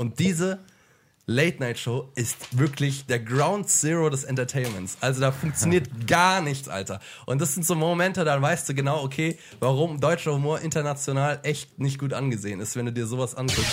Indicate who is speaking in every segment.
Speaker 1: Und diese Late-Night-Show ist wirklich der Ground Zero des Entertainments. Also da funktioniert gar nichts, Alter. Und das sind so Momente, dann weißt du genau, okay, warum deutscher Humor international echt nicht gut angesehen ist, wenn du dir sowas anguckst.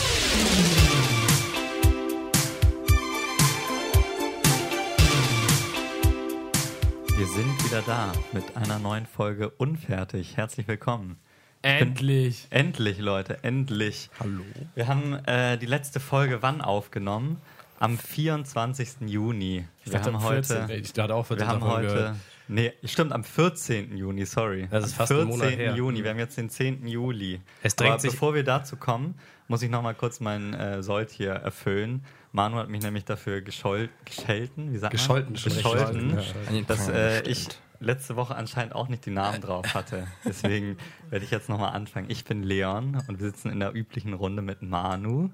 Speaker 2: Wir sind wieder da mit einer neuen Folge Unfertig. Herzlich willkommen.
Speaker 3: Endlich.
Speaker 2: Endlich, Leute, endlich.
Speaker 1: Hallo.
Speaker 2: Wir haben äh, die letzte Folge wann aufgenommen? Am 24. Juni.
Speaker 3: Ich
Speaker 2: Wir
Speaker 3: dachte,
Speaker 2: haben
Speaker 3: am 14.
Speaker 2: heute.
Speaker 3: Ich dachte auch 14.
Speaker 2: Wir haben
Speaker 3: Folge.
Speaker 2: heute. Nee, stimmt, am 14. Juni, sorry.
Speaker 3: Das ist
Speaker 2: am
Speaker 3: fast ein
Speaker 2: 14.
Speaker 3: Monat her.
Speaker 2: Juni. Wir haben jetzt den 10. Juli.
Speaker 3: Es drängt
Speaker 2: Aber
Speaker 3: sich-
Speaker 2: bevor wir dazu kommen, muss ich noch mal kurz mein äh, Sold hier erfüllen. Manu hat mich nämlich dafür geschol gescholten, wie sagt
Speaker 3: Gescholten,
Speaker 2: man?
Speaker 3: recht
Speaker 2: Gescholten,
Speaker 3: gescholten, ja.
Speaker 2: dass äh, ich letzte Woche anscheinend auch nicht die Namen drauf hatte. Deswegen werde ich jetzt nochmal anfangen. Ich bin Leon und wir sitzen in der üblichen Runde mit Manu,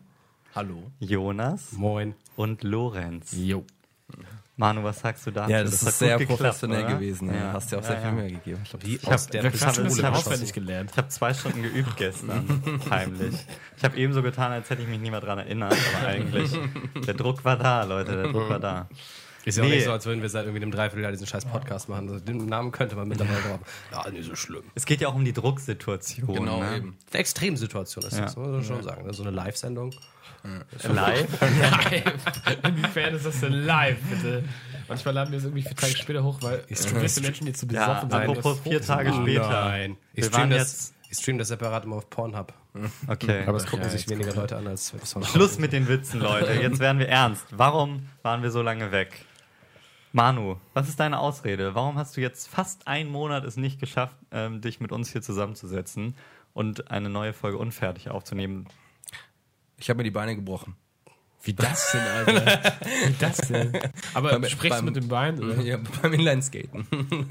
Speaker 1: Hallo.
Speaker 2: Jonas
Speaker 3: Moin.
Speaker 2: und Lorenz.
Speaker 3: Jo.
Speaker 2: Manu, was sagst du dazu?
Speaker 1: Ja, das,
Speaker 2: hat
Speaker 1: ist sehr
Speaker 2: geklappt,
Speaker 1: professionell
Speaker 2: oder?
Speaker 1: gewesen. Ja. Hast dir auch sehr viel Mühe gegeben.
Speaker 2: Ich hab-
Speaker 3: aus der Pistole
Speaker 2: das ja auswendig
Speaker 3: gelernt.
Speaker 2: Ich habe zwei Stunden geübt gestern, heimlich. Ich habe eben so getan, als hätte ich mich nicht mehr dran erinnert, aber eigentlich, der Druck war da, Leute, der Druck war da.
Speaker 3: Ist ja auch
Speaker 2: Nee.
Speaker 3: nicht so, als würden wir seit irgendwie einem Dreivierteljahr diesen scheiß Podcast machen. Also, Den Namen könnte man mittlerweile drauf. Ja, nicht so schlimm.
Speaker 2: Es geht ja auch um die Drucksituation.
Speaker 1: Genau,
Speaker 2: ne?
Speaker 1: eben.
Speaker 3: Eine Extremsituation ist
Speaker 2: Ja.
Speaker 3: das, muss man schon sagen. So eine Live-Sendung.
Speaker 2: Live.
Speaker 4: Live. Inwiefern ist das denn live, bitte? Manchmal laden wir es irgendwie vier Tage später hoch, weil gewisse Menschen, die zu
Speaker 2: Ja,
Speaker 4: besoffen sind,
Speaker 2: apropos
Speaker 4: das
Speaker 2: vier Tage später.
Speaker 3: Nein. Ich
Speaker 2: Wir
Speaker 3: stream,
Speaker 2: waren
Speaker 3: das,
Speaker 2: jetzt-
Speaker 3: ich stream das separat immer auf Pornhub.
Speaker 2: Okay.
Speaker 3: Aber es gucken sich weniger Leute an als
Speaker 2: Schluss mit den Witzen, Leute. Jetzt werden wir ernst. Warum waren wir so lange weg? Manu, was ist deine Ausrede? Warum hast du jetzt fast einen Monat es nicht geschafft, ähm, dich mit uns hier zusammenzusetzen und eine neue Folge unfertig aufzunehmen?
Speaker 1: Ich habe mir die Beine gebrochen.
Speaker 4: Wie das denn, Alter? Wie das denn? Aber
Speaker 1: Beim-
Speaker 4: sprichst
Speaker 1: beim-
Speaker 4: du mit dem Bein? Oder?
Speaker 1: Ja, beim Inlineskaten.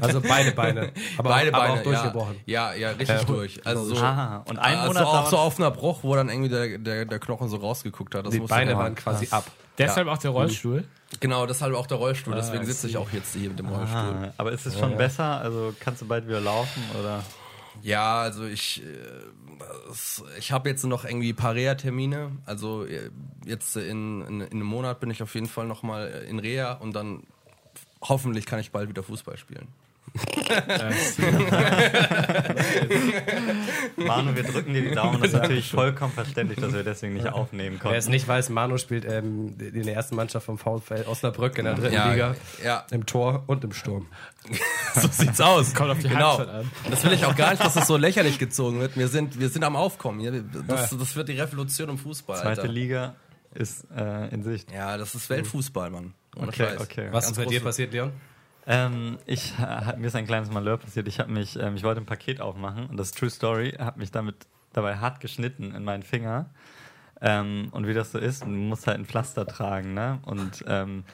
Speaker 3: Also beide Beine. Aber,
Speaker 1: Beide
Speaker 3: aber
Speaker 1: Beine,
Speaker 3: auch durchgebrochen.
Speaker 1: Ja, ja, ja richtig durch. Also so,
Speaker 2: Aha, und ein
Speaker 1: also
Speaker 2: Monat
Speaker 1: auch
Speaker 2: dauert-
Speaker 1: so offener Bruch, wo dann irgendwie der, der, der Knochen so rausgeguckt hat. Das
Speaker 3: Die Beine waren quasi ab.
Speaker 4: Deshalb auch der Rollstuhl?
Speaker 1: Genau, deshalb auch der Rollstuhl. Deswegen
Speaker 4: I
Speaker 1: sitze ich auch jetzt hier mit dem Rollstuhl.
Speaker 2: Ah, aber ist es schon besser? Also kannst du bald wieder laufen oder?
Speaker 1: Ja, also ich, äh, ich habe jetzt noch irgendwie ein paar Reha-Termine. Also äh, jetzt in, in, in einem Monat bin ich auf jeden Fall nochmal in Reha und dann hoffentlich kann ich bald wieder Fußball spielen.
Speaker 2: Manu, wir drücken dir die Daumen. Das ist natürlich vollkommen verständlich, dass wir deswegen nicht aufnehmen
Speaker 3: Wer es
Speaker 2: konnten.
Speaker 3: nicht weiß, Manu spielt ähm, in der ersten Mannschaft vom VfL Osnabrück in der dritten
Speaker 1: Ja,
Speaker 3: Liga.
Speaker 1: ja.
Speaker 3: Im Tor und im Sturm.
Speaker 1: So sieht's aus.
Speaker 4: Kommt auf die
Speaker 1: genau.
Speaker 4: Halbzeit an.
Speaker 1: Und das will ich auch gar nicht, dass es so lächerlich gezogen wird. Wir sind, wir sind am Aufkommen. Das, das wird die Revolution im Fußball.
Speaker 2: Zweite
Speaker 1: Alter.
Speaker 2: Liga ist äh, in Sicht.
Speaker 1: Ja, das ist Weltfußball, Mann. Ohne
Speaker 2: Okay,
Speaker 1: Scheiß.
Speaker 2: okay.
Speaker 3: Was ist bei dir passiert, Leon?
Speaker 2: Ähm, ich, äh, mir ist ein kleines Malheur passiert. Ich mich, ähm, ich wollte ein Paket aufmachen und das True Story, habe mich damit dabei hart geschnitten in meinen Finger. Ähm, und wie das so ist, man muss halt ein Pflaster tragen, ne? Und ähm,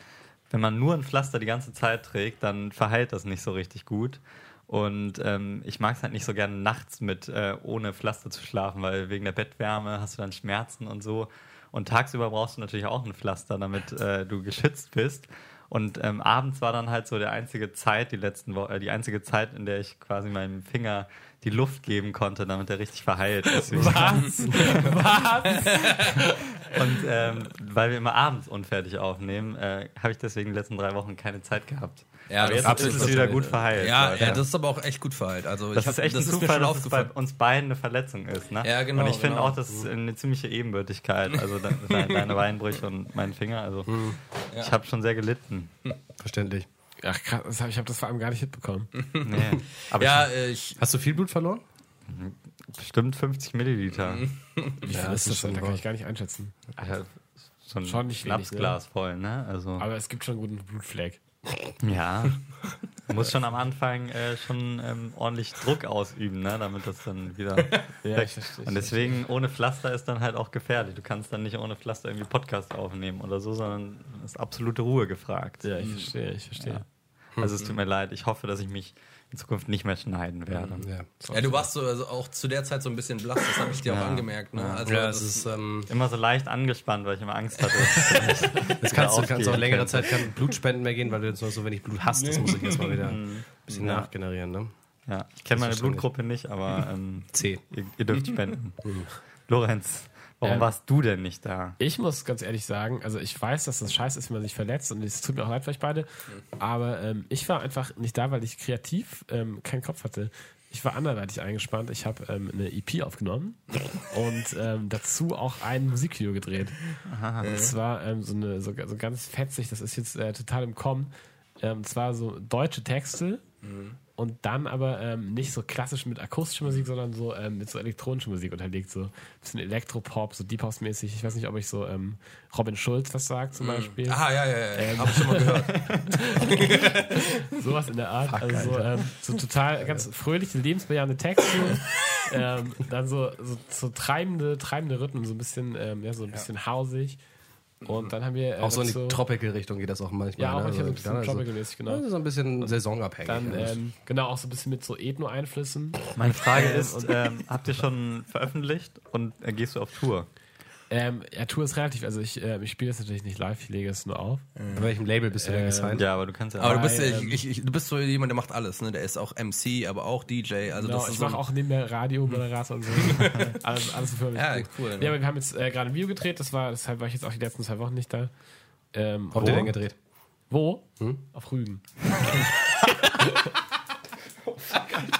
Speaker 2: wenn man nur ein Pflaster die ganze Zeit trägt, dann verheilt das nicht so richtig gut. Und ähm, ich mag es halt nicht so gerne nachts mit äh, ohne Pflaster zu schlafen, weil wegen der Bettwärme hast du dann Schmerzen und so. Und tagsüber brauchst du natürlich auch ein Pflaster, damit äh, du geschützt bist. Und ähm, abends war dann halt so der einzige Zeit, die letzten Wo äh, die einzige Zeit, in der ich quasi meinem Finger die Luft geben konnte, damit er richtig verheilt ist.
Speaker 4: Was? Was?
Speaker 2: Und ähm, weil wir immer abends unfertig aufnehmen, äh, habe ich deswegen die letzten drei Wochen keine Zeit gehabt.
Speaker 1: Ja,
Speaker 2: Aber
Speaker 1: das
Speaker 2: jetzt
Speaker 1: ist
Speaker 2: es wieder gut verheilt.
Speaker 1: Ja, ja, das ist aber auch echt gut verheilt. Also
Speaker 2: Das
Speaker 1: ich
Speaker 2: ist
Speaker 1: hab-
Speaker 2: echt ein
Speaker 1: das mir
Speaker 2: Zufall, dass es bei uns beiden eine Verletzung ist. Ne?
Speaker 1: Ja, genau,
Speaker 2: Und ich finde
Speaker 1: genau.
Speaker 2: auch, das ist eine ziemliche Ebenbürtigkeit. Also de de deine Beinbrüche und mein Finger. Also ich habe schon sehr gelitten.
Speaker 3: Verständlich.
Speaker 4: Ach krass, ich habe das vor allem gar nicht mitbekommen.
Speaker 2: Nee. Aber
Speaker 1: Ja, äh, ich,
Speaker 3: Hast du viel Blut verloren?
Speaker 2: bestimmt 50 Milliliter.
Speaker 4: Wie viel
Speaker 3: das
Speaker 4: ist
Speaker 3: ist
Speaker 4: das
Speaker 3: schon
Speaker 4: denn? Da kann ich gar nicht einschätzen.
Speaker 2: Alter, so ein
Speaker 4: Schon nicht wenig,
Speaker 2: Schnapsglas voll, ne? Also
Speaker 4: Aber es gibt schon einen guten Blutfleck.
Speaker 2: Ja, du musst schon am Anfang äh, schon ähm, ordentlich Druck ausüben, ne? Damit das dann wieder
Speaker 4: Ja, ich ich
Speaker 2: Und deswegen ohne Pflaster ist dann halt auch gefährlich. Du kannst dann nicht ohne Pflaster irgendwie Podcast aufnehmen oder so, sondern es ist absolute Ruhe gefragt.
Speaker 4: Ja, ich verstehe, ich verstehe.
Speaker 2: Also es tut mir leid. Ich hoffe, dass ich mich in Zukunft nicht mehr schneiden werde.
Speaker 3: Ja.
Speaker 1: ja, du warst so, also auch zu der Zeit so ein bisschen blass, das habe ich dir
Speaker 2: Ja.
Speaker 1: auch angemerkt. Ne? Also
Speaker 3: Ja,
Speaker 1: das
Speaker 3: es ist, ähm,
Speaker 2: Immer so leicht angespannt, weil ich immer Angst hatte.
Speaker 3: das
Speaker 2: wieder
Speaker 3: kannst du kannst auch längere. Zeit kein Blutspenden mehr gehen, weil du jetzt noch so wenig Blut hast. Das muss ich erstmal wieder ein bisschen
Speaker 2: Ja.
Speaker 3: nachgenerieren, ne?
Speaker 2: Ja, ich kenne meine. Blutgruppe nicht, aber ähm,
Speaker 3: C.
Speaker 2: ihr, ihr dürft spenden. Lorenz, Warum
Speaker 4: Ähm,
Speaker 2: warst du denn nicht da?
Speaker 4: Ich muss ganz ehrlich sagen, also ich weiß, dass das scheiße ist, wenn man sich verletzt und es tut mir auch leid für euch beide, aber ähm, ich war einfach nicht da, weil ich kreativ ähm, keinen Kopf hatte. Ich war anderweitig eingespannt. Ich habe ähm, eine EP aufgenommen und ähm, dazu auch ein Musikvideo gedreht. Das war ähm, so, eine, so, so ganz fetzig, das ist jetzt äh, total im Kommen. Ähm, zwar so deutsche Texte und dann aber ähm, nicht so klassisch mit akustischer Musik, sondern so ähm, mit so elektronischer Musik unterlegt, so ein bisschen Elektropop, so Deep House mäßig. Ich weiß nicht, ob ich so ähm, Robin Schulz was sagt zum Beispiel.
Speaker 1: Ah, ja, ja, ja.
Speaker 4: Ähm.
Speaker 1: Hab ich schon mal gehört.
Speaker 4: Sowas in der Art. also so, ähm, so total ganz fröhliche, lebensbejahende Texte. ähm, dann so, so, so treibende, treibende Rhythmen, so ein bisschen, ähm, ja, so ein bisschen hausig. Und dann haben wir äh,
Speaker 3: Auch so in die
Speaker 4: dazu-
Speaker 3: Tropical-Richtung geht das auch manchmal.
Speaker 4: Ja, auch
Speaker 3: ne?
Speaker 4: manchmal so ein
Speaker 3: Also,
Speaker 4: bisschen
Speaker 3: also,
Speaker 4: tropical-mäßig, genau.
Speaker 3: also so ein bisschen saisonabhängig.
Speaker 4: Dann, ähm, genau, auch so ein bisschen mit so Ethno-Einflüssen.
Speaker 2: Meine Frage ist,
Speaker 4: und-
Speaker 2: ähm, habt ihr schon veröffentlicht und äh, gehst du auf Tour?
Speaker 4: Ähm, ja, Tour ist relativ, also ich, äh, ich spiele das natürlich nicht live, ich lege es nur auf.
Speaker 3: Bei welchem Label bist du denn
Speaker 4: ähm,
Speaker 3: gesigned?
Speaker 2: Ja, aber du kannst ja
Speaker 1: Aber du bist, ja- ich, ich, du bist so jemand, der macht alles, ne? Der ist auch MC, aber auch DJ. Also
Speaker 4: Genau,
Speaker 1: das ist
Speaker 4: ich
Speaker 1: so
Speaker 4: mache auch neben der Radiomoderator und so. alles, alles für mich.
Speaker 1: Ja,
Speaker 4: gut.
Speaker 1: cool.
Speaker 4: Ja,
Speaker 1: Ne?
Speaker 4: aber wir haben jetzt äh, gerade ein Video gedreht, das war, deshalb war ich jetzt auch die letzten zwei Wochen nicht da. Ähm,
Speaker 3: Wo habt ihr denn gedreht?
Speaker 4: Wo?
Speaker 1: Hm?
Speaker 4: Auf Rügen.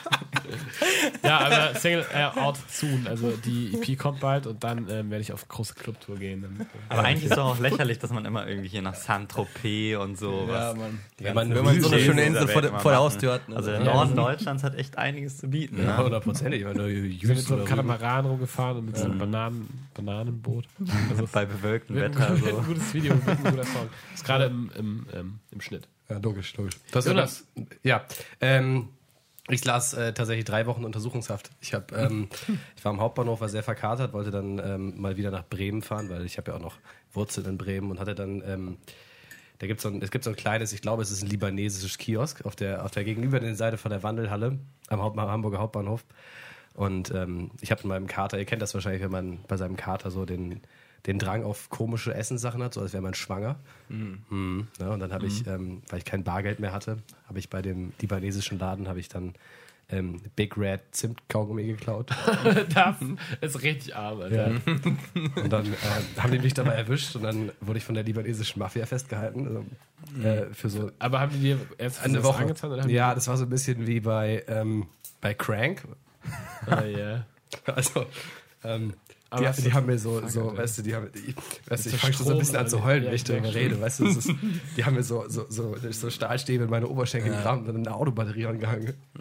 Speaker 4: ja, aber Single äh, out soon. Also die EP kommt bald und dann ähm, werde ich auf große Clubtour gehen. Dann,
Speaker 2: Aber eigentlich ist es doch auch lächerlich, dass man immer irgendwie hier nach Saint-Tropez und so
Speaker 1: Ja,
Speaker 2: was.
Speaker 1: Mann.
Speaker 3: Wenn man,
Speaker 1: Wenn man so eine schöne Insel vor, vor der. Haustür hat. Ne?
Speaker 2: Also der
Speaker 4: Ja,
Speaker 2: Norden Deutschlands hat echt einiges zu bieten.
Speaker 3: Ja,
Speaker 2: Ne?
Speaker 3: hundertprozentig. Wenn du
Speaker 4: ich bin mit so einem Katamaran rumgefahren und mit so einem Bananen, Bananenboot. Also
Speaker 2: Bei bewölktem Wetter.
Speaker 4: wird ein
Speaker 2: So.
Speaker 4: gutes Video, ein guter Song. Ist gerade im, im, ähm, im Schnitt.
Speaker 3: Ja, logisch, logisch. Das
Speaker 4: Jonas.
Speaker 3: Ja, ähm, ich las äh, tatsächlich drei Wochen Untersuchungshaft. Ich habe, ähm, ich war am Hauptbahnhof, war sehr verkatert, wollte dann ähm, mal wieder nach Bremen fahren, weil ich habe ja auch noch Wurzeln in Bremen und hatte dann, ähm, da gibt's so ein, es gibt so ein kleines, ich glaube, es ist ein libanesisches Kiosk auf der auf der gegenüberliegenden Seite von der Wandelhalle am, Haupt, am Hamburger Hauptbahnhof. Und ähm, ich habe in meinem Kater, ihr kennt das wahrscheinlich, wenn man bei seinem Kater so den den Drang auf komische Essenssachen hat, so als wäre man schwanger. Mhm. Ja, und dann habe ich, ähm, weil ich kein Bargeld mehr hatte, habe ich bei dem libanesischen Laden habe ich dann ähm, Big Red Zimt Kaugummi geklaut
Speaker 4: Das ist richtig arm, Alter.
Speaker 3: und dann äh, haben die mich dabei erwischt und dann wurde ich von der libanesischen Mafia festgehalten also, äh, für so
Speaker 4: Aber haben die dir erst
Speaker 3: eine Woche.
Speaker 4: angetan? Oder haben
Speaker 3: Ja, das war so ein bisschen wie bei ähm, bei Crank.
Speaker 4: Ah, ja.
Speaker 3: Also ähm,
Speaker 4: Aber
Speaker 3: die, die haben mir so, so
Speaker 4: Alter.
Speaker 3: weißt du, die haben, die, weißt du, ich fange schon so ein bisschen an zu heulen,
Speaker 4: ja,
Speaker 3: wenn ich darüber
Speaker 4: ja.
Speaker 3: rede, weißt du, ist, die haben mir so, so, so, so Stahlstäbe in meine Oberschenkel gerammt und eine Autobatterie angehangen.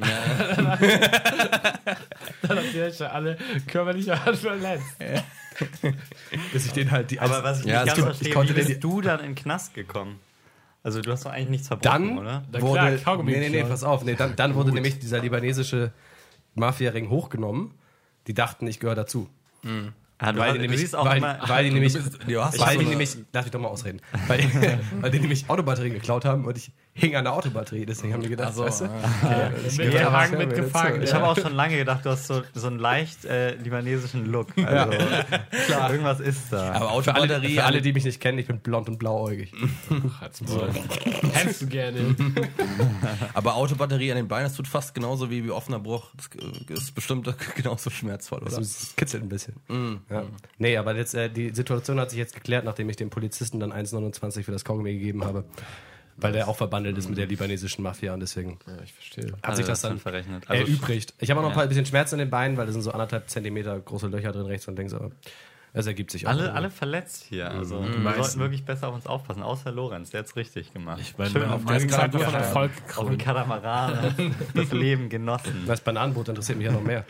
Speaker 4: Dann habt ihr ja alle körperlich verletzt.
Speaker 3: Bis ich den halt die
Speaker 2: Aber was ich
Speaker 1: Ja,
Speaker 2: nicht ganz
Speaker 3: ich
Speaker 2: verstehe,
Speaker 3: konnte
Speaker 2: wie
Speaker 3: den-
Speaker 2: bist du dann in den Knast gekommen? Also du hast doch eigentlich nichts verbrochen,
Speaker 3: dann
Speaker 2: oder?
Speaker 4: Na
Speaker 3: wurde,
Speaker 4: klar,
Speaker 3: nee, nee, nee, pass auf, nee, dann, dann wurde nämlich dieser libanesische Mafia-Ring hochgenommen. Die dachten, ich gehöre dazu.
Speaker 2: Ah, du,
Speaker 3: Weil die nämlich,
Speaker 2: auch
Speaker 3: weil,
Speaker 2: immer...
Speaker 3: weil die nämlich, weil die nämlich, darf ich doch mal ausreden, weil, weil die nämlich Autobatterien geklaut haben und ich hing an der Autobatterie, deswegen haben die gedacht,
Speaker 1: Ach so,
Speaker 3: weißt du,
Speaker 1: ah.
Speaker 4: Mitgehangen,
Speaker 3: Ja,
Speaker 4: mitgefangen.
Speaker 2: Ich habe auch schon lange gedacht, du hast so, so einen leicht äh, libanesischen Look. Also, klar. Irgendwas ist da.
Speaker 1: Aber
Speaker 3: Für alle,
Speaker 1: Autobatterie,
Speaker 3: für alle, die mich nicht kennen, ich bin blond und blauäugig.
Speaker 4: Hättest du gerne.
Speaker 1: aber Autobatterie an den Beinen, das tut fast genauso wie, wie offener Bruch. Das ist bestimmt genauso schmerzvoll, oder?
Speaker 3: Also, es kitzelt ein bisschen.
Speaker 1: Mm.
Speaker 3: Ja. Nee, aber jetzt, äh, die Situation hat sich jetzt geklärt, nachdem ich dem Polizisten dann 1,29 für das Kaugummi gegeben habe. Weil der auch verbandelt ist mit der libanesischen Mafia und deswegen
Speaker 4: Ja, ich verstehe.
Speaker 3: hat sich das
Speaker 2: schon
Speaker 3: dann
Speaker 2: verrechnet. Also,
Speaker 3: erübrigt. Ich habe auch noch
Speaker 2: Ja.
Speaker 3: ein bisschen Schmerzen in den Beinen, weil da sind so anderthalb Zentimeter große Löcher drin rechts und links, aber es ergibt sich auch.
Speaker 2: alle, alle verletzt hier. Also wir
Speaker 4: meisten.
Speaker 2: sollten wirklich besser auf uns aufpassen. Außer Lorenz, der hat's richtig gemacht.
Speaker 4: Ich meine,
Speaker 2: Schön
Speaker 4: auf
Speaker 2: auf
Speaker 4: Zeit von Erfolg
Speaker 2: auf dem Katamaran das Leben genossen.
Speaker 3: Das Bananenboot interessiert mich ja noch mehr.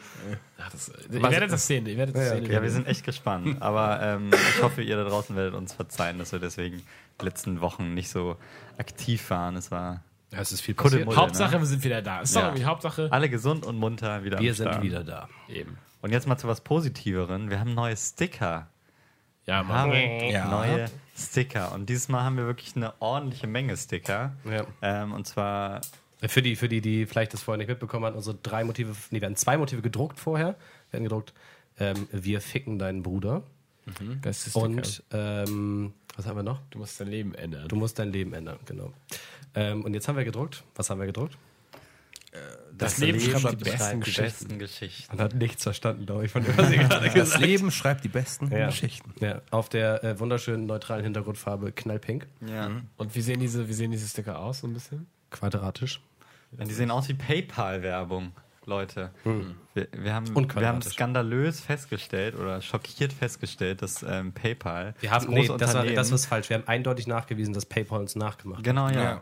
Speaker 4: Ach, das, ihr werdet das sehen. Ihr werdet das
Speaker 3: Ja,
Speaker 4: sehen.
Speaker 3: okay.
Speaker 2: Ja, wir sind echt gespannt. Aber ähm, ich hoffe, ihr da draußen werdet uns verzeihen, dass wir deswegen letzten Wochen nicht so aktiv waren. Es war
Speaker 3: Ja, es ist viel passiert.
Speaker 4: Hauptsache,
Speaker 2: ne?
Speaker 4: wir sind wieder da. Ist doch
Speaker 2: Ja.
Speaker 4: Hauptsache.
Speaker 2: alle gesund und munter wieder
Speaker 3: Wir
Speaker 2: am Start.
Speaker 3: sind wieder da.
Speaker 4: Eben.
Speaker 2: Und jetzt mal zu was Positiveren. Wir haben neue Sticker.
Speaker 4: Ja,
Speaker 2: Wir
Speaker 4: Mann.
Speaker 2: haben
Speaker 1: Ja.
Speaker 2: neue Sticker. Und dieses Mal haben wir wirklich eine ordentliche Menge Sticker.
Speaker 3: Ja.
Speaker 2: Ähm, und zwar
Speaker 3: Für die, für die, die vielleicht das vorher nicht mitbekommen haben, unsere drei Motive, nee, wir haben zwei Motive gedruckt vorher. Wir haben gedruckt, ähm, wir ficken deinen Bruder.
Speaker 4: Sticker.
Speaker 3: Und ähm, was haben wir noch?
Speaker 4: du musst dein Leben ändern.
Speaker 3: Du musst dein Leben ändern, genau. Ähm, und jetzt haben wir gedruckt. Was haben wir gedruckt?
Speaker 4: Das, Leben schreibt die besten
Speaker 2: die
Speaker 4: Geschichten.
Speaker 2: besten Geschichten.
Speaker 3: Man hat nichts verstanden, glaube ich, von dem, was ihr gerade
Speaker 1: Das
Speaker 3: gesagt
Speaker 1: Leben schreibt die besten
Speaker 3: Ja.
Speaker 1: Geschichten.
Speaker 3: Ja, auf der äh, wunderschönen neutralen Hintergrundfarbe knallpink,
Speaker 2: Ja.
Speaker 4: Und wie sehen diese, wie sehen diese Sticker aus, so ein bisschen?
Speaker 3: quadratisch.
Speaker 2: Ja, Die sehen aus wie PayPal-Werbung, Leute. Wir, wir, haben, wir haben skandalös festgestellt oder schockiert festgestellt, dass ähm, PayPal.
Speaker 3: Wir haben, nee, das, war, das ist falsch. Wir haben eindeutig nachgewiesen, dass PayPal uns nachgemacht hat.
Speaker 2: Genau, ja.
Speaker 1: Ja.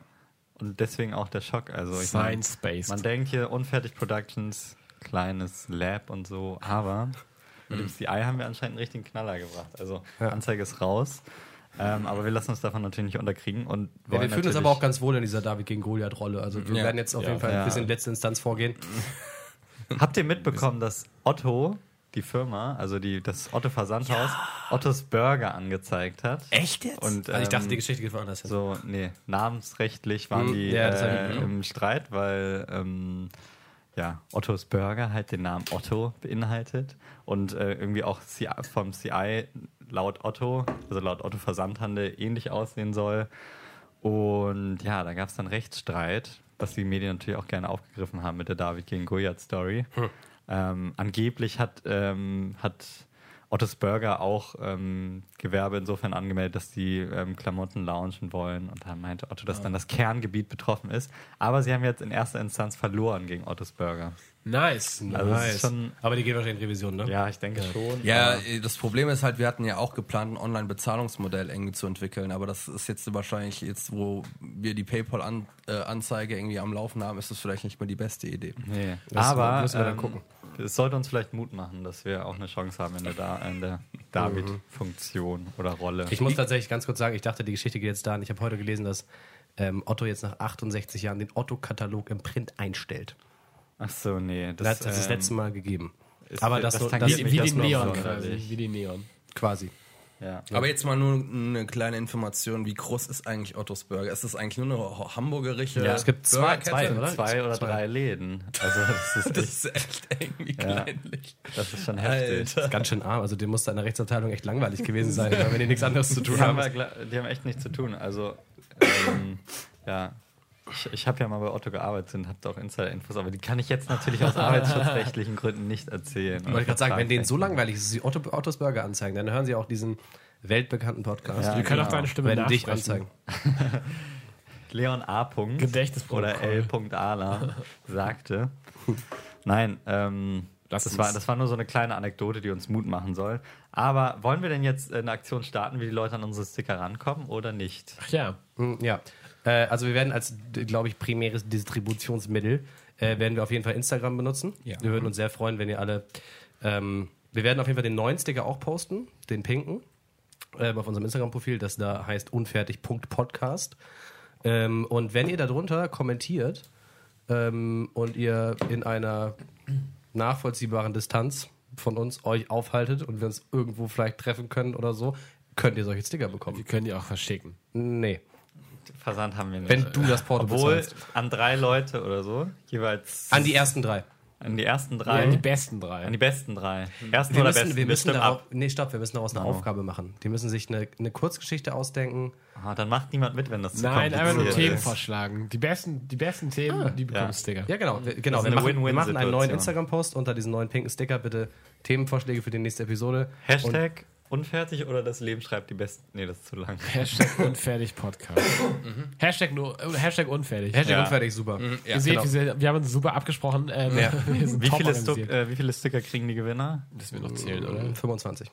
Speaker 2: Und deswegen auch der Schock. Also ich mein,
Speaker 4: Science Based.
Speaker 2: man denkt hier Unfertig Productions, kleines Lab und so, aber mit dem CI haben wir anscheinend einen richtigen Knaller gebracht. Also
Speaker 3: Ja.
Speaker 2: Anzeige ist raus. Ähm, aber wir lassen uns davon natürlich nicht unterkriegen. Und
Speaker 3: Ja, wir fühlen uns aber auch ganz wohl in dieser David gegen Goliath-Rolle. Also wir
Speaker 1: Ja.
Speaker 3: werden jetzt auf
Speaker 2: Ja.
Speaker 3: jeden Fall
Speaker 2: Ja.
Speaker 3: ein bisschen in letzte Instanz vorgehen.
Speaker 2: Habt ihr mitbekommen, dass Otto, die Firma, also die, das Otto Versandhaus, Ottos Burger angezeigt hat?
Speaker 1: Echt jetzt?
Speaker 2: Und,
Speaker 3: Also ich dachte,
Speaker 2: ähm,
Speaker 3: die Geschichte geht woanders hin.
Speaker 2: So, nee, namensrechtlich waren
Speaker 3: Hm,
Speaker 2: die
Speaker 3: ja,
Speaker 2: äh, im Streit, weil ähm, ja, Ottos Burger halt den Namen Otto beinhaltet und äh, irgendwie auch CI, vom CI laut Otto, also laut Otto Versandhandel ähnlich aussehen soll. Und ja, da gab es dann Rechtsstreit, was die Medien natürlich auch gerne aufgegriffen haben mit der David gegen Goliath Story. Ähm, angeblich hat, ähm, hat Ottos Burger auch ähm, Gewerbe insofern angemeldet, dass die ähm, Klamotten launchen wollen. Und da meinte Otto, dass dann das Kerngebiet betroffen ist. Aber sie haben jetzt in erster Instanz verloren gegen Ottos Burger.
Speaker 4: Nice.
Speaker 2: Also ist schon,
Speaker 3: Aber die geht wahrscheinlich in Revision, ne?
Speaker 2: ja, ich denke schon.
Speaker 1: Ja, äh, das Problem ist halt, wir hatten ja auch geplant, ein Online-Bezahlungsmodell irgendwie zu entwickeln, aber das ist jetzt wahrscheinlich jetzt, wo wir die PayPal-Anzeige irgendwie am Laufen haben, ist das vielleicht nicht mehr die beste Idee.
Speaker 2: Nee.
Speaker 3: Das
Speaker 2: aber
Speaker 3: müssen wir dann
Speaker 2: ähm,
Speaker 3: gucken.
Speaker 2: es sollte uns vielleicht Mut machen, dass wir auch eine Chance haben in der, da in der David-Funktion oder Rolle.
Speaker 3: Ich muss tatsächlich ganz kurz sagen, ich dachte, die Geschichte geht jetzt da. Und ich habe heute gelesen, dass ähm, Otto jetzt nach 68 Jahren den Otto-Katalog im Print einstellt.
Speaker 2: Ach so, nee.
Speaker 3: Das, das ist das
Speaker 2: ähm,
Speaker 3: letzte Mal gegeben.
Speaker 2: ist-
Speaker 3: Aber das,
Speaker 2: das tangiert
Speaker 3: das
Speaker 4: Wie, wie
Speaker 2: das
Speaker 4: die
Speaker 2: noch
Speaker 4: Neon quasi. Wie die Neon.
Speaker 3: quasi.
Speaker 2: Ja.
Speaker 1: Aber jetzt mal nur eine kleine Information, wie groß ist eigentlich Ottos Burger? Ist das eigentlich nur eine hamburgerische
Speaker 2: Ja,
Speaker 3: Es gibt zwei, zwei oder?
Speaker 2: Zwei oder
Speaker 3: Zwei.
Speaker 2: drei Läden. Also das ist,
Speaker 1: Das
Speaker 2: echt,
Speaker 1: ist echt irgendwie
Speaker 2: Ja.
Speaker 1: kleinlich.
Speaker 2: das ist schon heftig.
Speaker 3: Das ist ganz schön arm. Also dem muss da in der Rechtsabteilung echt langweilig gewesen sein, wenn die nichts anderes zu tun
Speaker 2: Die haben,
Speaker 3: haben.
Speaker 2: wir die haben echt nichts zu tun. Also, ähm, ja. Ich, ich habe ja mal bei Otto gearbeitet und habe da auch Insider-Infos, aber die kann ich jetzt natürlich aus arbeitsschutzrechtlichen Gründen nicht erzählen.
Speaker 3: Ich wollte gerade sagen, wenn denen so langweilig ist, dass sie Otto, Ottos Burger anzeigen, dann hören sie auch diesen weltbekannten Podcast.
Speaker 2: Ja,
Speaker 4: Wir können auch
Speaker 2: genau.
Speaker 4: deine Stimme
Speaker 3: Wenn dich anzeigen.
Speaker 2: Leon A. Oder L. Ala sagte. Nein, ähm, das
Speaker 4: uns-
Speaker 2: war, das war nur so eine kleine Anekdote, die uns Mut machen soll. Aber wollen wir denn jetzt eine Aktion starten, wie die Leute an unsere Sticker rankommen oder nicht?
Speaker 4: Ach ja.
Speaker 3: Hm, Ja, also wir werden als, glaube ich, primäres Distributionsmittel, äh, werden wir auf jeden Fall Instagram benutzen.
Speaker 1: Ja.
Speaker 3: Wir würden uns sehr freuen, wenn ihr alle, ähm, wir werden auf jeden Fall den neuen Sticker auch posten, den pinken, ähm, auf unserem Instagram-Profil, das da heißt unfertig.podcast. Ähm, und wenn ihr darunter kommentiert ähm, und ihr in einer nachvollziehbaren Distanz von uns euch aufhaltet und wir uns irgendwo vielleicht treffen können oder so, könnt ihr solche Sticker
Speaker 4: Wir
Speaker 3: bekommen.
Speaker 4: können die auch verschicken.
Speaker 3: Nee.
Speaker 2: Versand haben wir nicht.
Speaker 3: Wenn du das Porto
Speaker 2: Obwohl
Speaker 3: bezahlst.
Speaker 2: an drei Leute oder so, jeweils
Speaker 3: An die ersten drei.
Speaker 2: an die ersten
Speaker 4: Ja,
Speaker 2: drei,
Speaker 4: die besten drei.
Speaker 2: an die besten drei. Ersten
Speaker 3: Wir
Speaker 2: oder
Speaker 3: müssen,
Speaker 2: besten,
Speaker 3: wir müssen darauf,
Speaker 2: ab.
Speaker 3: nee, stopp, wir müssen daraus eine
Speaker 2: Oh.
Speaker 3: Aufgabe machen. Die müssen sich eine, eine Kurzgeschichte ausdenken.
Speaker 2: Ah, dann macht niemand mit, wenn das zu
Speaker 4: Nein, einfach nur Themen vorschlagen. Die besten, die besten Themen, die bekommen
Speaker 2: ja.
Speaker 4: Sticker.
Speaker 3: Ja, genau. Wir, genau. Wir machen, wir machen einen neuen. Instagram-Post unter diesen neuen pinken Sticker. Bitte Themenvorschläge für die nächste Episode.
Speaker 2: Hashtag unfertig oder das Leben schreibt die besten. Nee, das ist zu lang.
Speaker 4: Hashtag unfertig Podcast. Hashtag, nur, äh, Hashtag unfertig.
Speaker 3: Hashtag
Speaker 2: Ja.
Speaker 3: unfertig, super.
Speaker 1: Ja,
Speaker 4: Ihr seht,
Speaker 3: genau.
Speaker 4: wir, haben uns super abgesprochen. Ähm,
Speaker 3: Ja.
Speaker 4: wir sind
Speaker 2: Wie
Speaker 4: top
Speaker 2: viele, Stuck, äh, wie viele Sticker kriegen die Gewinner?
Speaker 4: Das wir noch zählen, oder?
Speaker 3: Mhm, 25.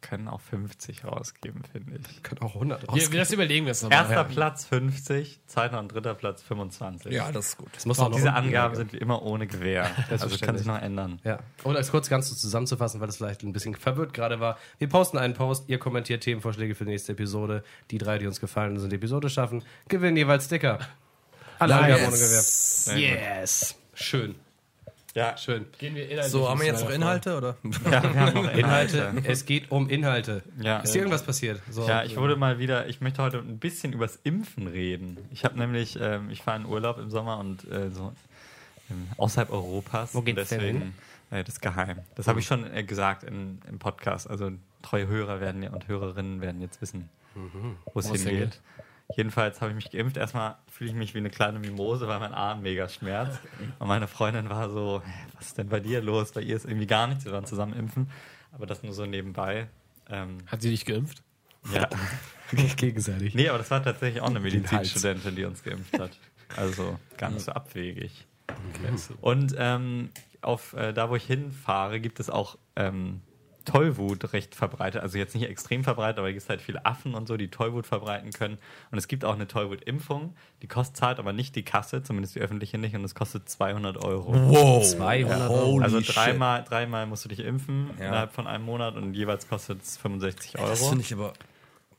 Speaker 2: Können auch 50 rausgeben, finde ich.
Speaker 3: Können auch 100
Speaker 4: Wir,
Speaker 3: rausgehen.
Speaker 4: wir das überlegen wir uns nochmal.
Speaker 2: Erster Platz 50, zweiter und dritter Platz 25.
Speaker 1: Ja, das ist gut.
Speaker 3: Das muss
Speaker 2: Auch diese Angaben sind wie immer ohne Gewähr. Also kann sich noch ändern.
Speaker 3: Ja. Und als kurz ganz zusammenzufassen, weil das vielleicht ein bisschen verwirrt gerade war. Wir posten einen Post, ihr kommentiert Themenvorschläge für die nächste Episode. Die drei, die uns gefallen sind, die Episode schaffen, gewinnen jeweils Sticker. Alle
Speaker 1: Nice.
Speaker 3: Angaben ohne Gewähr. Yes. Schön.
Speaker 2: Ja,
Speaker 3: Schön.
Speaker 4: Gehen wir inhaltlich
Speaker 1: So, haben wir jetzt noch Inhalte oder?
Speaker 2: ja wir haben noch
Speaker 3: Inhalte.
Speaker 2: Inhalte.
Speaker 3: Es geht um Inhalte.
Speaker 2: Ja.
Speaker 3: Ist dir irgendwas passiert? So,
Speaker 2: Ja, ich wurde mal wieder, ich möchte heute ein bisschen übers Impfen reden. Ich habe nämlich, ähm, ich fahre in Urlaub im Sommer und äh, so ähm, außerhalb Europas.
Speaker 3: Wo geht's
Speaker 2: und
Speaker 3: denn
Speaker 2: deswegen, äh, das ist geheim. Das habe ich schon äh, gesagt in, im Podcast. Also treue Hörer werden ja und Hörerinnen werden jetzt wissen, wo es
Speaker 4: Wo es
Speaker 2: hingeht. Jedenfalls habe ich mich geimpft. Erstmal fühle ich mich wie eine kleine Mimose, weil mein Arm mega schmerzt. Und meine Freundin war so, "Hä, was ist denn bei dir los? Bei ihr ist irgendwie gar nichts. Wir waren zusammen impfen. Aber das nur so nebenbei. Ähm,
Speaker 4: Hat sie dich geimpft?
Speaker 2: ja.
Speaker 3: Gegenseitig.
Speaker 2: Nee, aber das war tatsächlich auch eine. Medizinstudentin, die uns geimpft hat. Also gar nicht so abwegig. Und ähm, auf äh, da, wo ich hinfahre, gibt es auch ähm, Tollwut recht verbreitet. Also jetzt nicht extrem verbreitet, aber es gibt halt viele Affen und so, die Tollwut verbreiten können. Und es gibt auch eine Tollwut-Impfung. Die kostet zahlt aber nicht die Kasse, zumindest die öffentliche nicht. Und es kostet 200 Euro.
Speaker 1: Wow.
Speaker 3: 200 Euro.
Speaker 1: Holy
Speaker 2: also dreimal, dreimal musst du dich impfen
Speaker 1: Ja.
Speaker 2: innerhalb von einem Monat und jeweils kostet es 65 Euro.
Speaker 1: Das finde ich aber.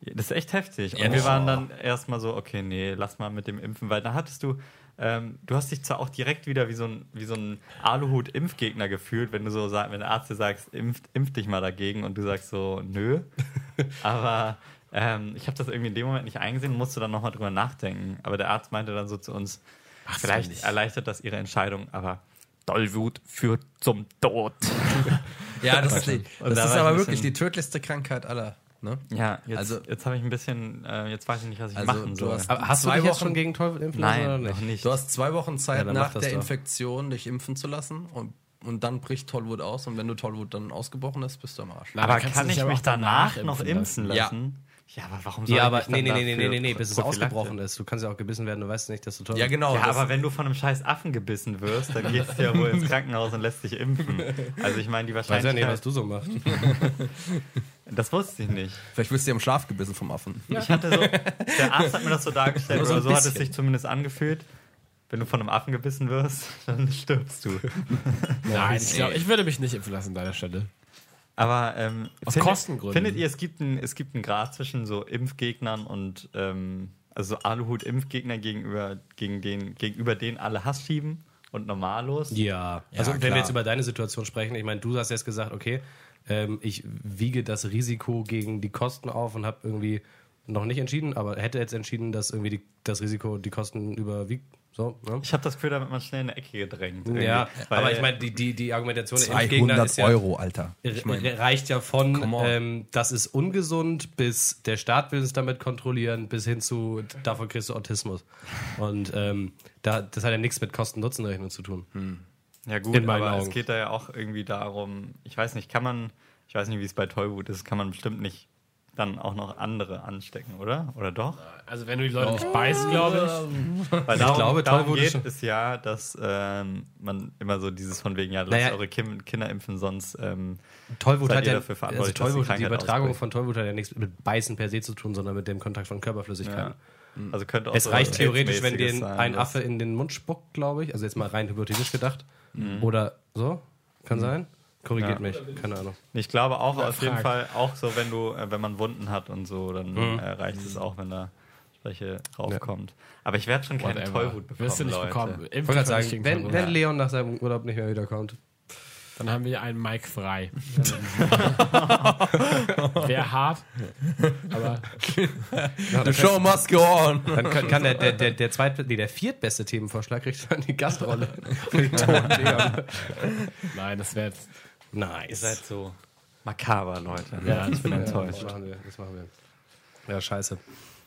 Speaker 2: Das ist echt heftig. Und
Speaker 1: Ja,
Speaker 2: wir waren dann erstmal so, okay, nee, lass mal mit dem Impfen, weil da hattest du, ähm, du hast dich zwar auch direkt wieder wie so ein, wie so ein Aluhut-Impfgegner gefühlt, wenn du so sagst, wenn der Arzt dir sagt, impf, impf dich mal dagegen und du sagst so, nö. Aber ähm, ich habe das irgendwie in dem Moment nicht eingesehen und musste dann nochmal drüber nachdenken. Aber der Arzt meinte dann so zu uns, vielleicht erleichtert das ihre Entscheidung, aber Dollwut führt zum Tod.
Speaker 1: Ja, das ist, die, das
Speaker 2: da
Speaker 1: ist aber wirklich die tödlichste Krankheit aller. Ne?
Speaker 2: Ja, jetzt,
Speaker 1: Also-
Speaker 2: jetzt habe ich ein bisschen, äh, jetzt weiß ich nicht, was ich
Speaker 1: Also,
Speaker 2: machen
Speaker 1: du
Speaker 2: soll.
Speaker 1: hast-
Speaker 3: Aber hast du
Speaker 1: Zwei
Speaker 3: dich jetzt
Speaker 1: Wochen-
Speaker 3: schon gegen Teufel impfen lassen oder
Speaker 2: Nein,
Speaker 3: nicht?
Speaker 2: noch nicht.
Speaker 1: Du hast zwei Wochen Zeit
Speaker 3: Ja,
Speaker 1: nach der
Speaker 3: doch.
Speaker 1: Infektion, dich impfen zu lassen und, und dann bricht Tollwut aus und wenn du Tollwut dann ausgebrochen ist, bist du am Arsch.
Speaker 2: Aber kann ich mich
Speaker 4: danach
Speaker 2: danach noch
Speaker 4: impfen
Speaker 2: impfen
Speaker 1: lassen.
Speaker 2: lassen? Ja, aber warum soll
Speaker 3: Ja,
Speaker 2: ich
Speaker 3: aber
Speaker 2: dann
Speaker 3: nee, nee, nee, nee, nee, nee, bis es ausgebrochen ist. Du kannst ja auch gebissen werden, du weißt nicht, dass du Teufel
Speaker 1: Ja, genau.
Speaker 2: Ja, aber wenn du von einem scheiß Affen gebissen wirst, dann gehst du ja wohl ins Krankenhaus und lässt dich impfen. Also ich meine, die
Speaker 3: Ich weiß ja
Speaker 2: Wahrscheinlichkeit...
Speaker 3: nicht, was du so machst.
Speaker 2: das wusste ich nicht.
Speaker 1: Vielleicht wirst du ja im Schlaf gebissen vom Affen.
Speaker 2: Ich hatte so... Der Arzt hat mir das so dargestellt,
Speaker 1: so
Speaker 2: oder so hat es sich zumindest angefühlt. Wenn du von einem Affen gebissen wirst, dann stirbst du.
Speaker 4: Nein, ich, glaub, ich würde mich nicht impfen lassen an deiner Stelle.
Speaker 2: Aber ähm,
Speaker 4: Aus
Speaker 2: findet,
Speaker 4: Kostengründen.
Speaker 2: findet ihr, es gibt es gibt einen Grad zwischen so Impfgegnern und ähm, also so Aluhut-Impfgegner gegenüber gegen den gegenüber denen alle Hass schieben und normallos?
Speaker 3: Ja, also wenn wir
Speaker 1: klar.
Speaker 3: jetzt über deine Situation sprechen, ich meine, du hast jetzt gesagt, okay, ähm, ich wiege das Risiko gegen die Kosten auf und habe irgendwie noch nicht entschieden, aber hätte jetzt entschieden, dass irgendwie die, das Risiko die Kosten überwiegt. So, ne?
Speaker 2: Ich habe das Gefühl, damit man schnell in eine Ecke gedrängt.
Speaker 3: Ja,
Speaker 2: Weil-
Speaker 3: aber ich meine, die, die, die Argumentation der Impfgegner
Speaker 1: 200
Speaker 3: ist ja,
Speaker 1: Euro, Alter.
Speaker 3: re- re- reicht ja von, ähm, das ist ungesund, bis der Staat will es damit kontrollieren, bis hin zu, davon kriegst du Autismus. Und ähm, da, das hat ja nichts mit Kosten-Nutzen-Rechnung zu tun.
Speaker 2: Ja gut, aber es
Speaker 3: Augen.
Speaker 2: geht da ja auch irgendwie darum, ich weiß nicht, kann man, ich weiß nicht, wie es bei Tollwut ist, kann man bestimmt nicht dann auch noch andere anstecken, oder? Oder doch?
Speaker 4: Also wenn du die Leute nicht beißt, glaube
Speaker 2: Weil darum,
Speaker 3: glaube,
Speaker 2: darum
Speaker 3: Tollwut ist
Speaker 2: geht
Speaker 3: schon-
Speaker 2: es ja, dass ähm, man immer so dieses von wegen, ja, lasst
Speaker 3: Naja.
Speaker 2: eure Kim Kinder impfen, sonst ähm,
Speaker 3: Tollwut
Speaker 2: Seid
Speaker 3: hat
Speaker 2: ihr
Speaker 3: ja,
Speaker 2: dafür
Speaker 3: also
Speaker 2: verantwortlich, dass die
Speaker 3: Tollwut, die
Speaker 2: Krankheit
Speaker 3: Übertragung
Speaker 2: ausbricht?
Speaker 3: von Tollwut hat ja nichts mit Beißen per se zu tun, sondern mit dem Kontakt von Körperflüssigkeiten.
Speaker 2: ja. also könnte auch
Speaker 3: Es
Speaker 2: so
Speaker 3: reicht theoretisch, wenn
Speaker 2: sein,
Speaker 3: ein Affe in den Mund spuckt, glaube ich. Also jetzt mal rein hypothetisch gedacht. Oder so. Kann sein. Korrigiert.
Speaker 2: Ja.
Speaker 3: mich. Keine Ahnung.
Speaker 2: Ich glaube auch auf jeden. Fall, auch so, wenn du, äh, wenn man Wunden hat und so, dann
Speaker 3: Mhm.
Speaker 2: äh, reicht es auch, wenn da Schwäche raufkommt. Aber ich werde schon keine
Speaker 4: Whatever.
Speaker 2: Tollwut bekommen,
Speaker 4: Wirst du nicht
Speaker 2: Leute.
Speaker 4: bekommen.
Speaker 3: Ich wollte sagen, wenn, wenn Leon nach seinem Urlaub nicht mehr wiederkommt.
Speaker 4: Dann haben wir einen Mike frei. Wäre hart, aber
Speaker 1: The show must go on.
Speaker 3: Dann kann, kann der, der, der, der zweit, nee, der viertbeste Themenvorschlag kriegt dann die Gastrolle.
Speaker 4: Nein, das wäre jetzt.
Speaker 2: Ihr
Speaker 3: Nice.
Speaker 2: seid so makaber, Leute.
Speaker 4: Ja,
Speaker 2: ich bin
Speaker 3: Ja,
Speaker 2: enttäuscht.
Speaker 3: das machen wir. Das machen wir. Ja, scheiße.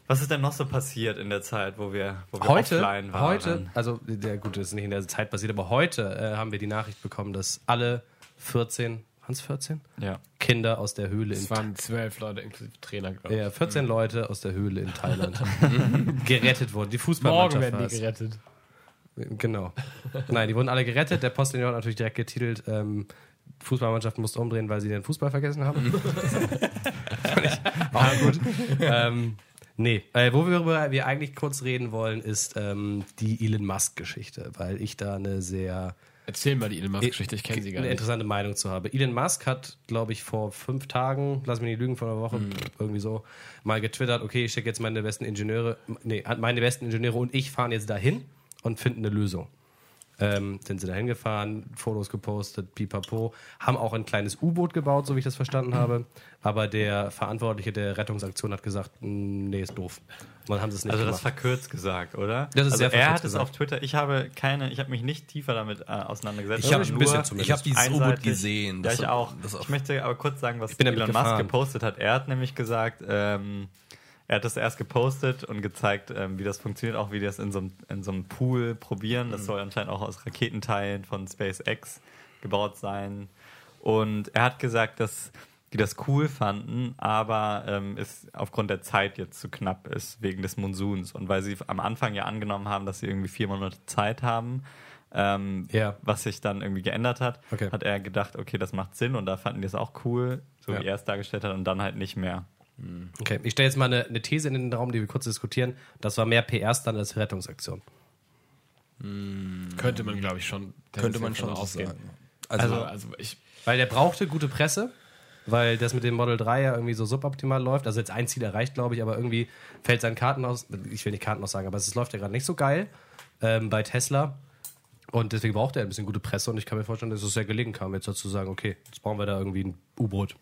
Speaker 2: Was ist denn noch so passiert in der Zeit, wo wir, wo wir
Speaker 3: Heute,
Speaker 2: offline waren?
Speaker 3: heute, also der gut, das ist nicht in der Zeit passiert, aber heute äh, haben wir die Nachricht bekommen, dass alle 14, waren es 14?
Speaker 2: Ja.
Speaker 3: Kinder aus der Höhle in
Speaker 4: Es waren zwölf Leute inklusive Trainer, glaube ich.
Speaker 3: ja, 14 Leute aus der Höhle in Thailand gerettet wurden. Die
Speaker 4: Morgen
Speaker 3: Fußballmannschaft
Speaker 4: werden
Speaker 3: war
Speaker 4: die gerettet.
Speaker 3: Genau. Nein, die wurden alle gerettet. Der Postillon hat natürlich direkt getitelt, ähm, Fußballmannschaft musste umdrehen, weil sie den Fußball vergessen haben. Auch gut. ähm, nee, äh, worüber wir eigentlich kurz reden wollen, ist ähm, die Elon Musk-Geschichte, weil ich da eine sehr
Speaker 4: Erzähl mal die Elon Musk-Geschichte, ich kenne sie gar
Speaker 3: eine
Speaker 4: nicht.
Speaker 3: interessante Meinung zu habe. Elon Musk hat, glaube ich, vor fünf Tagen, lass mich nicht lügen, vor einer Woche,
Speaker 4: Mhm.
Speaker 3: irgendwie so, mal getwittert, okay, ich schicke jetzt meine besten Ingenieure, nee, meine besten Ingenieure und ich fahren jetzt dahin und finden eine Lösung. Ähm, sind sie da hingefahren, Fotos gepostet, pipapo, haben auch ein kleines U-Boot gebaut, so wie ich das verstanden habe. Aber der Verantwortliche der Rettungsaktion hat gesagt, "Mm, nee, ist doof. Dann haben sie es nicht
Speaker 2: Also das
Speaker 3: gemacht.
Speaker 2: verkürzt gesagt, oder?
Speaker 3: Das ist
Speaker 2: also
Speaker 3: sehr
Speaker 2: er
Speaker 3: verkürzt
Speaker 2: hat es
Speaker 3: gesagt.
Speaker 2: auf Twitter, ich habe keine, ich habe mich nicht tiefer damit äh, auseinandergesetzt.
Speaker 3: Ich habe
Speaker 2: sondern
Speaker 3: ein bisschen zumindest.
Speaker 1: Ich habe dieses U-Boot gesehen.
Speaker 2: Ja,
Speaker 1: Das
Speaker 2: ich
Speaker 1: ist-
Speaker 2: auch.
Speaker 1: das
Speaker 2: Ich möchte aber kurz sagen, was Elon Musk gepostet hat. Er hat nämlich gesagt, ähm, er hat das erst gepostet und gezeigt, ähm, wie das funktioniert, auch wie die das in so einem, in so einem Pool probieren. Das soll anscheinend auch aus Raketenteilen von SpaceX gebaut sein. Und er hat gesagt, dass die das cool fanden, aber ähm, es aufgrund der Zeit jetzt zu knapp ist, wegen des Monsuns. Und weil sie am Anfang ja angenommen haben, dass sie irgendwie vier Monate Zeit haben, ähm,
Speaker 3: Ja.
Speaker 2: was sich dann irgendwie geändert hat,
Speaker 3: Okay.
Speaker 2: hat er gedacht, okay, das macht Sinn und da fanden die es auch cool, so
Speaker 3: Ja.
Speaker 2: wie er es dargestellt hat und dann halt nicht mehr.
Speaker 3: Okay, ich stelle jetzt mal eine, eine These in den Raum, die wir kurz diskutieren. Das war mehr PR-Stand als Rettungsaktion.
Speaker 4: Könnte man, glaube ich, schon.
Speaker 1: Könnte man schon
Speaker 4: ausgehen.
Speaker 1: sagen.
Speaker 4: Also,
Speaker 1: Also,
Speaker 4: also ich.
Speaker 3: Weil der brauchte gute Presse, weil das mit dem Model 3 ja irgendwie so suboptimal läuft. Also jetzt ein Ziel erreicht, glaube ich, aber irgendwie fällt sein Karten aus. Ich will nicht Karten sagen, aber es läuft ja gerade nicht so geil ähm, bei Tesla. Und deswegen braucht er ein bisschen gute Presse und ich kann mir vorstellen, dass es sehr gelegen kam, jetzt dazu sagen, okay, jetzt brauchen wir da irgendwie ein U-Boot.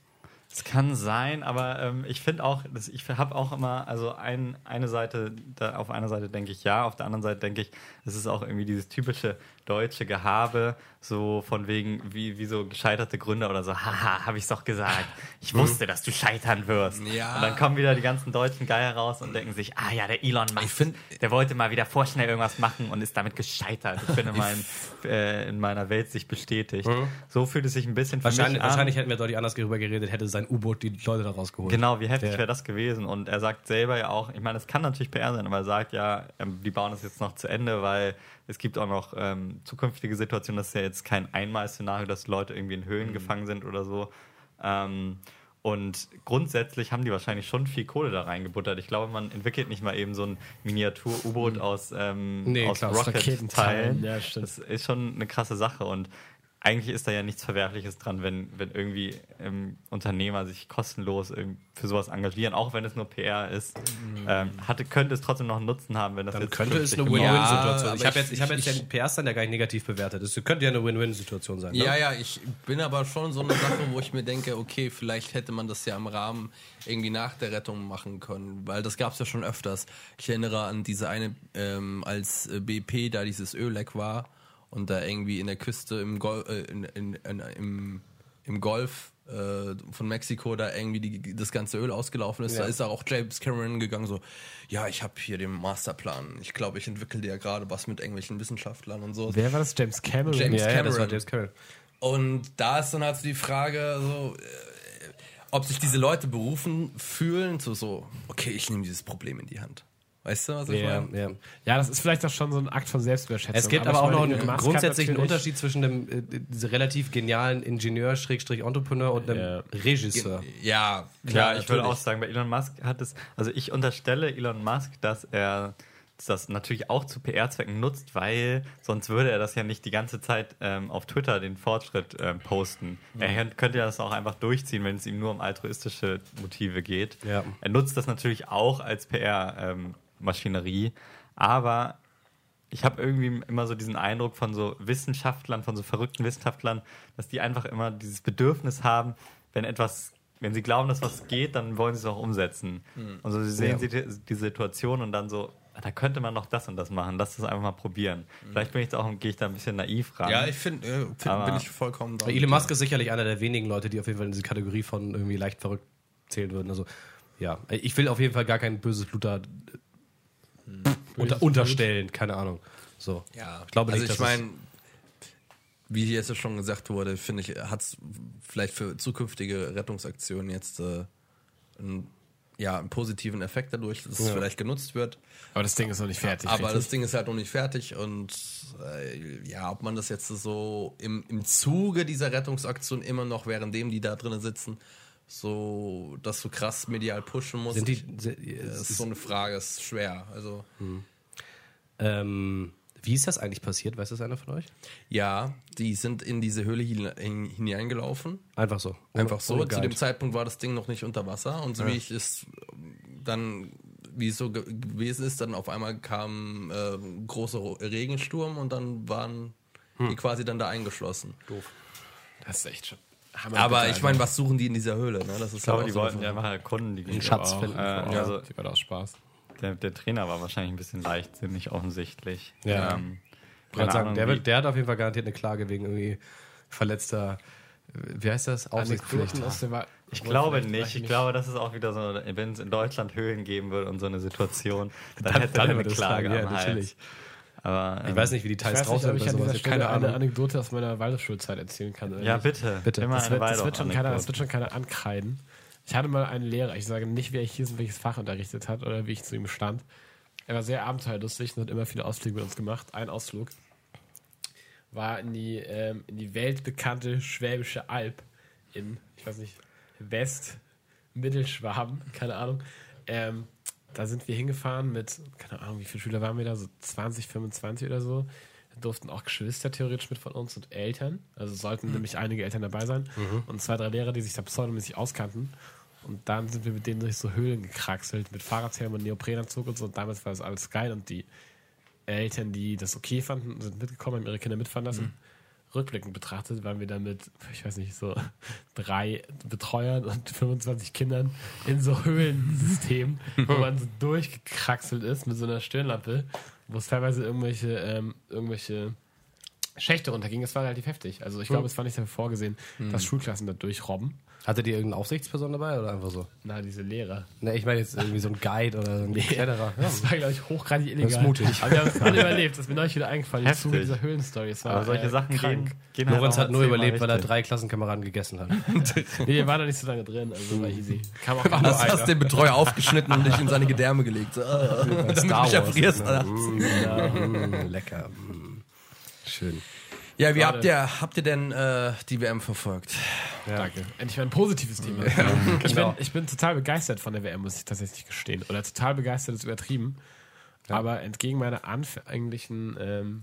Speaker 2: Es kann sein, aber ähm, ich finde auch, dass ich habe auch immer, also ein, eine Seite, da, auf einer Seite denke ich ja, auf der anderen Seite denke ich, es ist auch irgendwie dieses typische deutsche Gehabe, so von wegen, wie, wie so gescheiterte Gründer oder so, haha, habe ich doch gesagt. Ich wusste, dass du scheitern wirst.
Speaker 1: Ja.
Speaker 2: Und dann kommen wieder die ganzen deutschen Geier raus und denken sich, ah ja, der Elon Musk,
Speaker 1: Ich find-
Speaker 2: der wollte mal wieder vorschnell irgendwas machen und ist damit gescheitert. Ich bin in, meinem, äh, in meiner Welt sich bestätigt. So fühlt es sich ein bisschen für
Speaker 3: Wahrscheinlich, wahrscheinlich hätten wir deutlich anders darüber geredet, hätte sein U-Boot die Leute da rausgeholt.
Speaker 2: Genau, wie heftig wäre das gewesen? Und er sagt selber ja auch, ich meine, es kann natürlich PR sein, aber er sagt ja, ähm, die bauen das jetzt noch zu Ende, weil es gibt auch noch ähm, zukünftige Situationen, das ist ja jetzt kein Einmal-Szenario, dass Leute irgendwie in Höhlen gefangen sind oder so. Ähm, und grundsätzlich haben die wahrscheinlich schon viel Kohle da reingebuttert. Ich glaube, man entwickelt nicht mal eben so ein Miniatur-U-Boot aus, ähm,
Speaker 3: Nee,
Speaker 2: aus Rocket-Teilen.
Speaker 4: Ja,
Speaker 2: das ist schon eine krasse Sache und eigentlich ist da ja nichts Verwerfliches dran, wenn, wenn irgendwie ähm, Unternehmer sich kostenlos für sowas engagieren, auch wenn es nur PR ist. Ähm, hatte, könnte es trotzdem noch einen Nutzen haben, wenn das
Speaker 3: Dann
Speaker 2: jetzt
Speaker 3: könnte es eine. Win-Win-Situation.
Speaker 1: Ja,
Speaker 3: ich habe jetzt, ich hab jetzt
Speaker 1: ich-
Speaker 3: den PR-Stand ja gar nicht negativ bewertet. Es könnte ja eine Win-Win-Situation sein. Ne?
Speaker 1: Ja, ja, ich bin aber schon so eine Sache, wo ich mir denke, okay, vielleicht hätte man das ja im Rahmen irgendwie nach der Rettung machen können, weil das gab es ja schon öfters. Ich erinnere an diese eine, ähm, als äh, BP da dieses Ölleck war und da irgendwie in der Küste im, Gol äh, in, in, in, im, im Golf äh, von Mexiko da irgendwie die, das ganze Öl ausgelaufen ist,
Speaker 3: Ja.
Speaker 1: da ist auch James Cameron gegangen so, ja, ich habe hier den Masterplan. Ich glaube, ich entwickle ja gerade was mit irgendwelchen Wissenschaftlern und so.
Speaker 4: Wer war das? James Cameron?
Speaker 1: James
Speaker 3: ja, ja, das war
Speaker 1: Cameron.
Speaker 3: James Cameron.
Speaker 1: Und da ist dann halt so die Frage, so, äh, ob sich diese Leute berufen fühlen, zu so, okay, ich nehme dieses Problem in die Hand. Weißt du, was ich
Speaker 3: Ja,
Speaker 1: meine?
Speaker 3: ja.
Speaker 4: Ja, das ist vielleicht auch schon so ein Akt von Selbstüberschätzung.
Speaker 3: Es gibt aber,
Speaker 4: ich
Speaker 3: auch noch einen grundsätzlichen Unterschied zwischen einem äh, relativ genialen Ingenieur, Schrägstrich Entrepreneur und einem
Speaker 4: Ja.
Speaker 3: Regisseur.
Speaker 1: Ja,
Speaker 2: Ja, ich würde auch sagen, bei Elon Musk hat es, also ich unterstelle Elon Musk, dass er das natürlich auch zu PR-Zwecken nutzt, weil sonst würde er das ja nicht die ganze Zeit ähm, auf Twitter den Fortschritt ähm, posten. Er könnte ja das auch einfach durchziehen, wenn es ihm nur um altruistische Motive geht.
Speaker 3: Ja.
Speaker 2: Er nutzt das natürlich auch als PR-Maschinerie, aber ich habe irgendwie immer so diesen Eindruck von so Wissenschaftlern, von so verrückten Wissenschaftlern, dass die einfach immer dieses Bedürfnis haben, wenn etwas, wenn sie glauben, dass was geht, dann wollen sie es auch umsetzen. Und so sie sehen
Speaker 3: Ja.
Speaker 2: sie die, Situation und dann so, ah, da könnte man noch das und das machen, lass das einfach mal probieren. Vielleicht bin ich da auch, gehe ich da ein bisschen naiv ran.
Speaker 1: Ja, ich finde, äh, find, bin ich vollkommen da.
Speaker 3: Elon Musk ist sicherlich einer der wenigen Leute, die auf jeden Fall in diese Kategorie von irgendwie leicht verrückt zählen würden. Also, ja, ich will auf jeden Fall gar kein böses Blut da unter, unterstellen, keine Ahnung. So.
Speaker 1: Ja,
Speaker 3: Ich glaube
Speaker 1: also
Speaker 3: nicht,
Speaker 1: ich
Speaker 3: dass es-
Speaker 1: meine, wie jetzt ja schon gesagt wurde, finde ich, hat es vielleicht für zukünftige Rettungsaktionen jetzt äh, einen, ja, einen positiven Effekt dadurch, dass es
Speaker 3: Ja.
Speaker 1: vielleicht genutzt wird.
Speaker 4: Aber das Ding ist noch nicht fertig.
Speaker 1: Aber
Speaker 4: richtig?
Speaker 1: das Ding ist halt noch nicht fertig und äh, ja, ob man das jetzt so im, im Zuge dieser Rettungsaktion immer noch, währenddem die da drinnen sitzen, so das so krass medial pushen muss,
Speaker 3: Sind die,
Speaker 1: das ist so eine Frage, ist schwer. Also
Speaker 3: ähm, wie ist das eigentlich passiert? Weiß das einer von euch?
Speaker 1: ja, die sind in diese Höhle hin- hin- hineingelaufen.
Speaker 3: Einfach so.
Speaker 1: Einfach so. Zu dem. Zeitpunkt war das Ding noch nicht unter Wasser und so wie ich es dann, wie es so ge gewesen ist, dann auf einmal kam äh, ein großer Ro- Regensturm und dann waren die quasi dann da eingeschlossen.
Speaker 4: Das ist echt schon. Hammer
Speaker 1: Aber ich meine, was suchen die in dieser Höhle? Ne? Das ist
Speaker 2: ich glaube, die
Speaker 1: so
Speaker 2: wollten ja einfach erkunden. Die
Speaker 3: Den Schatz
Speaker 4: auch,
Speaker 3: finden.
Speaker 2: Äh,
Speaker 4: Ja,
Speaker 2: also
Speaker 4: die war aus Spaß.
Speaker 2: der, der Trainer war wahrscheinlich ein bisschen leichtsinnig offensichtlich.
Speaker 3: Ja.
Speaker 2: Ähm,
Speaker 3: Ich sagen,
Speaker 2: Ahnung,
Speaker 3: der, der hat auf jeden Fall garantiert eine Klage wegen irgendwie verletzter, wie heißt das? Aufsichtspflicht.
Speaker 4: aus dem Wa-
Speaker 2: Ich glaube nicht. Ich glaube, das ist auch wieder so, wenn es in Deutschland Höhlen geben würde und so eine Situation, dann,
Speaker 3: Dann-
Speaker 2: hätte
Speaker 3: dann
Speaker 2: er eine Klage
Speaker 3: klagen, ja,
Speaker 2: am Hals.
Speaker 3: natürlich.
Speaker 2: Aber,
Speaker 3: Ich
Speaker 2: ähm,
Speaker 3: weiß nicht, wie die
Speaker 4: Ich
Speaker 3: Teils
Speaker 4: nicht, ob
Speaker 3: sind
Speaker 4: ich an
Speaker 3: sowas.
Speaker 4: dieser
Speaker 3: Ich habe
Speaker 4: Stelle
Speaker 3: keine
Speaker 4: eine
Speaker 3: Ahnung.
Speaker 4: Anekdote aus meiner Waldorfschulzeit erzählen kann. oder
Speaker 2: Ja,
Speaker 4: nicht.
Speaker 2: bitte.
Speaker 3: Bitte.
Speaker 2: Immer
Speaker 4: Das wird, das, wird schon keiner, das wird schon keiner ankreiden. Ich hatte mal einen Lehrer, ich sage nicht, wer ich hieß und welches Fach unterrichtet hat oder wie ich zu ihm stand. Er war sehr abenteuerlustig und hat immer viele Ausflüge mit uns gemacht. Ein Ausflug war in die, ähm, in die weltbekannte Schwäbische Alb in, ich weiß nicht, West, Mittelschwaben, keine Ahnung. Ähm, da sind wir hingefahren mit, keine Ahnung, wie viele Schüler waren wir da, so 20, 25 oder so. Da durften auch Geschwister theoretisch mit von uns und Eltern. Also sollten nämlich einige Eltern dabei sein. Und zwei, drei Lehrer, die sich da pseudomäßig auskannten. Und dann sind wir mit denen durch so Höhlen gekraxelt, mit Fahrradhelm und Neoprenanzug und so. Und damals war das alles geil. Und die Eltern, die das okay fanden, sind mitgekommen, haben ihre Kinder mitfahren lassen. Rückblickend betrachtet waren wir dann mit, ich weiß nicht, so drei Betreuern und 25 Kindern in so Höhlensystemen, wo man so durchgekraxelt ist mit so einer Stirnlampe, wo es teilweise irgendwelche, ähm, irgendwelche Schächte runterging. Es war relativ heftig. Also ich glaube, es war nicht dafür vorgesehen, dass Schulklassen da durchrobben.
Speaker 3: Hattet ihr irgendeine Aufsichtsperson dabei oder einfach so?
Speaker 4: Na, diese Lehrer.
Speaker 3: Ne, ich meine jetzt irgendwie so ein Guide oder ein Kletterer. Ja.
Speaker 4: Das war, glaube ich, hochgradig illegal.
Speaker 3: Das ist mutig.
Speaker 4: Aber wir haben es alle überlebt. Das ist mir neulich wieder eingefallen
Speaker 2: Heftig.
Speaker 4: Zuge dieser Höhlenstory. War,
Speaker 2: Aber solche
Speaker 4: äh,
Speaker 2: Sachen
Speaker 4: krank.
Speaker 2: gehen, gehen halt
Speaker 3: Lorenz
Speaker 2: auch
Speaker 3: hat nur überlebt, weil er drei Klassenkameraden gegessen hat.
Speaker 4: Nee, wir waren da nicht so lange drin, also war easy. Kam auch einer.
Speaker 1: hast den Betreuer aufgeschnitten und dich in seine Gedärme gelegt. So, damit du
Speaker 3: Star
Speaker 1: dich
Speaker 3: Wars,
Speaker 1: erfrierst.
Speaker 3: ne? Mm, lecker. Mm. Schön.
Speaker 1: Ja, wie habt ihr, habt ihr denn äh, die WM verfolgt?
Speaker 4: Danke. Endlich mal ein positives Thema. ich,
Speaker 3: genau.
Speaker 4: bin, ich bin total begeistert von der WM, muss ich tatsächlich gestehen. Oder total begeistert ist übertrieben. Aber entgegen meiner anfänglichen ähm,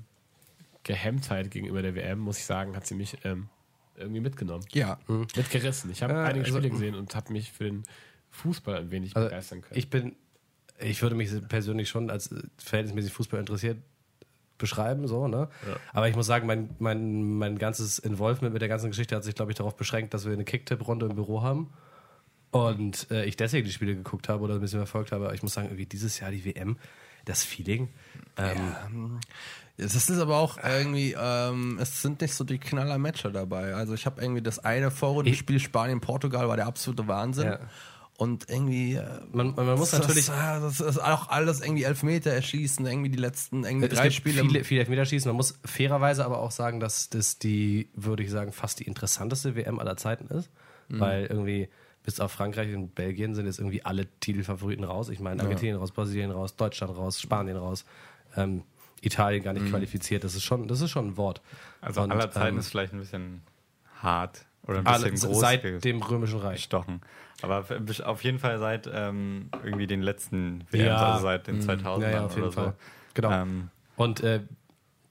Speaker 4: Gehemmtheit gegenüber der WM, muss ich sagen, hat sie mich ähm, irgendwie mitgenommen.
Speaker 1: Ja.
Speaker 4: Mitgerissen. Ich habe
Speaker 3: Ja,
Speaker 4: einige
Speaker 3: also-
Speaker 4: Spiele gesehen und habe mich für den Fußball ein wenig
Speaker 3: Also,
Speaker 4: begeistern können.
Speaker 3: ich bin, ich würde mich persönlich schon als äh, verhältnismäßig Fußball interessiert beschreiben, so, ne? Aber ich muss sagen, mein, mein, mein ganzes Involvement mit der ganzen Geschichte hat sich, glaube ich, darauf beschränkt, dass wir eine Kicktipp-Runde im Büro haben. Und äh, ich deswegen die Spiele geguckt habe oder ein bisschen verfolgt habe. Aber ich muss sagen, irgendwie dieses Jahr die WM, das Feeling. Ähm,
Speaker 1: Das ist aber auch irgendwie, ähm, es sind nicht so die Knaller-Matcher dabei. Also ich habe irgendwie das eine Vorrundenspiel Spanien-Portugal war der absolute Wahnsinn.
Speaker 3: Ja.
Speaker 1: Und irgendwie, äh,
Speaker 3: man, man, man muss
Speaker 1: das,
Speaker 3: natürlich.
Speaker 1: das ist auch alles irgendwie Elfmeter erschießen, irgendwie die letzten irgendwie drei Spiele.
Speaker 3: viele, viele Elfmeterschießen. Man muss fairerweise aber auch sagen, dass das die, würde ich sagen, fast die interessanteste WM aller Zeiten ist. Weil irgendwie bis auf Frankreich und Belgien sind jetzt irgendwie alle Titelfavoriten raus. Ich meine, Argentinien raus, Brasilien raus, Deutschland raus, Spanien raus, ähm, Italien gar nicht qualifiziert. Das ist schon, das ist schon ein Wort.
Speaker 2: Also
Speaker 3: Und,
Speaker 2: aller Zeiten
Speaker 3: ähm,
Speaker 2: ist vielleicht ein bisschen hart oder ein
Speaker 3: alle,
Speaker 2: bisschen groß
Speaker 3: seit dem Römischen Reich.
Speaker 2: gestochen. Aber auf jeden Fall seit ähm, irgendwie den letzten WMs,
Speaker 3: Ja.
Speaker 2: also seit den 2000ern
Speaker 3: Ja, ja, auf jeden
Speaker 2: oder
Speaker 3: Fall.
Speaker 2: so.
Speaker 3: Genau.
Speaker 2: Ähm,
Speaker 3: Und äh,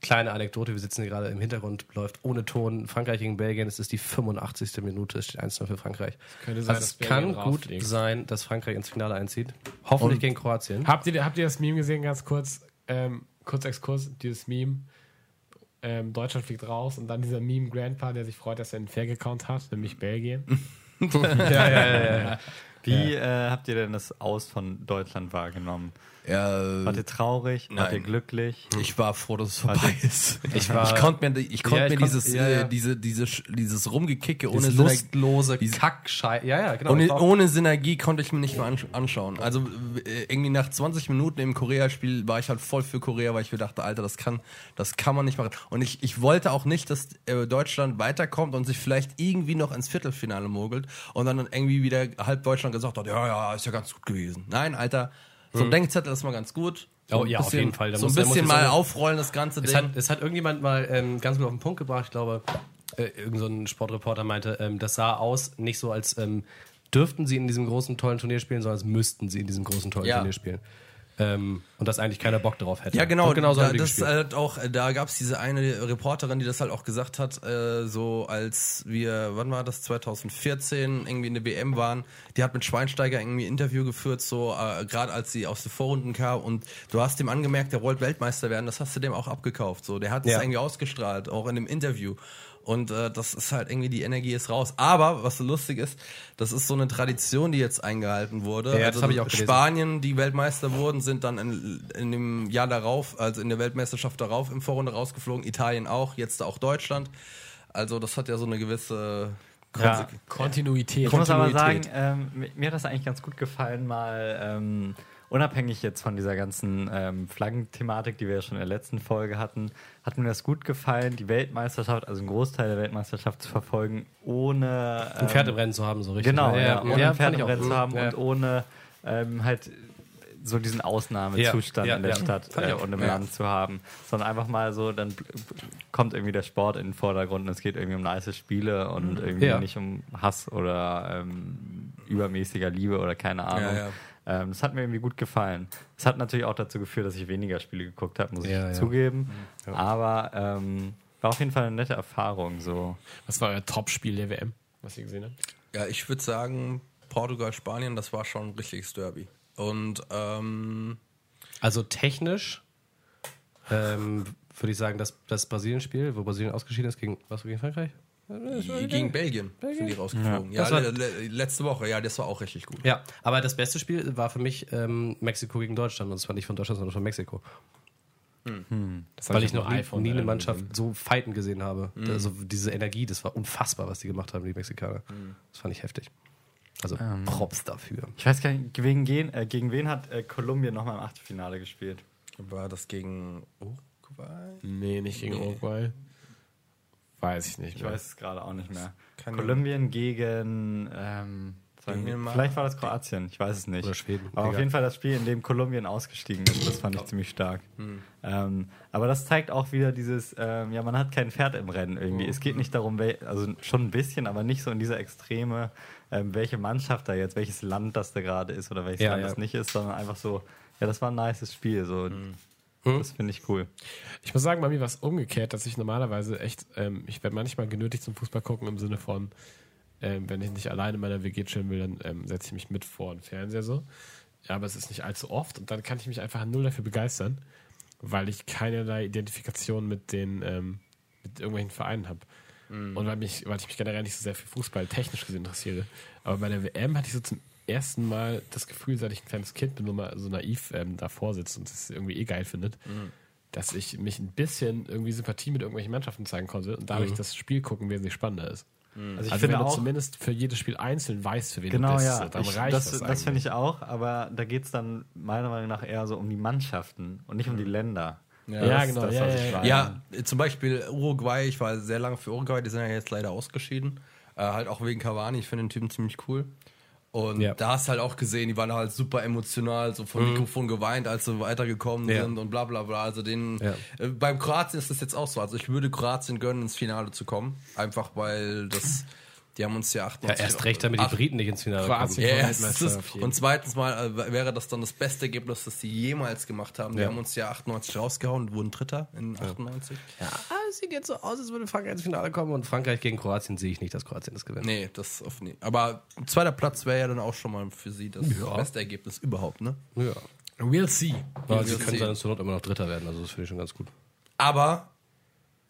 Speaker 3: kleine Anekdote, wir sitzen hier gerade im Hintergrund, läuft ohne Ton Frankreich gegen Belgien, es ist die 85. Minute, es steht 1-0 für Frankreich.
Speaker 4: könnte sein,
Speaker 3: also es kann gut sein, dass Frankreich ins Finale einzieht. Hoffentlich
Speaker 1: Und-
Speaker 3: gegen Kroatien.
Speaker 4: Habt ihr, habt ihr das Meme gesehen, ganz kurz? Ähm, kurz Exkurs, dieses Meme. Ähm, Deutschland fliegt raus und dann dieser Meme Grandpa, der sich freut, dass er einen Fair-Account hat, nämlich Belgien.
Speaker 3: ja, ja, ja, ja.
Speaker 2: wie äh, habt ihr denn das Aus von Deutschland wahrgenommen?
Speaker 1: Ja,
Speaker 2: Wart ihr traurig? Wart ihr
Speaker 1: Nein.
Speaker 2: glücklich?
Speaker 1: ich war froh, dass es vorbei ist.
Speaker 3: Ich war-
Speaker 1: ich konnte mir, ich konnte
Speaker 3: Ja, ich
Speaker 1: mir
Speaker 3: konnt-
Speaker 1: dieses,
Speaker 3: ja, ja.
Speaker 1: Äh, diese, diese, dieses Rumgekicke ohne Synergie,
Speaker 3: lustlose Kackschei. Ja, ja, genau.
Speaker 1: Ohne, ohne Synergie konnte ich mir nicht mehr ansch- anschauen. Also äh, irgendwie nach 20 Minuten im Korea-Spiel war ich halt voll für Korea, weil ich mir dachte, Alter, das kann, das kann man nicht machen. Und ich, ich wollte auch nicht, dass äh, Deutschland weiterkommt und sich vielleicht irgendwie noch ins Viertelfinale mogelt und dann irgendwie wieder halb Deutschland gesagt hat, ja, ja, ist ja ganz gut gewesen. Nein, Alter, so ein Denkzettel ist mal ganz gut. So
Speaker 3: Oh,
Speaker 1: ein
Speaker 3: ja, auf
Speaker 1: bisschen,
Speaker 3: jeden Fall. Da
Speaker 1: so ein
Speaker 3: muss- muss
Speaker 1: bisschen
Speaker 3: ich
Speaker 1: mal aufrollen, das ganze
Speaker 3: Es
Speaker 1: Ding.
Speaker 3: hat, es hat irgendjemand mal ähm, ganz gut auf den Punkt gebracht, ich glaube, äh, irgend so ein Sportreporter meinte, ähm, das sah aus nicht so, als ähm, dürften sie in diesem großen, tollen Turnier spielen, sondern als müssten sie in diesem großen, tollen
Speaker 1: Ja.
Speaker 3: Turnier spielen. Ähm, und dass eigentlich keiner Bock darauf hätte.
Speaker 1: Ja, genau.
Speaker 3: Und genau so
Speaker 1: da, das halt auch, äh, da gab es diese eine Reporterin, die das halt auch gesagt hat, äh, so als wir, wann war das, 2014, irgendwie in der WM waren, die hat mit Schweinsteiger irgendwie ein Interview geführt, so äh, gerade als sie aus den Vorrunden kam und du hast dem angemerkt, der wollte Weltmeister werden, das hast du dem auch abgekauft. So, der hat es
Speaker 3: Ja.
Speaker 1: irgendwie ausgestrahlt, auch in dem Interview. Und äh, das ist halt irgendwie, die Energie ist raus. Aber, was so lustig ist, das ist so eine Tradition, die jetzt eingehalten wurde.
Speaker 3: Ja, das hab ich auch gelesen.
Speaker 1: Spanien, die Weltmeister wurden, sind dann in, in dem Jahr darauf, also in der Weltmeisterschaft darauf im Vorrunde rausgeflogen. Italien auch, jetzt auch Deutschland. Also das hat ja so eine gewisse
Speaker 2: Ja.
Speaker 4: Kontinuität.
Speaker 2: Ich muss aber sagen, ähm, mir, mir hat das eigentlich ganz gut gefallen, mal ähm, unabhängig jetzt von dieser ganzen ähm, Flaggenthematik, die wir ja schon in der letzten Folge hatten, hat mir das gut gefallen, die Weltmeisterschaft, also einen Großteil der Weltmeisterschaft zu verfolgen, ohne
Speaker 3: Ein Pferd im Rennen zu haben, so richtig.
Speaker 2: Genau,
Speaker 3: ne?
Speaker 2: ja, ohne
Speaker 3: ja,
Speaker 2: ein Pferd
Speaker 3: fand ich
Speaker 2: im
Speaker 3: auch.
Speaker 2: Rennen zu haben
Speaker 3: Ja.
Speaker 2: und ohne ähm, halt so diesen Ausnahmezustand
Speaker 3: Ja, ja,
Speaker 2: in der
Speaker 3: ja.
Speaker 2: Stadt äh, und im
Speaker 1: Ja.
Speaker 2: Land zu haben, sondern einfach mal so, dann kommt irgendwie der Sport in den Vordergrund und es geht irgendwie um nice Spiele und irgendwie
Speaker 3: Ja.
Speaker 2: nicht um Hass oder ähm, übermäßiger Liebe oder keine Ahnung.
Speaker 1: Ja, ja.
Speaker 2: Ähm, das hat mir irgendwie gut gefallen. Das hat natürlich auch dazu geführt, dass ich weniger Spiele geguckt habe, muss
Speaker 3: Ja, ja.
Speaker 2: ich zugeben. Aber ähm, war auf jeden Fall eine nette Erfahrung. So.
Speaker 4: Was war euer Top-Spiel der WM, was ihr gesehen habt?
Speaker 1: Ja, ich würde sagen, Portugal, Spanien, das war schon ein richtiges Derby. Und ähm,
Speaker 3: Also technisch ähm, würde ich sagen, dass das Brasilien-Spiel, wo Brasilien ausgeschieden ist, gegen, was, gegen Frankreich?
Speaker 1: Gegen Belgien, sind die rausgeflogen. Ja,
Speaker 3: Das war-
Speaker 1: le le letzte Woche, ja, das war auch richtig gut.
Speaker 3: Ja, aber das beste Spiel war für mich ähm, Mexiko gegen Deutschland. Und zwar nicht von Deutschland, sondern von Mexiko.
Speaker 4: Das
Speaker 3: Weil
Speaker 4: hab
Speaker 3: ich noch nie, nie eine Mannschaft
Speaker 4: gesehen.
Speaker 3: so fighten gesehen habe. Also diese Energie, das war unfassbar, was die gemacht haben, die Mexikaner. Das fand ich heftig. Also Props dafür.
Speaker 2: Ich weiß gar nicht, gegen, wen- äh, gegen wen hat äh, Kolumbien nochmal im Achtelfinale gespielt?
Speaker 1: War das gegen Uruguay?
Speaker 4: Nee, nicht gegen
Speaker 1: Nee.
Speaker 4: Uruguay. Weiß ich nicht
Speaker 2: Ich
Speaker 4: mehr.
Speaker 2: weiß es gerade auch nicht mehr. Kolumbien gegen, ähm,
Speaker 1: Dänemark?
Speaker 2: vielleicht war das Kroatien, ich weiß es nicht.
Speaker 3: Oder Schweden,
Speaker 2: Aber auf
Speaker 3: egal.
Speaker 2: jeden Fall das Spiel, in dem Kolumbien ausgestiegen ist, das fand ich ziemlich stark. Ähm, aber das zeigt auch wieder dieses, ähm, ja, man hat kein Pferd im Rennen irgendwie. Es geht nicht darum, also schon ein bisschen, aber nicht so in dieser Extreme, ähm, welche Mannschaft da jetzt, welches Land das da gerade ist oder welches
Speaker 3: Ja,
Speaker 2: Land
Speaker 3: ja.
Speaker 2: das nicht ist, sondern einfach so, ja, das war ein nices Spiel. So. Das finde ich cool.
Speaker 4: Ich muss sagen, bei mir war es umgekehrt, dass ich normalerweise echt, ähm, ich werde manchmal genötigt zum Fußball gucken im Sinne von, ähm, wenn ich nicht alleine in meiner WG chillen will, dann ähm, setze ich mich mit vor den Fernseher so. Ja, aber es ist nicht allzu oft und dann kann ich mich einfach null dafür begeistern, weil ich keinerlei Identifikation mit den ähm, mit irgendwelchen Vereinen habe. Und weil, mich, weil ich mich generell nicht so sehr für Fußball technisch gesehen interessiere. Aber bei der WM hatte ich so zum ersten Mal das Gefühl, seit ich ein kleines Kind bin, nur mal so naiv ähm, davor sitzt und es irgendwie eh geil findet, dass ich mich ein bisschen irgendwie Sympathie mit irgendwelchen Mannschaften zeigen konnte und dadurch das Spiel gucken wesentlich spannender ist.
Speaker 2: Also
Speaker 4: Also,
Speaker 2: ich finde
Speaker 4: wenn du
Speaker 2: auch,
Speaker 4: zumindest für jedes Spiel einzeln weißt, für wen
Speaker 2: Genau,
Speaker 4: du bist,
Speaker 2: ja.
Speaker 4: dann
Speaker 2: Ich,
Speaker 4: reicht
Speaker 2: das
Speaker 4: das,
Speaker 2: das finde ich auch, aber da geht es dann meiner Meinung nach eher so um die Mannschaften und nicht um die Länder.
Speaker 1: Ja,
Speaker 4: Ja,
Speaker 2: Das ist
Speaker 4: genau,
Speaker 2: Das,
Speaker 4: ja,
Speaker 2: was
Speaker 4: ja. Ja,
Speaker 1: zum Beispiel Uruguay, ich war sehr lange für Uruguay, die sind ja jetzt leider ausgeschieden. Äh, halt auch wegen Cavani, ich finde den Typen ziemlich cool. Und
Speaker 3: Ja.
Speaker 1: da hast du halt auch gesehen, die waren halt super emotional, so vom Mikrofon geweint, als sie weitergekommen
Speaker 3: Ja.
Speaker 1: sind und bla bla bla. Also den
Speaker 3: Ja.
Speaker 1: äh, beim Kroatien ist das jetzt auch so. Also ich würde Kroatien gönnen, ins Finale zu kommen. Einfach weil das, die haben uns ja
Speaker 3: Ja,
Speaker 1: 98
Speaker 3: erst recht, damit die Briten nicht ins Finale kommen.
Speaker 1: ja,
Speaker 4: jeden
Speaker 1: und zweitens mal äh, wäre das dann das beste Ergebnis, das die jemals gemacht haben. Die
Speaker 3: Ja.
Speaker 1: haben uns ja 98 rausgehauen und wurden Dritter in 98.
Speaker 3: Ja, es sieht jetzt so aus, als würde Frankreich ins Finale kommen und Frankreich gegen Kroatien sehe ich nicht, dass Kroatien das gewinnt.
Speaker 1: Nee, das auf nie. Aber ein zweiter Platz wäre ja dann auch schon mal für sie das
Speaker 3: Ja.
Speaker 1: beste Ergebnis überhaupt, ne?
Speaker 3: Ja.
Speaker 4: We'll see.
Speaker 3: Aber
Speaker 1: Wir
Speaker 3: sie können dann zur Not immer noch Dritter werden, also das finde ich schon ganz gut.
Speaker 1: Aber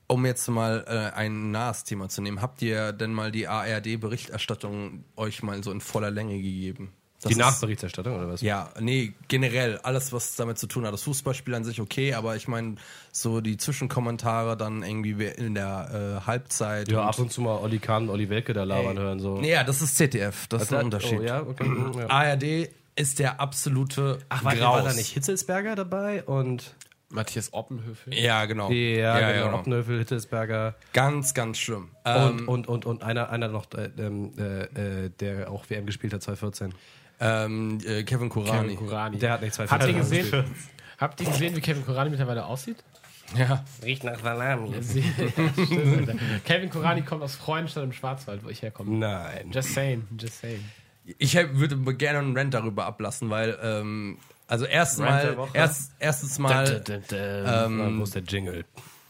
Speaker 1: um jetzt mal äh, ein nahes Thema zu nehmen, habt ihr denn mal die ARD-Berichterstattung euch mal so in voller Länge gegeben? Das
Speaker 3: die Nachberichterstattung oder was?
Speaker 1: Ja, nee, generell alles, was damit zu tun hat. Das Fußballspiel an sich okay, aber ich meine, so die Zwischenkommentare dann irgendwie in der äh, Halbzeit.
Speaker 3: Ja,
Speaker 1: und-
Speaker 3: ab und zu mal Olli Kahn und Olli Welke da labern hören. So.
Speaker 1: Nee, ja, das ist ZDF, das ist ein Unterschied.
Speaker 3: Oh, ja, okay. ja.
Speaker 1: ARD ist der absolute
Speaker 3: Ach, war,
Speaker 1: Graus.
Speaker 3: war da nicht Hitzelsberger dabei und
Speaker 4: Matthias Oppenhöfel.
Speaker 1: Ja, genau.
Speaker 3: ja, genau, Oppenhövel, Hitzelsberger
Speaker 1: Ganz, ganz schlimm.
Speaker 3: und,
Speaker 1: Ähm,
Speaker 3: und, und, und einer, einer noch, äh, ähm, äh, äh, der auch WM gespielt hat 2014.
Speaker 1: ähm, äh, Kevin Kurani.
Speaker 4: Kevin Kurani.
Speaker 3: Der hat nicht
Speaker 4: Habt ihr
Speaker 3: 2014
Speaker 4: gesehen? Habt ihr gesehen, wie Kevin Kurani mittlerweile aussieht?
Speaker 1: Ja.
Speaker 3: Riecht nach Salami.
Speaker 4: Kevin Kurani kommt aus Freudenstadt im Schwarzwald, wo ich herkomme.
Speaker 3: Nein.
Speaker 4: Just saying, just saying.
Speaker 1: Ich würde gerne einen Rant darüber ablassen, weil, ähm, also erstens
Speaker 2: Rant der
Speaker 1: mal,
Speaker 2: Woche?
Speaker 1: erst, erstens mal,
Speaker 3: Ähm, wo ist der Jingle?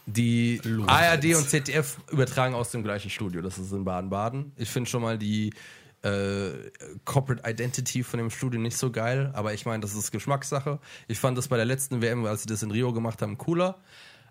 Speaker 1: die ARD und ZDF übertragen aus dem gleichen Studio. Das ist in Baden-Baden. Ich finde schon mal die äh, Corporate Identity von dem Studio nicht so geil, aber ich meine, das ist Geschmackssache. Ich fand das bei der letzten WM, als sie das in Rio gemacht haben, cooler.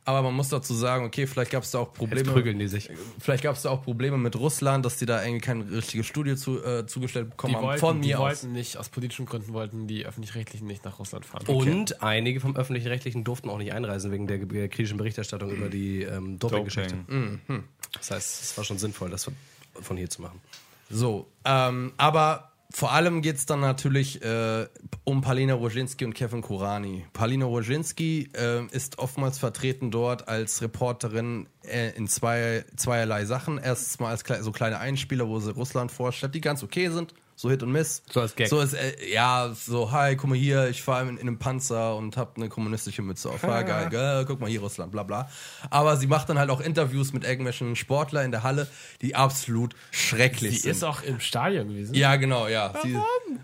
Speaker 1: Aber man muss dazu sagen, okay, vielleicht gab es da auch
Speaker 3: Jetzt
Speaker 1: Probleme.
Speaker 3: prügeln die sich.
Speaker 1: Vielleicht gab es da auch Probleme mit Russland, dass die da irgendwie kein richtiges Studio zu, äh, zugestellt bekommen
Speaker 4: Die
Speaker 1: haben.
Speaker 4: wollten,
Speaker 1: Von
Speaker 4: die
Speaker 1: mir aus.
Speaker 4: wollten nicht, aus politischen Gründen wollten die Öffentlich-Rechtlichen nicht nach Russland fahren.
Speaker 3: Und einige vom Öffentlich-Rechtlichen durften auch nicht einreisen wegen der ge- kritischen Berichterstattung über die ähm, Doping-Geschichte.
Speaker 2: Doping.
Speaker 3: Das heißt, es war schon sinnvoll. Das war von hier zu machen.
Speaker 1: So, ähm, aber vor allem geht es dann natürlich äh, um Palina Roginski und Kevin Kurani. Palina Roginski äh, ist oftmals vertreten dort als Reporterin äh, in zwei, zweierlei Sachen. Erstens mal als kle so kleine Einspieler, wo sie Russland vorstellt, die ganz okay sind. So Hit und Miss.
Speaker 3: So als Gag.
Speaker 1: So ist, äh, ja, so, hi, guck mal hier, ich fahre in, in einem Panzer und hab eine kommunistische Mütze auf. War geil, gell? guck mal hier, Russland, bla bla. Aber sie macht dann halt auch Interviews mit irgendwelchen Sportlern in der Halle, die absolut schrecklich
Speaker 4: Sie
Speaker 1: sind.
Speaker 4: ist auch im Stadion gewesen.
Speaker 1: Ja, genau, ja. Sie,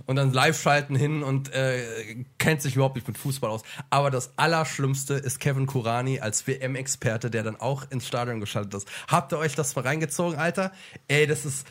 Speaker 1: und dann live schalten hin und äh, kennt sich überhaupt nicht mit Fußball aus. Aber das Allerschlimmste ist Kevin Kurani als WM-Experte, der dann auch ins Stadion geschaltet ist. Habt ihr euch das mal reingezogen, Alter? Ey, das ist.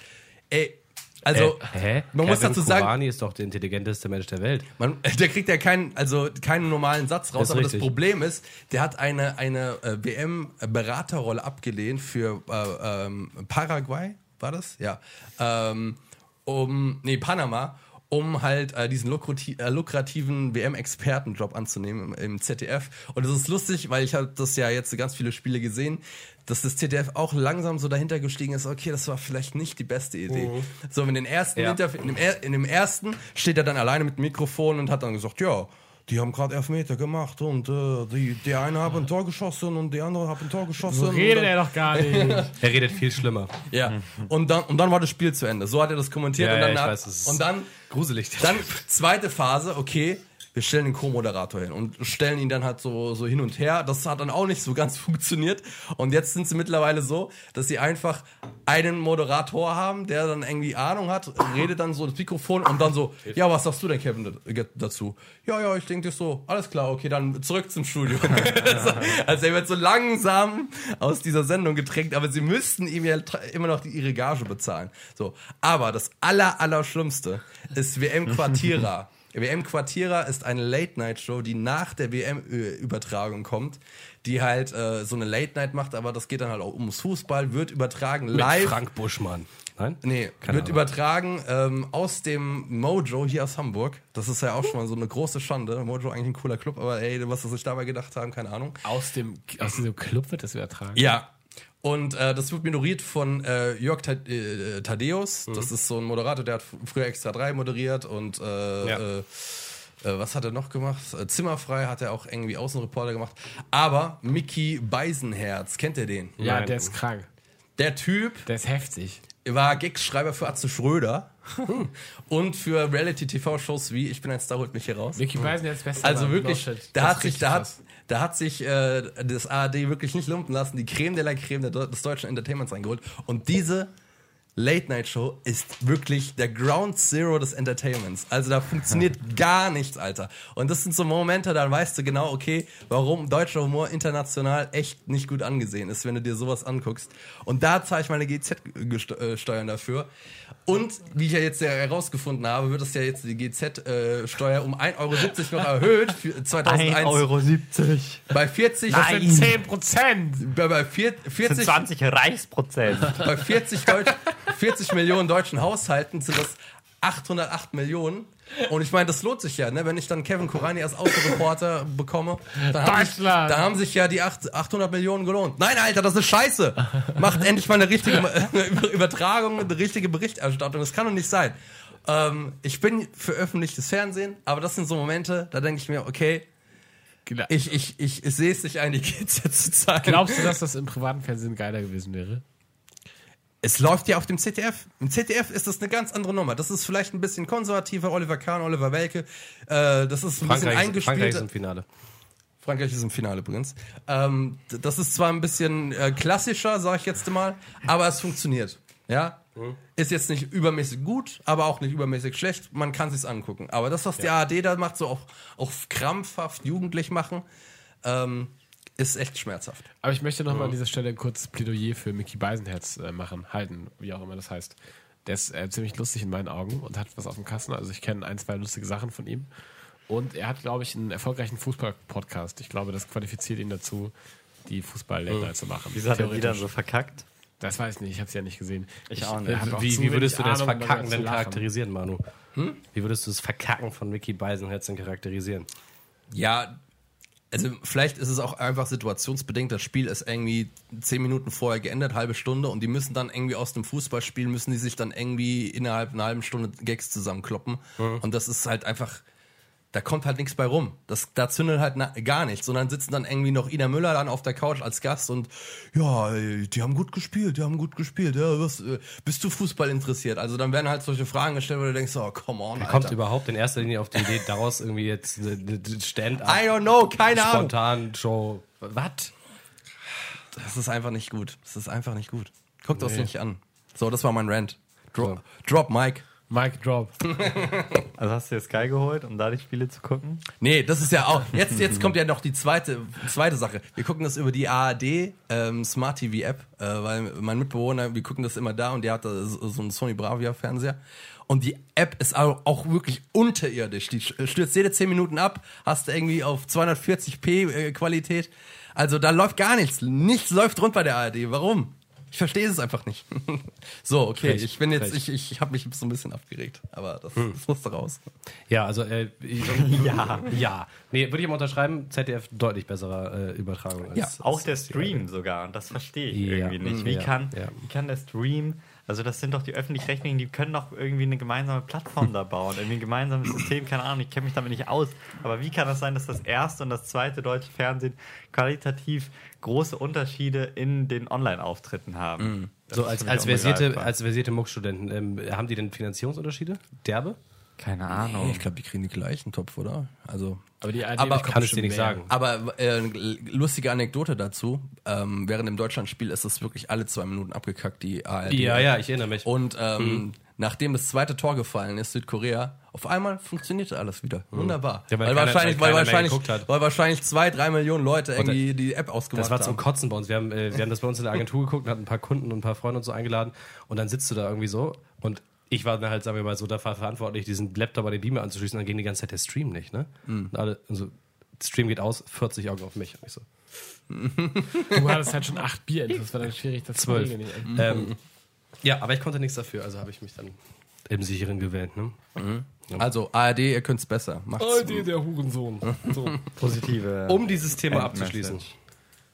Speaker 1: Ey. Also,
Speaker 3: äh,
Speaker 1: man muss dazu sagen,
Speaker 3: Kurani ist doch der intelligenteste Mensch der Welt.
Speaker 1: man, der kriegt ja keinen, also keinen normalen Satz raus,
Speaker 3: Das
Speaker 1: aber das. Problem ist, der hat eine, eine äh, WM-Beraterrolle abgelehnt für äh, ähm, Paraguay, war das? Ja. Ähm, um, nee, Panama, um halt äh, diesen lukrati äh, lukrativen WM-Expertenjob anzunehmen im, im ZDF. Und das ist lustig, weil ich habe das ja jetzt ganz viele Spiele gesehen, dass das ZDF auch langsam so dahinter gestiegen ist, okay, das war vielleicht nicht die beste Idee. So, in den ersten
Speaker 3: Ja.
Speaker 1: In dem, er in dem ersten steht er dann alleine mit dem Mikrofon und hat dann gesagt, ja, die haben gerade Elfmeter gemacht und äh, die, der eine hat ein Tor geschossen und die andere hat ein Tor geschossen.
Speaker 4: So redet
Speaker 1: dann,
Speaker 4: er doch gar nicht.
Speaker 3: Er redet viel schlimmer.
Speaker 1: Ja, und dann, und dann war das Spiel zu Ende. So hat er das kommentiert
Speaker 3: Ja,
Speaker 1: und
Speaker 3: ja,
Speaker 1: dann,
Speaker 3: ich
Speaker 1: hat,
Speaker 3: weiß,
Speaker 1: und dann
Speaker 3: Gruselig.
Speaker 1: dann zweite Phase, okay, wir stellen den Co-Moderator hin und stellen ihn dann halt so, so hin und her. Das hat dann auch nicht so ganz funktioniert. Und jetzt sind sie mittlerweile so, dass sie einfach einen Moderator haben, der dann irgendwie Ahnung hat, redet dann so ins Mikrofon und dann so, ja, was sagst du denn, Kevin, da- dazu? Ja, ja, ich denke dir so, alles klar, okay, dann zurück zum Studio. also, also er wird so langsam aus dieser Sendung gedrängt, aber sie müssten ihm ja immer noch die, ihre Gage bezahlen. So, aber das aller, Allerschlimmste ist WM Quartierer. WM Quartierer ist eine Late-Night-Show, die nach der WM-Übertragung kommt, die halt äh, so eine Late-Night macht, aber das geht dann halt auch ums Fußball, wird übertragen live.
Speaker 3: Frank Buschmann. Nein?
Speaker 1: Nee,
Speaker 3: Keine
Speaker 1: wird
Speaker 3: Ahnung.
Speaker 1: übertragen ähm, aus dem Mojo hier aus Hamburg. Das ist ja auch schon mal so eine große Schande. Mojo eigentlich ein cooler Club, aber ey, was sie sich dabei gedacht haben, keine Ahnung.
Speaker 4: Aus, dem, aus diesem Club wird das übertragen.
Speaker 1: Ja. Und äh, das wird moderiert von äh, Jörg Ta äh, Thaddeus. Das ist so ein Moderator, der hat früher Extra 3 moderiert und äh,
Speaker 3: Ja.
Speaker 1: äh, äh, was hat er noch gemacht? Äh, Zimmerfrei hat er auch irgendwie Außenreporter gemacht. Aber Mickey Beisenherz, kennt ihr den?
Speaker 4: Ja,
Speaker 3: Nein.
Speaker 4: der ist krank.
Speaker 1: Der Typ
Speaker 4: Der ist heftig.
Speaker 1: war Gagschreiber für Atze Schröder und für Reality-TV-Shows wie Ich bin ein Star, holt mich hier raus.
Speaker 4: Mickey Beisen jetzt beste
Speaker 1: Also wirklich, da
Speaker 4: Das
Speaker 1: hat
Speaker 4: ist
Speaker 1: sich, da hat. Da hat sich äh, das ARD wirklich nicht lumpen lassen, die Creme de la Creme des deutschen Entertainments eingeholt. Und diese Late-Night-Show ist wirklich der Ground Zero des Entertainments. Also da funktioniert gar nichts, Alter. Und das sind so Momente, da weißt du genau, okay, warum deutscher Humor international echt nicht gut angesehen ist, wenn du dir sowas anguckst. Und da zahle ich meine GZ-Steuern dafür. Und wie ich ja jetzt ja herausgefunden habe, wird es ja jetzt die GZ-Steuer um 1,70 Euro noch erhöht für 2001
Speaker 2: 1,70 Euro.
Speaker 1: bei 40
Speaker 4: Das
Speaker 2: Nein.
Speaker 4: sind 10 Prozent.
Speaker 1: bei, bei vier-
Speaker 2: Das
Speaker 1: 40
Speaker 2: sind 20 Reichsprozent.
Speaker 1: bei 40, Deutsch, 40 Millionen deutschen Haushalten sind das 808 Millionen. Und ich meine, das lohnt sich ja, ne? wenn ich dann Kevin Kurani als Außenreporter bekomme. Dann haben, sich,
Speaker 4: Deutschland!
Speaker 1: da haben sich ja die acht- 800 Millionen gelohnt. Nein, Alter, das ist scheiße. Macht endlich mal eine richtige Übertragung, eine richtige Berichterstattung. Das kann doch nicht sein. Ähm, ich bin für öffentliches Fernsehen, aber das sind so Momente, da denke ich mir, okay,
Speaker 4: Gla-
Speaker 1: ich, ich, ich, ich sehe es nicht ein, die Kids jetzt zu zahlen.
Speaker 4: Glaubst du, dass das im privaten Fernsehen geiler gewesen wäre?
Speaker 1: Es läuft ja auf dem ZDF. Im ZDF ist das eine ganz andere Nummer. Das ist vielleicht ein bisschen konservativer. Oliver Kahn, Oliver Welke. Äh, das ist ein bisschen
Speaker 3: Frankreich, Frankreich
Speaker 1: eingespielt.
Speaker 3: ist im Finale.
Speaker 1: Frankreich ist im Finale übrigens. Ähm, das ist zwar ein bisschen äh, klassischer, sage ich jetzt mal, aber es funktioniert. Ja, ist jetzt nicht übermäßig gut, aber auch nicht übermäßig schlecht. Man kann sich's angucken. Aber das, was die ARD da macht, so auch, auch krampfhaft jugendlich machen, ähm, ist echt schmerzhaft.
Speaker 4: Aber ich möchte noch mal an dieser Stelle ein kurzes Plädoyer für Mickey Beisenherz äh, machen, halten, wie auch immer das heißt. Der ist äh, ziemlich lustig in meinen Augen und hat was auf dem Kasten. Also ich kenne ein, zwei lustige Sachen von ihm. Und er hat, glaube ich, einen erfolgreichen Fußball-Podcast. Ich glaube, das qualifiziert ihn dazu, die Fußball-Late zu machen.
Speaker 2: Wieso hat er
Speaker 4: Theoretisch.
Speaker 2: so verkackt?
Speaker 4: Das weiß ich nicht, ich habe es ja nicht gesehen.
Speaker 2: Ich auch nicht.
Speaker 4: hat auch
Speaker 3: Wie, wie würdest du das
Speaker 4: Ahnung,
Speaker 3: Verkacken denn charakterisieren, Manu? Wie würdest du das Verkacken von Mickey Beisenherz denn charakterisieren?
Speaker 1: Ja, also vielleicht ist es auch einfach situationsbedingt. Das Spiel ist irgendwie zehn Minuten vorher geändert, halbe Stunde, und die müssen dann irgendwie aus dem Fußballspiel müssen die sich dann irgendwie innerhalb einer halben Stunde Gags zusammenkloppen. Und das ist halt einfach, da kommt halt nichts bei rum. Das, da zündet halt na, gar nichts. Und dann sitzen dann irgendwie noch Ina Müller dann auf der Couch als Gast und ja, ey, die haben gut gespielt, die haben gut gespielt. Ja, was, äh, bist du Fußball interessiert? Also dann werden halt solche Fragen gestellt, wo du denkst, oh, come on, Alter.
Speaker 3: Kommt überhaupt in erster Linie auf die Idee, daraus irgendwie jetzt Stand-up,
Speaker 1: I don't know, keine Ahnung.
Speaker 3: spontan Show. Was?
Speaker 1: Das ist einfach nicht gut. Das ist einfach nicht gut. Guckt das nicht an. So, das war mein Rant. Drop, Drop Mike.
Speaker 4: Mic Drop.
Speaker 2: Also hast du dir Sky geholt, um da die Spiele zu gucken?
Speaker 1: Nee, das ist ja auch. Jetzt, jetzt kommt ja noch die zweite, zweite Sache. Wir gucken das über die ARD ähm, Smart TV App, äh, weil mein Mitbewohner, wir gucken das immer da und der hat da so so einen Sony Bravia Fernseher. Und die App ist auch, auch wirklich unterirdisch. Die stürzt jede 10 Minuten ab, hast du irgendwie auf 240p äh, Qualität. Also da läuft gar nichts. Nichts läuft rund bei der ARD. Warum? Ich verstehe es einfach nicht. so, okay,
Speaker 3: Frech,
Speaker 1: ich bin jetzt,
Speaker 3: frech.
Speaker 1: ich, ich habe mich so ein bisschen abgeregt, aber das, das musste raus.
Speaker 3: Ja, also äh, ja, ja. Nee, würde ich mal unterschreiben, ZDF deutlich besserer äh, Übertragung. Als,
Speaker 1: Ja,
Speaker 2: Auch der Stream sogar. Und das verstehe ich
Speaker 3: Ja.
Speaker 2: irgendwie nicht.
Speaker 3: Mhm.
Speaker 2: Wie,
Speaker 3: Ja.
Speaker 2: kann,
Speaker 3: Ja.
Speaker 2: wie kann der Stream, also das sind doch die öffentlich-rechtlichen, die können doch irgendwie eine gemeinsame Plattform da bauen. Irgendwie ein gemeinsames System, keine Ahnung, ich kenne mich damit nicht aus. Aber wie kann das sein, dass das erste und das zweite deutsche Fernsehen qualitativ große Unterschiede in den Online-Auftritten haben? Das
Speaker 3: so als, als versierte, als versierte Muckstudenten, ähm, haben die denn Finanzierungsunterschiede? Derbe?
Speaker 2: Keine Ahnung.
Speaker 1: Ich glaube, die kriegen die gleichen Topf, oder? Also.
Speaker 4: Aber die
Speaker 1: Aber
Speaker 3: kann ich dir nicht
Speaker 4: mehr.
Speaker 3: sagen.
Speaker 1: Aber äh, lustige Anekdote dazu. Ähm, während dem Deutschlandspiel ist es wirklich alle zwei Minuten abgekackt, die ARD.
Speaker 3: Ja, ja, ich erinnere mich.
Speaker 1: Und ähm, nachdem das zweite Tor gefallen ist, Südkorea, auf einmal funktionierte alles wieder. Wunderbar.
Speaker 3: Ja, weil
Speaker 1: weil,
Speaker 3: keiner-
Speaker 1: wahrscheinlich,
Speaker 3: weil
Speaker 1: wahrscheinlich, weil wahrscheinlich zwei, drei Millionen Leute
Speaker 3: Und
Speaker 1: irgendwie die App ausgemacht
Speaker 3: Das war zum
Speaker 1: haben.
Speaker 3: Kotzen bei uns. Wir haben, äh, wir haben das bei uns in der Agentur geguckt und hatten ein paar Kunden und ein paar Freunde und so eingeladen. Und dann sitzt du da irgendwie so und ich war dann halt, sagen wir mal, so dafür verantwortlich, diesen Laptop bei den Beamer anzuschließen. Dann ging die ganze Zeit der Stream nicht, ne?
Speaker 1: Mhm.
Speaker 3: Alle, also, Stream geht aus, 40 Augen auf mich. Und ich so,
Speaker 4: Du hattest halt schon acht Bier, das war dann schwierig, das zu
Speaker 3: Zwölf. ähm, ja, aber ich konnte nichts dafür, also habe ich mich dann im Sicheren gewählt, ne?
Speaker 1: Also ARD, ihr könnt's besser. Macht's.
Speaker 4: Die, der Hurensohn. So.
Speaker 2: Positive.
Speaker 3: Um dieses Thema abzuschließen.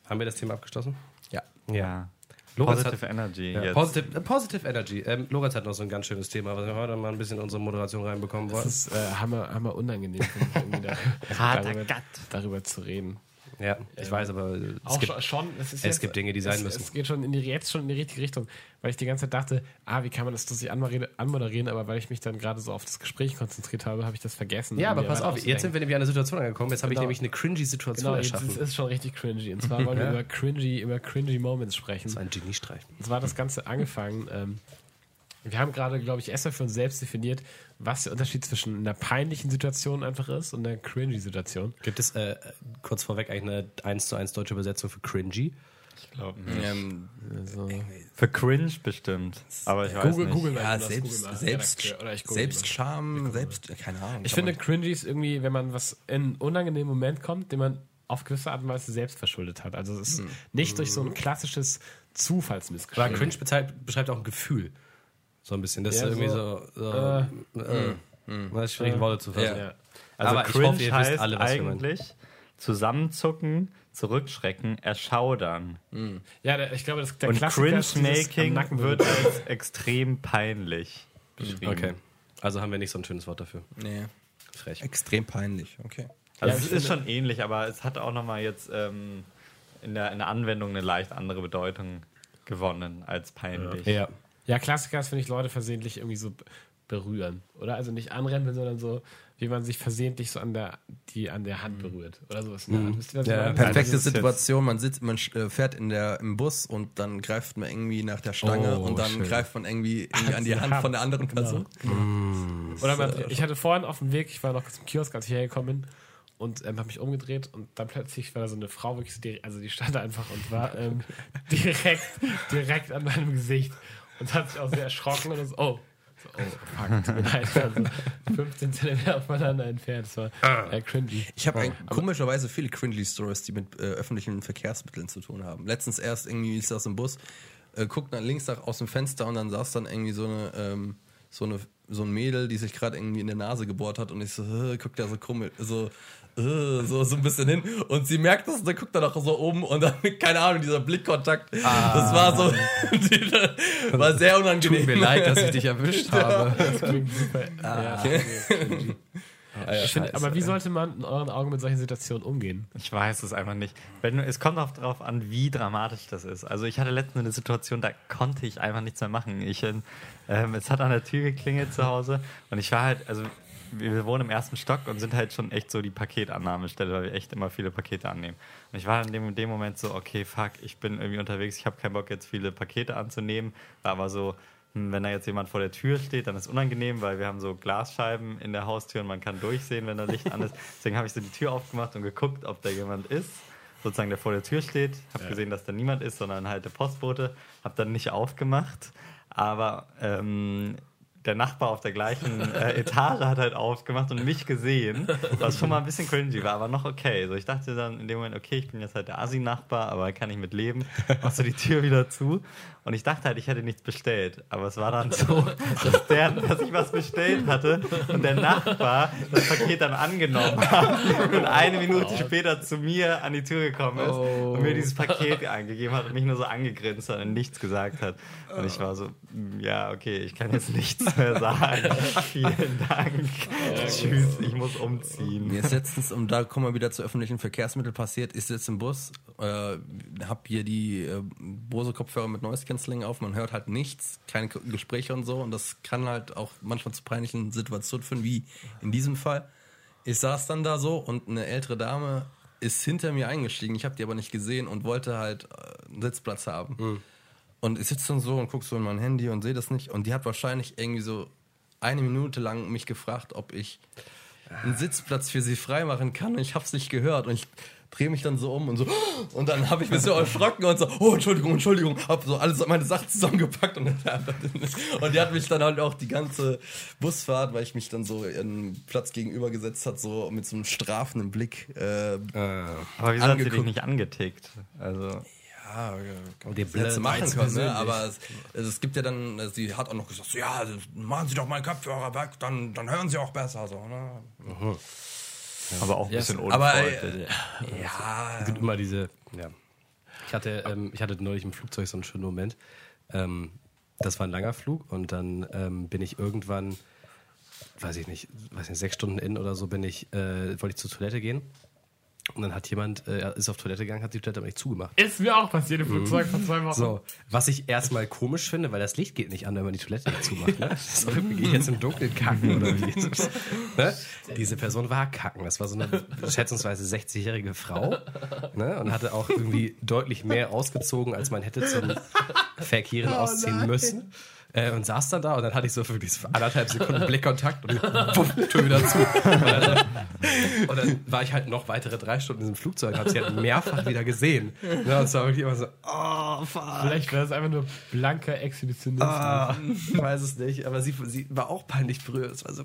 Speaker 3: Haben wir das Thema abgeschlossen?
Speaker 1: Ja.
Speaker 2: Ja.
Speaker 3: Lorenz
Speaker 2: Positive
Speaker 3: hat,
Speaker 2: Energy.
Speaker 3: ja,
Speaker 2: jetzt.
Speaker 3: positive, äh, positive Energy. Ähm, Lorenz hat noch so ein ganz schönes Thema, was wir heute mal ein bisschen in unsere Moderation reinbekommen wollen.
Speaker 4: Das ist äh, hammer, hammer unangenehm, darüber, darüber zu reden.
Speaker 3: Ja, ich weiß, aber es gibt,
Speaker 4: schon, es,
Speaker 3: es gibt Dinge, die sein
Speaker 4: es,
Speaker 3: müssen.
Speaker 4: Es geht schon in die, jetzt schon in die richtige Richtung, weil ich die ganze Zeit dachte, ah, wie kann man das lustig anmoderieren, anmoderieren aber weil ich mich dann gerade so auf das Gespräch konzentriert habe, habe ich das vergessen.
Speaker 3: ja, aber pass
Speaker 4: weiter
Speaker 3: auf, jetzt sind wir nämlich an einer Situation angekommen. Jetzt habe ich
Speaker 4: Genau.
Speaker 3: nämlich eine cringy Situation
Speaker 4: Genau, jetzt
Speaker 3: erschaffen.
Speaker 4: ist, ist schon richtig cringy. Und zwar wollen wir über cringy, über cringy Moments sprechen.
Speaker 3: Das war ein Geniestreich.
Speaker 4: Und zwar hat das Ganze angefangen. Ähm, wir haben gerade, glaube ich, erstmal für uns selbst definiert, was der Unterschied zwischen einer peinlichen Situation einfach ist und einer cringy Situation.
Speaker 3: Gibt es äh, kurz vorweg eigentlich eine 1 zu 1 deutsche Übersetzung für cringy?
Speaker 2: Ich glaube
Speaker 1: Ähm,
Speaker 4: Also,
Speaker 2: Für Cringe bestimmt. Aber ich weiß
Speaker 4: Google,
Speaker 2: nicht.
Speaker 4: Google mal
Speaker 1: ja, selbst,
Speaker 4: Google
Speaker 1: selbst,
Speaker 4: google
Speaker 1: Selbstscham, selbst, keine Ahnung.
Speaker 4: Ich finde, cringy ist irgendwie, wenn man was in einen unangenehmen Moment kommt, den man auf gewisse Art und Weise selbst verschuldet hat. Also es ist nicht durch so ein klassisches
Speaker 3: Aber
Speaker 4: Zufallsmissgeschick.
Speaker 3: cringe beschreibt, beschreibt auch ein Gefühl. So ein bisschen. Das
Speaker 4: Ja,
Speaker 3: ist irgendwie
Speaker 4: so,
Speaker 3: so. so äh, Das ist schwierig Worte zu fassen.
Speaker 4: Ja.
Speaker 2: Also
Speaker 3: Aber ich
Speaker 2: Cringe
Speaker 3: hoffe, ihr wisst
Speaker 2: heißt
Speaker 3: alle, was
Speaker 2: eigentlich zusammenzucken, zurückschrecken, erschaudern.
Speaker 4: ja, der, ich glaube, das, der
Speaker 2: Und Cringe-Making wird als extrem peinlich beschrieben.
Speaker 3: Okay. Also haben wir nicht so ein schönes Wort dafür.
Speaker 1: Nee,
Speaker 3: Frech.
Speaker 1: extrem peinlich, okay.
Speaker 2: Also
Speaker 4: Ja,
Speaker 2: es
Speaker 4: ich
Speaker 2: ist schon ähnlich, aber es hat auch nochmal jetzt ähm, in, der, in der Anwendung eine leicht andere Bedeutung gewonnen als peinlich.
Speaker 3: Ja.
Speaker 4: Ja, Klassiker ist, finde ich, Leute versehentlich irgendwie so berühren. Oder? Also nicht anrennen, sondern so, wie man sich versehentlich so an der, die an der Hand berührt. Oder sowas. Mhm. Wisst ihr, was ich
Speaker 3: Ja,
Speaker 4: meine?
Speaker 1: Perfekte
Speaker 2: jetzt-
Speaker 1: Situation, man sitzt, man äh, fährt in der, im Bus und dann greift man irgendwie nach der Stange
Speaker 3: Oh,
Speaker 1: und dann
Speaker 3: schön.
Speaker 1: greift man irgendwie, irgendwie an die Hand
Speaker 4: Hand.
Speaker 1: von der anderen Person.
Speaker 4: Oder man, ich hatte vorhin auf dem Weg, ich war noch zum Kiosk, als ich hergekommen bin und ähm, habe mich umgedreht und dann plötzlich war da so eine Frau, wirklich so direkt, also die stand da einfach und war ähm, direkt, direkt an meinem Gesicht und hat sich auch sehr erschrocken und so, oh, so, oh, fuck, leid, also 15 Zentimeter voneinander entfernt, das war äh, cringy.
Speaker 1: Ich habe komischerweise viele cringy Stories, die mit äh, öffentlichen Verkehrsmitteln zu tun haben. Letztens erst irgendwie ist das im Bus, äh, guckt dann links nach, aus dem Fenster und dann saß dann irgendwie so eine, ähm, so eine so ein Mädel, die sich gerade irgendwie in der Nase gebohrt hat und ich so, äh, guckt da so komisch, so, äh, so, so ein bisschen hin und sie merkt das und dann guckt er doch so oben und dann, keine Ahnung, dieser Blickkontakt, das war so, die, war sehr unangenehm.
Speaker 3: Tut mir leid, dass ich dich erwischt habe.
Speaker 4: Das klingt super. ja.
Speaker 1: Ah, ja,
Speaker 4: Ich finde,
Speaker 1: scheiße,
Speaker 4: aber wie sollte man in euren Augen mit solchen Situationen umgehen?
Speaker 2: Ich weiß es einfach nicht. Wenn, es kommt auch darauf an, wie dramatisch das ist. Also ich hatte letztens eine Situation, da konnte ich einfach nichts mehr machen. Ich, ähm, es hat an der Tür geklingelt zu Hause und ich war halt, also wir wohnen im ersten Stock und sind halt schon echt so die Paketannahmestelle, weil wir echt immer viele Pakete annehmen. Und ich war in dem, in dem Moment so, okay, fuck, ich bin irgendwie unterwegs, ich habe keinen Bock jetzt viele Pakete anzunehmen. War aber so, hm, wenn da jetzt jemand vor der Tür steht, dann ist es unangenehm, weil wir haben so Glasscheiben in der Haustür und man kann durchsehen, wenn da Licht an ist. Deswegen habe ich so die Tür aufgemacht und geguckt, ob da jemand ist, sozusagen der vor der Tür steht. Habe gesehen, dass da niemand ist, sondern halt der Postbote. Habe dann nicht aufgemacht, aber ähm, der Nachbar auf der gleichen äh, Etage hat halt aufgemacht und mich gesehen, was schon mal ein bisschen cringy war, aber noch okay. So, ich dachte dann in dem Moment, okay, ich bin jetzt halt der Asi-Nachbar, aber kann ich mit leben. Machst du die Tür wieder zu und ich dachte halt, ich hätte nichts bestellt, aber es war dann so, dass, der, dass ich was bestellt hatte und der Nachbar das Paket dann angenommen hat und eine Minute später zu mir an die Tür gekommen ist und mir dieses Paket eingegeben hat und mich nur so angegrinst hat und nichts gesagt hat. Und ich war so, "Mm, ja, okay, ich kann jetzt nichts mehr sagen. Vielen Dank. Tschüss, ich muss umziehen.
Speaker 1: Mir ist letztens, um da kommen wir wieder zu öffentlichen Verkehrsmitteln passiert, ist jetzt im Bus, äh, hab hier die äh, Bose Kopfhörer mit Noise Cancelling auf, man hört halt nichts, keine Gespräche und so und das kann halt auch manchmal zu peinlichen Situationen führen, wie in diesem Fall. Ich saß dann da so und eine ältere Dame ist hinter mir eingestiegen, ich habe die aber nicht gesehen und wollte halt äh, einen Sitzplatz haben. Und ich sitze dann so und guck so in mein Handy und sehe das nicht. Und die hat wahrscheinlich irgendwie so eine Minute lang mich gefragt, ob ich einen Sitzplatz für sie freimachen kann. Und ich hab's nicht gehört. Und ich drehe mich dann so um und so. Und dann habe ich mich so erschrocken und so, oh, Entschuldigung, Entschuldigung. Hab so alles meine Sachen zusammengepackt. Und, und die hat mich dann halt auch die ganze Busfahrt, weil ich mich dann so ihren Platz gegenüber gesetzt hat, so mit so einem strafenden Blick. Äh,
Speaker 2: Aber wieso hat sie dich
Speaker 1: Angeguckt.
Speaker 2: nicht angetickt? Also,
Speaker 1: ja,
Speaker 3: Und die
Speaker 1: Sätze machen können, ne? aber es, also es gibt ja dann, also sie hat auch noch gesagt, so, ja, machen Sie doch mal Kopfhörer weg, dann, dann hören Sie auch besser. So, ne?
Speaker 2: aber auch ein bisschen
Speaker 1: aber,
Speaker 2: unfreundlich.
Speaker 1: Ja,
Speaker 3: Es gibt immer diese, ja. Ich hatte, ähm, ich hatte neulich im Flugzeug so einen schönen Moment. Ähm, das war ein langer Flug und dann ähm, bin ich irgendwann, weiß ich nicht, weiß nicht, sechs Stunden in oder so bin ich, äh, wollte ich zur Toilette gehen. Und dann hat jemand, äh, ist auf Toilette gegangen, hat die Toilette aber nicht zugemacht.
Speaker 4: Ist mir auch passiert im Flugzeug vor zwei Wochen.
Speaker 3: So, was ich erstmal komisch finde, weil das Licht geht nicht an, wenn man die Toilette nicht zumacht. Ne? So, gehe ich jetzt im Dunkeln kacken oder wie? ne? Diese Person war kacken. Das war so eine schätzungsweise 60-jährige Frau ne? und hatte auch irgendwie deutlich mehr ausgezogen, als man hätte zum Verkehren ausziehen müssen. Äh, und saß dann da und dann hatte ich so wirklich so anderthalb Sekunden Blickkontakt und wuff, Tür wieder zu. Und dann, und dann war ich halt noch weitere drei Stunden in diesem Flugzeug und habe sie halt mehrfach wieder gesehen. Ja, und es war wirklich immer so, oh, fuck.
Speaker 4: Vielleicht wäre es einfach nur blanker Exhibitionismus.
Speaker 3: Ah, ich weiß es nicht, aber sie, sie war auch peinlich berührt. Es war so,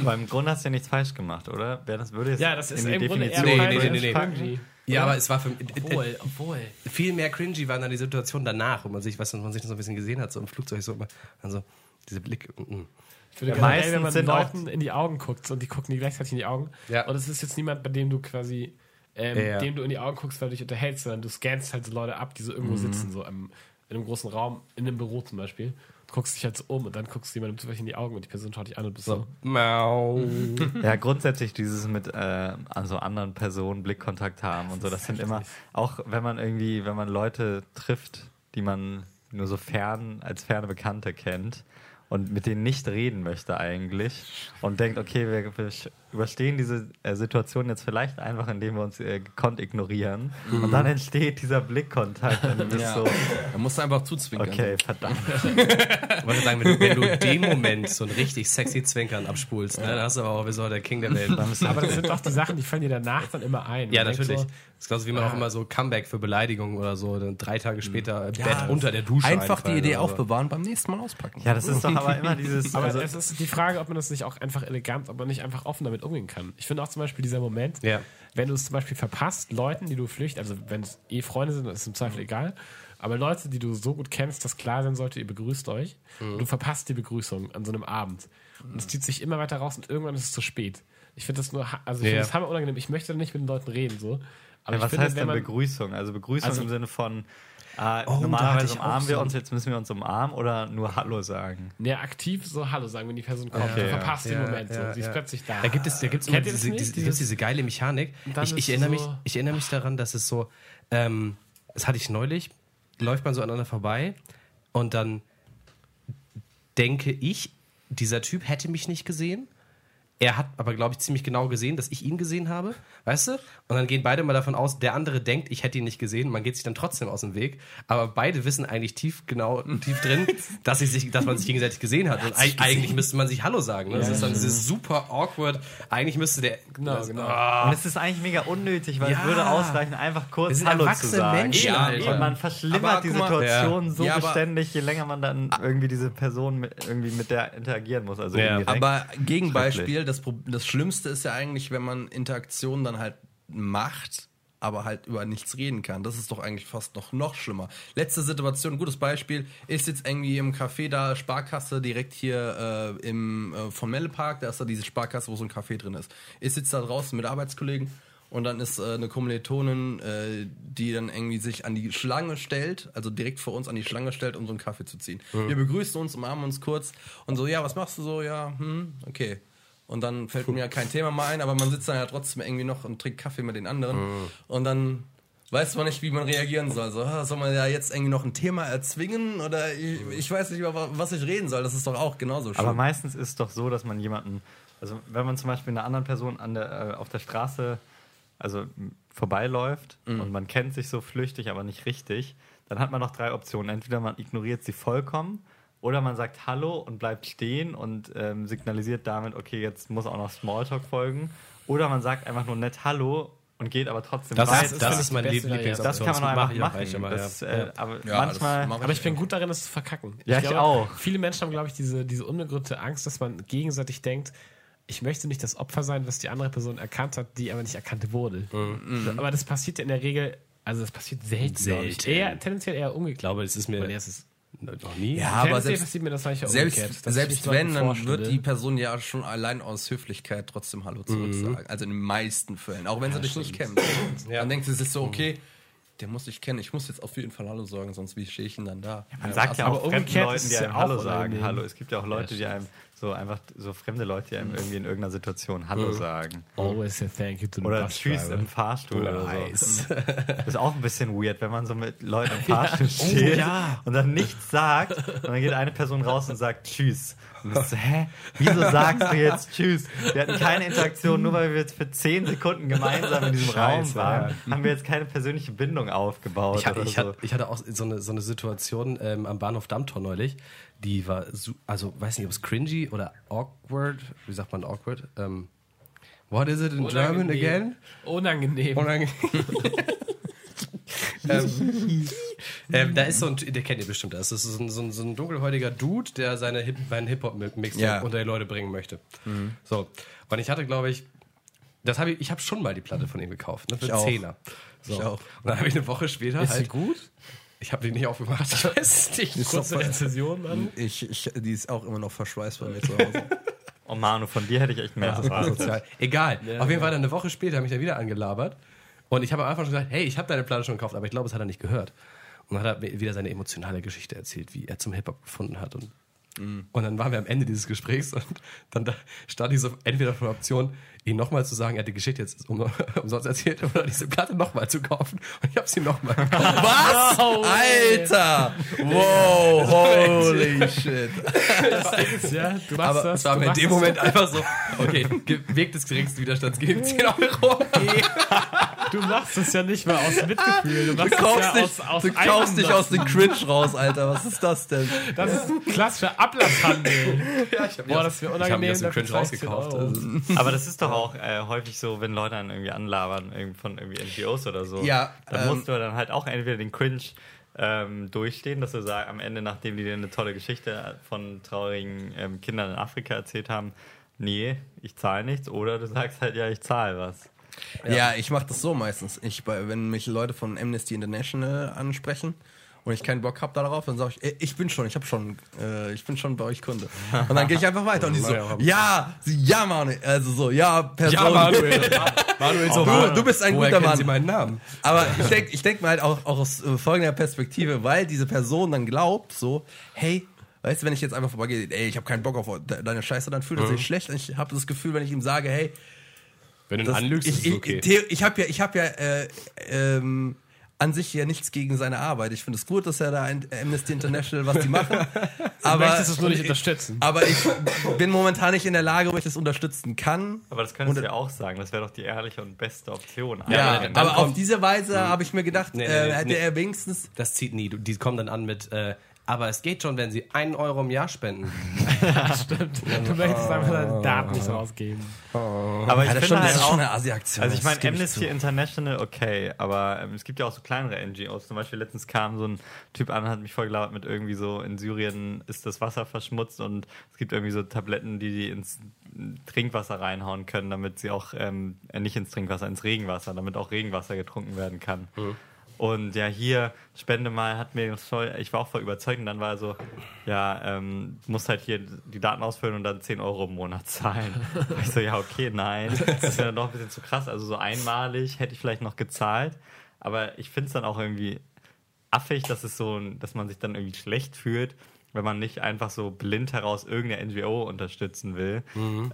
Speaker 2: Aber im Grunde hast du ja nichts falsch gemacht, oder? Wer das würde jetzt
Speaker 4: ja, das ist
Speaker 2: in die
Speaker 4: im Grunde eher
Speaker 2: Definition
Speaker 3: Nee, nee, nee, nee, nee. Ja, aber es war für
Speaker 4: Obwohl, obwohl.
Speaker 3: viel mehr cringy waren dann die Situationen danach, wo man sich, was man sich so ein bisschen gesehen hat, so im Flugzeug so immer, also diese Blick. mm.
Speaker 4: Ich finde
Speaker 2: Ja,
Speaker 4: generell,
Speaker 2: meistens
Speaker 4: wenn man
Speaker 2: sind
Speaker 4: Leuten in die Augen guckt und die gucken dir gleichzeitig in die Augen.
Speaker 3: Ja.
Speaker 4: Und es ist jetzt niemand, bei dem du quasi, ähm,
Speaker 3: Ja, ja.
Speaker 4: dem du in die Augen guckst, weil du dich unterhältst, sondern du scannst halt so Leute ab, die so irgendwo
Speaker 3: Mhm.
Speaker 4: sitzen, so im, in einem großen Raum, in einem Büro zum Beispiel. Du guckst dich halt so um und dann guckst du jemandem zufällig in die Augen und die Person schaut dich an und bist so.
Speaker 3: Mau.
Speaker 2: Ja, grundsätzlich dieses mit äh, also anderen Personen Blickkontakt haben und so, das sind immer, auch wenn man irgendwie, wenn man Leute trifft, die man nur so fern, als ferne Bekannte kennt und mit denen nicht reden möchte eigentlich und denkt, okay, wir, wir überstehen diese äh, Situation jetzt vielleicht einfach, indem wir uns äh, gekonnt ignorieren und dann entsteht dieser Blickkontakt
Speaker 1: ja.
Speaker 2: so,
Speaker 1: da musst du einfach zuzwinkern.
Speaker 2: okay, verdammt.
Speaker 3: Ich wollte sagen, wenn du, wenn du in dem Moment so ein richtig sexy Zwinkern abspulst, ne, dann hast du aber auch wie so der King der Welt.
Speaker 4: Aber das sind doch die Sachen, die fallen dir danach dann immer ein.
Speaker 3: Ja, natürlich.
Speaker 4: So,
Speaker 3: das ist genauso wie man auch immer so Comeback für Beleidigungen oder so, dann drei Tage später
Speaker 1: Ja,
Speaker 3: Bett unter der Dusche.
Speaker 1: Einfach die Idee aufbewahren, beim nächsten Mal auspacken.
Speaker 2: Ja, das ist doch aber immer dieses,
Speaker 4: aber
Speaker 2: also,
Speaker 4: es ist die Frage, ob man das nicht auch einfach elegant, ob man nicht einfach offen damit damit umgehen kann. Ich finde auch zum Beispiel dieser Moment,
Speaker 3: Ja.
Speaker 4: wenn du es zum Beispiel verpasst, Leuten, die du flücht, also wenn es eh Freunde sind, ist es im Zweifel egal, aber Leute, die du so gut kennst, dass klar sein sollte, ihr begrüßt euch, und du verpasst die Begrüßung an so einem Abend. Und es zieht sich immer weiter raus und irgendwann ist es zu spät. Ich finde das nur, also ich
Speaker 3: Ja.
Speaker 4: finde das hammer unangenehm. Ich möchte nicht mit den Leuten reden, so. Aber
Speaker 2: Ja, was
Speaker 4: finde,
Speaker 2: heißt denn
Speaker 4: man,
Speaker 2: Begrüßung? Also Begrüßung
Speaker 4: Also-
Speaker 2: im Sinne von äh,
Speaker 3: Oh,
Speaker 2: normalerweise umarmen wir
Speaker 3: so-
Speaker 2: uns, jetzt müssen wir uns umarmen oder nur Hallo sagen?
Speaker 4: Ja, aktiv so Hallo sagen, wenn die Person kommt.
Speaker 2: Okay,
Speaker 4: du
Speaker 2: ja.
Speaker 4: verpasst den
Speaker 3: Ja,
Speaker 4: Moment so.
Speaker 3: ja,
Speaker 4: Sie ist plötzlich da.
Speaker 3: Da gibt es, da gibt's immer
Speaker 4: Kennt das
Speaker 3: diese, diese, gibt's diese geile Mechanik. Ich, ich, erinnere
Speaker 4: so-
Speaker 3: mich, ich erinnere mich daran, dass es so, ähm, das hatte ich neulich, läuft man so aneinander vorbei und dann denke ich, dieser Typ hätte mich nicht gesehen. Er hat aber, glaube ich, ziemlich genau gesehen, dass ich ihn gesehen habe, weißt du? Und dann gehen beide mal davon aus, der andere denkt, ich hätte ihn nicht gesehen. Man geht sich dann trotzdem aus dem Weg. Aber beide wissen eigentlich tief genau, tief drin, dass, sie sich, dass man sich gegenseitig gesehen hat. Und eig- eigentlich müsste man sich Hallo sagen. Ne? Das ist dann dieses super awkward. Eigentlich müsste der.
Speaker 4: Genau,
Speaker 3: das-
Speaker 4: genau.
Speaker 3: Ah.
Speaker 2: Und es ist eigentlich mega unnötig, weil
Speaker 3: Ja.
Speaker 2: es würde ausreichen, einfach kurz
Speaker 3: sind
Speaker 2: Hallo zu sagen.
Speaker 3: Menschen,
Speaker 2: Ja,
Speaker 3: Alter.
Speaker 2: und man verschlimmert
Speaker 1: Aber
Speaker 2: die Situation
Speaker 3: ja.
Speaker 2: so
Speaker 1: Ja,
Speaker 2: beständig, je länger man dann irgendwie diese Person mit, irgendwie mit der interagieren muss. Also
Speaker 3: Ja.
Speaker 1: Aber Gegenbeispiel. Das, das Schlimmste ist ja eigentlich, wenn man Interaktionen dann halt macht, aber halt über nichts reden kann. Das ist doch eigentlich fast noch, noch schlimmer. Letzte Situation, gutes Beispiel, ist jetzt irgendwie im Café da, Sparkasse, direkt hier äh, im äh, von Mellepark, da ist da diese Sparkasse, wo so ein Café drin ist. Ist jetzt da draußen mit Arbeitskollegen und dann ist äh, eine Kommilitonin, äh, die dann irgendwie sich an die Schlange stellt, also direkt vor uns an die Schlange stellt, um so einen Kaffee zu ziehen. Wir begrüßen uns, umarmen uns kurz und so, ja, was machst du so? Ja, hm, okay. Und dann fällt mir ja kein Thema mehr ein, aber man sitzt dann ja trotzdem irgendwie noch und trinkt Kaffee mit den anderen. Und dann weiß man nicht, wie man reagieren soll. So, ah, soll man ja jetzt irgendwie noch ein Thema erzwingen? Oder ich, ich weiß nicht, über was ich reden soll. Das ist doch auch genauso schlimm.
Speaker 2: Aber meistens ist es doch so, dass man jemanden, also wenn man zum Beispiel einer anderen Person an der, äh, auf der Straße also vorbeiläuft
Speaker 3: Mhm.
Speaker 2: und man kennt sich so flüchtig, aber nicht richtig, dann hat man noch drei Optionen. Entweder man ignoriert sie vollkommen oder man sagt Hallo und bleibt stehen und ähm, signalisiert damit, okay, jetzt muss auch noch Smalltalk folgen. Oder man sagt einfach nur nett Hallo und geht aber trotzdem
Speaker 3: Das,
Speaker 2: weiter.
Speaker 3: ist, das
Speaker 4: finde
Speaker 3: ist
Speaker 4: ich, beste
Speaker 3: Lieblingsoption.
Speaker 2: das kann man auch einfach
Speaker 3: ich
Speaker 2: machen.
Speaker 3: eigentlich immer,
Speaker 2: das,
Speaker 3: ja.
Speaker 2: äh, aber
Speaker 1: Ja,
Speaker 2: manchmal
Speaker 1: das mach
Speaker 4: Aber ich bin gut darin, es zu verkacken.
Speaker 2: Ja, ich auch.
Speaker 4: Viele Menschen haben, glaube ich, diese, diese unbegründete Angst, dass man gegenseitig denkt, ich möchte nicht das Opfer sein, was die andere Person erkannt hat, die aber nicht erkannt wurde.
Speaker 3: Mhm.
Speaker 4: Aber das passiert ja in der Regel, also das passiert selten. Ich.
Speaker 3: Selten.
Speaker 4: Eher, tendenziell eher umgekehrt.
Speaker 3: Ich glaube, es ist mir
Speaker 4: Weil erst ist,
Speaker 3: noch nie.
Speaker 1: Ja, aber selbst, selbst,
Speaker 4: umgekehrt. dass ich
Speaker 1: selbst wenn, dann wird die Person ja schon allein aus Höflichkeit trotzdem Hallo zurücksagen. Also in den meisten Fällen. Auch wenn sie dich nicht kennt.
Speaker 3: Ja.
Speaker 1: Dann denkt sie sich so, okay, der muss dich kennen. Ich muss jetzt auf jeden Fall Hallo sagen, sonst wie stehe ich denn dann da?
Speaker 2: Man sagt ja
Speaker 4: aber
Speaker 2: auch fremden
Speaker 4: umgekehrt
Speaker 2: Leuten, die
Speaker 4: es
Speaker 2: einem
Speaker 4: ja auch
Speaker 2: Hallo sagen. Hallo. Es gibt ja auch Leute, die einem so einfach, so fremde Leute, die einem irgendwie in irgendeiner Situation Hallo sagen.
Speaker 4: Always say thank you to the
Speaker 2: Oder
Speaker 4: bus
Speaker 2: Tschüss
Speaker 4: driver.
Speaker 2: im Fahrstuhl oder so. Das ist auch ein bisschen weird, wenn man so mit Leuten im Fahrstuhl steht
Speaker 3: ja.
Speaker 2: und dann nichts sagt und dann geht eine Person raus und sagt Tschüss. Und du so, hä? Wieso sagst du jetzt Tschüss? Wir hatten keine Interaktion, nur weil wir jetzt für 10 Sekunden gemeinsam in diesem Raum
Speaker 3: Scheiße,
Speaker 2: waren, haben wir jetzt keine persönliche Bindung aufgebaut.
Speaker 3: Ich hatte,
Speaker 2: oder
Speaker 3: ich,
Speaker 2: so.
Speaker 3: hatte, ich hatte auch so eine, so eine Situation ähm, am Bahnhof Dammtor neulich, die war, su- also weiß nicht, ob es cringy oder awkward, wie sagt man awkward? Ähm, what is it in German again?
Speaker 4: Unangenehm.
Speaker 3: Unangenehm. ähm, ähm, da ist so ein, der kennt ihr bestimmt, das ist so ein, so ein, so ein dunkelhäutiger Dude, der seine Hip, seinen Hip-Hop-Mix
Speaker 1: Ja.
Speaker 3: unter die Leute bringen möchte. So. Und ich hatte, glaube ich, das habe ich, ich habe schon mal die Platte von ihm gekauft, ne, für
Speaker 1: Ich
Speaker 3: einen
Speaker 1: auch.
Speaker 3: Zehner. So.
Speaker 1: Ich auch.
Speaker 3: Und dann habe ich eine Woche später
Speaker 4: Ist sie
Speaker 3: halt,
Speaker 4: gut?
Speaker 3: Ich habe die nicht aufgemacht, ich weiß nicht.
Speaker 4: Kurze Rezession, Mann.
Speaker 1: Ich, ich, die ist auch immer noch verschweißt bei mir zu Hause.
Speaker 2: Oh Manu, von dir hätte ich echt mehr erwartet.
Speaker 3: Sozial. Egal. Auf jeden Fall dann eine Woche später habe ich dann wieder angelabert. Und ich habe am Anfang schon gesagt, hey, ich habe deine Platte schon gekauft, aber ich glaube, es hat er nicht gehört. Und dann hat er wieder seine emotionale Geschichte erzählt, wie er zum Hip-Hop gefunden hat. Und, und dann waren wir am Ende dieses Gesprächs und dann da stand ich so entweder vor der Option, ihn nochmal zu sagen, er hat die Geschichte jetzt um, umsonst erzählt oder diese Platte nochmal zu kaufen. Und ich habe sie nochmal gekauft.
Speaker 1: Was? Alter! Wow, holy shit.
Speaker 4: Ja, du machst
Speaker 3: Aber
Speaker 4: das.
Speaker 3: es war
Speaker 4: du
Speaker 3: mir in
Speaker 4: machst
Speaker 3: dem
Speaker 4: das.
Speaker 3: Moment einfach so, okay, Weg des geringsten Widerstands, geben 10 Euro.
Speaker 4: Du machst das ja nicht mal aus Mitgefühl. Du, machst
Speaker 1: Du kaufst,
Speaker 4: das ja aus,
Speaker 1: dich,
Speaker 4: aus
Speaker 1: du kaufst dich aus dem Cringe raus, Alter. Was ist das denn?
Speaker 4: Das ist klassischer Ablasshandel.
Speaker 3: Ja, ich habe
Speaker 4: Boah, das wäre
Speaker 3: Ich habe mir aus dem Cringe
Speaker 4: zahle ich 10
Speaker 3: rausgekauft. Also,
Speaker 2: Aber das ist doch auch äh, häufig so, wenn Leute dann irgendwie anlabern irgend- von irgendwie NGOs oder so.
Speaker 1: Ja,
Speaker 2: Dann
Speaker 1: ähm,
Speaker 2: musst du dann halt auch entweder den Cringe ähm, durchstehen, dass du sagst, am Ende, nachdem die dir eine tolle Geschichte von traurigen ähm, Kindern in Afrika erzählt haben, nee, ich zahle nichts, oder du sagst halt, ja, ich zahle was.
Speaker 1: Ja, ich mache das so meistens. Ich, wenn mich Leute von Amnesty International ansprechen und ich keinen Bock habe darauf, dann sage ich, ey, ich bin schon, ich habe schon, äh, ich bin schon bei euch Kunde. Und dann gehe ich einfach weiter und die so, ja, sie, ja, Manuel, also so, ja, Person.
Speaker 3: Ja, Manuel. Manuel so,
Speaker 1: Du, du bist ein
Speaker 3: woher
Speaker 1: guter Mann.
Speaker 3: Sie meinen Namen?
Speaker 1: Aber ich denke ich denk mir halt auch, auch aus äh, folgender Perspektive, weil diese Person dann glaubt, so, hey, weißt du, wenn ich jetzt einfach vorbeigehe, ey, ich habe keinen Bock auf de- deine Scheiße, dann fühlt er sich schlecht. Und ich habe das Gefühl, wenn ich ihm sage, hey,
Speaker 3: Wenn du ihn
Speaker 1: das,
Speaker 3: anlügst,
Speaker 1: ich,
Speaker 3: ist es
Speaker 1: ich,
Speaker 3: okay.
Speaker 1: Theo, ich habe ja, ich habe ja äh, ähm, an sich ja nichts gegen seine Arbeit. Ich finde es gut, dass er da ein Amnesty International was die machen. aber
Speaker 4: möchtest es nur nicht unterstützen.
Speaker 1: Aber ich bin momentan nicht in der Lage, wo ich das unterstützen kann.
Speaker 2: Aber das könntest
Speaker 1: Und-
Speaker 2: du ja auch sagen, das wäre doch die ehrliche und beste Option.
Speaker 1: Ja,
Speaker 2: eigentlich.
Speaker 1: aber auf diese Weise habe ich mir gedacht,
Speaker 3: Nee, nee,
Speaker 1: äh,
Speaker 3: nee,
Speaker 1: hätte
Speaker 3: nee.
Speaker 1: er wenigstens
Speaker 3: Das zieht nie. Du- Die kommen dann an mit, äh, aber es geht schon, wenn sie einen Euro im Jahr spenden.
Speaker 4: Stimmt. Du möchtest einfach deine Daten nicht rausgeben.
Speaker 2: aber ich
Speaker 1: Ja, das
Speaker 2: finde
Speaker 1: stimmt, das
Speaker 2: halt
Speaker 1: ist
Speaker 2: auch,
Speaker 1: schon eine Asi-Aktion.
Speaker 2: Also ich
Speaker 1: das
Speaker 2: meine, Amnesty. International, okay, aber ähm, es gibt ja auch so kleinere NGOs. Zum Beispiel letztens kam so ein Typ an, hat mich vollgelabert mit irgendwie so, in Syrien ist das Wasser verschmutzt und es gibt irgendwie so Tabletten, die die ins Trinkwasser reinhauen können, damit sie auch, ähm, äh, nicht ins Trinkwasser, ins Regenwasser, damit auch Regenwasser getrunken werden kann. Und ja, hier, Spende mal, hat mir voll, ich war auch voll überzeugt und dann war er so, ja, ähm, du musst halt hier die Daten ausfüllen und dann 10 Euro im Monat zahlen. Ich so, ja, okay, nein, das ist ja dann doch ein bisschen zu krass. Also so einmalig hätte ich vielleicht noch gezahlt, aber ich finde es dann auch irgendwie affig, dass es so, dass man sich dann irgendwie schlecht fühlt, wenn man nicht einfach so blind heraus irgendeine NGO unterstützen will,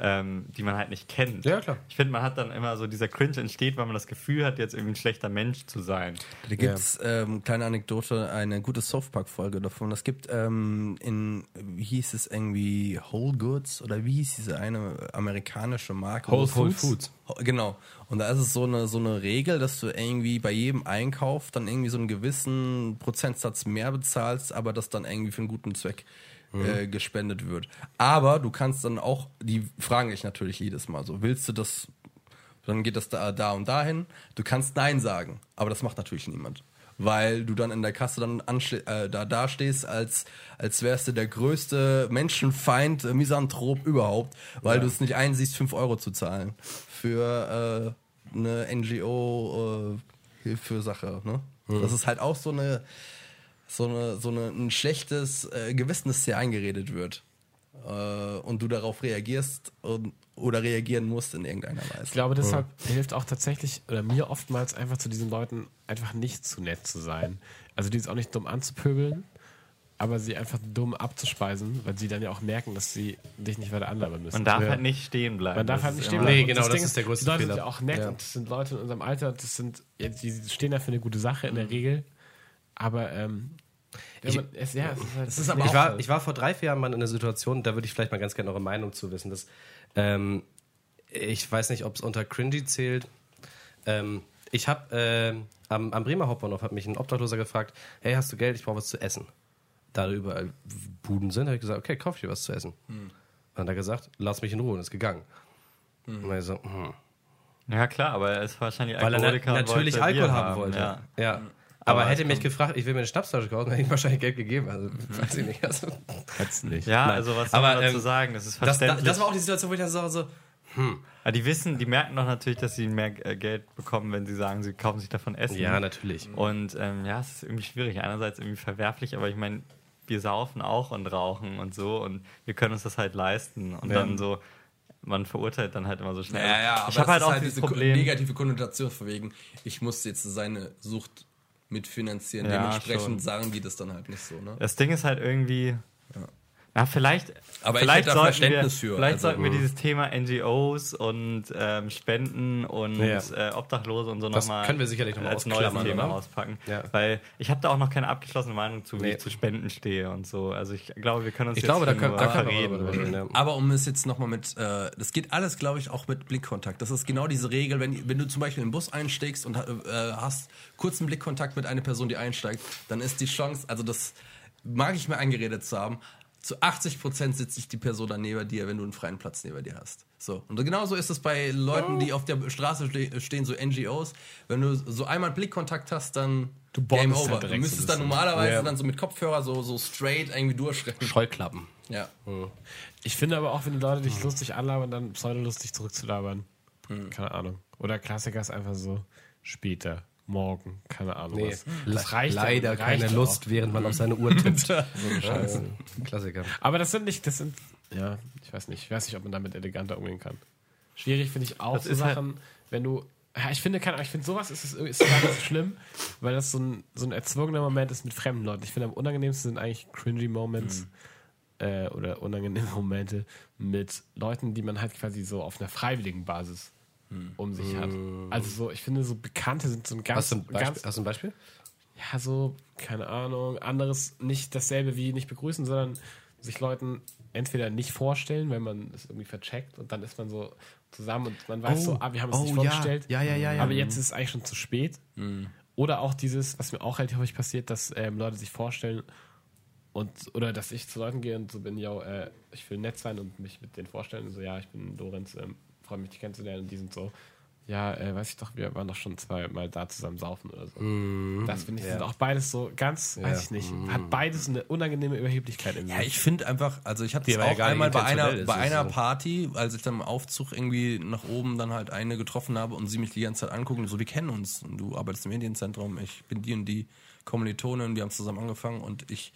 Speaker 2: ähm, die man halt nicht kennt.
Speaker 3: Ja, klar.
Speaker 2: Ich finde, man hat dann immer so, dieser Cringe entsteht, weil man das Gefühl hat, jetzt irgendwie ein schlechter Mensch zu sein.
Speaker 1: Da gibt's ähm, kleine Anekdote, eine gute South Park Folge davon. Es gibt ähm, in wie hieß es irgendwie Whole Goods oder wie hieß diese eine amerikanische Marke?
Speaker 3: Whole
Speaker 1: Wo-
Speaker 3: Foods.
Speaker 1: Ho- Genau. Und da ist es so eine so eine Regel, dass du irgendwie bei jedem Einkauf dann irgendwie so einen gewissen Prozentsatz mehr bezahlst, aber das dann irgendwie für einen guten Zweck äh, gespendet wird. Aber du kannst dann auch, die fragen dich natürlich jedes Mal so, willst du das dann geht das da, da und dahin. Du kannst Nein sagen, aber das macht natürlich niemand. Weil du dann in der Kasse dann äh, da, da stehst, als, als wärst du der größte Menschenfeind, äh, Misanthrop überhaupt, weil du es nicht einsiehst, 5 Euro zu zahlen für äh, eine NGO äh. Ne? Das ist halt auch so eine, so eine, so eine, ein schlechtes äh, Gewissen, das dir eingeredet wird. Äh, und du darauf reagierst und, oder reagieren musst in irgendeiner
Speaker 4: Ich
Speaker 1: Weise.
Speaker 4: glaube, deshalb hilft auch tatsächlich, oder mir oftmals einfach zu diesen Leuten einfach nicht zu nett zu sein. Also die ist auch nicht dumm anzupöbeln, aber sie einfach dumm abzuspeisen, weil sie dann ja auch merken, dass sie dich nicht weiter anlabern müssen.
Speaker 2: Man darf
Speaker 3: Ja.
Speaker 2: halt nicht stehen bleiben.
Speaker 4: Man darf
Speaker 2: Das
Speaker 4: halt nicht stehen bleiben.
Speaker 3: Nee, genau, das
Speaker 4: Ding
Speaker 3: ist der größte
Speaker 4: Die Leute
Speaker 3: Fehler.
Speaker 4: sind ja auch nett
Speaker 3: Ja.
Speaker 4: und das sind Leute in unserem Alter, das sind, ja, die stehen da für eine gute Sache in der Regel. Aber ähm,
Speaker 3: Ich-
Speaker 4: man, es, ja, es ist, halt,
Speaker 1: ist aber
Speaker 3: Ich war,
Speaker 1: so.
Speaker 3: ich war vor drei, vier Jahren mal in einer Situation, da würde ich vielleicht mal ganz gerne eure Meinung zu wissen. Dass, ähm, ich weiß nicht, ob es unter cringy zählt. Ähm, ich habe ähm, am, am Bremer Hauptbahnhof hat mich ein Obdachloser gefragt, hey, hast du Geld? Ich brauche was zu essen. Da überall Buden sind, habe ich gesagt, okay, kauf dir was zu essen.
Speaker 1: Hm.
Speaker 3: Dann hat er gesagt, lass mich in Ruhe und ist gegangen. Und ich so, hm.
Speaker 2: Ja, klar, aber er ist wahrscheinlich
Speaker 3: Weil er na
Speaker 2: Alkoholiker
Speaker 3: natürlich Alkohol
Speaker 2: Bier
Speaker 3: haben wollte.
Speaker 2: Ja.
Speaker 3: Ja. Aber,
Speaker 2: Aber
Speaker 3: hätte
Speaker 2: es
Speaker 3: mich gefragt, ich will mir eine Schnapsflasche kaufen, hätte ich ihm wahrscheinlich Geld gegeben. Also, weiß ich nicht. Also,
Speaker 4: nicht.
Speaker 2: Ja,
Speaker 3: Nein.
Speaker 2: also was soll
Speaker 3: Aber,
Speaker 2: man dazu
Speaker 3: ähm,
Speaker 2: sagen? Das ist
Speaker 3: das,
Speaker 2: verständlich.
Speaker 3: das war auch die Situation, wo ich dann so, so
Speaker 2: Aber die wissen, die merken doch natürlich, dass sie mehr äh, Geld bekommen, wenn sie sagen, sie kaufen sich davon Essen.
Speaker 3: ja, natürlich.
Speaker 2: Und ähm, ja, es ist irgendwie schwierig. Einerseits irgendwie verwerflich, aber ich meine, wir saufen auch und rauchen und so und wir können uns das halt leisten. Und
Speaker 3: Ja.
Speaker 2: dann so, man verurteilt dann halt immer so schnell.
Speaker 1: Ja, ja, aber
Speaker 2: ich habe
Speaker 1: das
Speaker 2: halt
Speaker 1: ist
Speaker 2: auch
Speaker 1: halt diese
Speaker 2: Problem.
Speaker 1: negative Konnotation von wegen, ich muss jetzt seine Sucht mitfinanzieren.
Speaker 2: Ja,
Speaker 1: Dementsprechend
Speaker 2: schon.
Speaker 1: sagen die das dann halt nicht so, ne?
Speaker 2: Das Ding ist halt irgendwie. Ja, vielleicht.
Speaker 1: Aber ich
Speaker 2: vielleicht
Speaker 1: hätte da
Speaker 2: sollten
Speaker 1: Verständnis
Speaker 2: wir,
Speaker 1: für,
Speaker 2: Vielleicht
Speaker 1: also,
Speaker 2: sollten wir dieses Thema NGOs und ähm, Spenden und
Speaker 3: Ja.
Speaker 2: äh, Obdachlose und so
Speaker 3: Das
Speaker 2: nochmal
Speaker 3: können wir sicherlich noch
Speaker 2: als neues Thema
Speaker 3: oder?
Speaker 2: auspacken.
Speaker 3: Ja.
Speaker 2: Weil ich habe da auch noch keine abgeschlossene Meinung zu, wie
Speaker 3: Nee.
Speaker 2: ich zu Spenden stehe und so. Also ich glaube, wir können uns
Speaker 3: Ich
Speaker 2: jetzt
Speaker 3: glaube, da können, da können reden. Ja.
Speaker 1: Aber um es jetzt nochmal mit, äh, das geht alles, glaube ich, auch mit Blickkontakt. Das ist genau diese Regel, wenn, wenn du zum Beispiel in den Bus einsteigst und äh, hast kurzen Blickkontakt mit einer Person, die einsteigt, dann ist die Chance, also das mag ich mir eingeredet zu haben, zu 80 Prozent sitzt sich die Person dann neben dir, wenn du einen freien Platz neben dir hast. So. Und genauso ist es bei Leuten, die auf der Straße ste stehen, so NGOs. Wenn du so einmal Blickkontakt hast, dann
Speaker 4: Du
Speaker 1: Game
Speaker 4: bondest
Speaker 1: over.
Speaker 4: halt
Speaker 1: du müsstest dann normalerweise
Speaker 3: Ja.
Speaker 1: dann so mit Kopfhörer so, so straight irgendwie durchrennen.
Speaker 3: Scheuklappen.
Speaker 1: Ja.
Speaker 4: Ich finde aber auch, wenn die Leute dich lustig anlabern, dann pseudolustig zurückzulabern. Keine Ahnung. Oder Klassiker ist einfach so später, morgen, keine Ahnung
Speaker 3: Nee,
Speaker 4: was. Das reicht
Speaker 3: leider
Speaker 4: reicht
Speaker 3: keine
Speaker 4: ja
Speaker 3: Lust, während man auf seine Uhr tippt. so
Speaker 1: eine Scheiße.
Speaker 3: Klassiker.
Speaker 4: Auch. Aber das sind nicht, das sind, ja, ich weiß nicht, ich weiß nicht, ob man damit eleganter umgehen kann. Schwierig finde ich auch
Speaker 2: Das
Speaker 4: so
Speaker 2: ist halt-
Speaker 4: Sachen, wenn du, ja, ich finde, keine ich finde sowas ist, es- ist gar nicht so schlimm, weil das so ein, so ein erzwungener Moment ist mit fremden Leuten. Ich finde, am unangenehmsten sind eigentlich cringy Moments äh, oder unangenehme Momente mit Leuten, die man halt quasi so auf einer freiwilligen Basis um sich hat. Also so, ich finde, so Bekannte sind so ein ganz,
Speaker 3: Hast du ein Beispiel?
Speaker 4: ganz
Speaker 3: Hast du ein Beispiel?
Speaker 4: ja, so, keine Ahnung, anderes, nicht dasselbe wie nicht begrüßen, sondern sich Leuten entweder nicht vorstellen, wenn man es irgendwie vercheckt und dann ist man so zusammen und man weiß so, ah, wir haben es
Speaker 3: oh,
Speaker 4: nicht
Speaker 3: ja.
Speaker 4: vorgestellt.
Speaker 3: Ja, ja, ja, ja.
Speaker 4: Aber jetzt ist es eigentlich schon zu spät. Oder auch dieses, was mir auch relativ häufig passiert, dass ähm, Leute sich vorstellen und oder dass ich zu Leuten gehe und so bin, ja, äh, ich will nett sein und mich mit denen vorstellen. Und so, ja, ich bin Lorenz, ähm, freue mich, dich kennenzulernen. Und die sind so, ja, äh, weiß ich doch, wir waren doch schon zweimal da zusammen saufen oder so. Das finde ich, sind auch beides so ganz, weiß ich nicht, hat beides eine unangenehme Überheblichkeit in sich.
Speaker 1: Ja, ich finde einfach, also ich hatte es
Speaker 3: ja
Speaker 1: auch einmal bei einer, bei einer
Speaker 3: so.
Speaker 1: Party, als ich dann im Aufzug irgendwie nach oben dann halt eine getroffen habe und sie mich die ganze Zeit angucken und so, wir kennen uns. Und du arbeitest im Medienzentrum, ich bin die und die Kommilitonin, wir haben zusammen angefangen und ich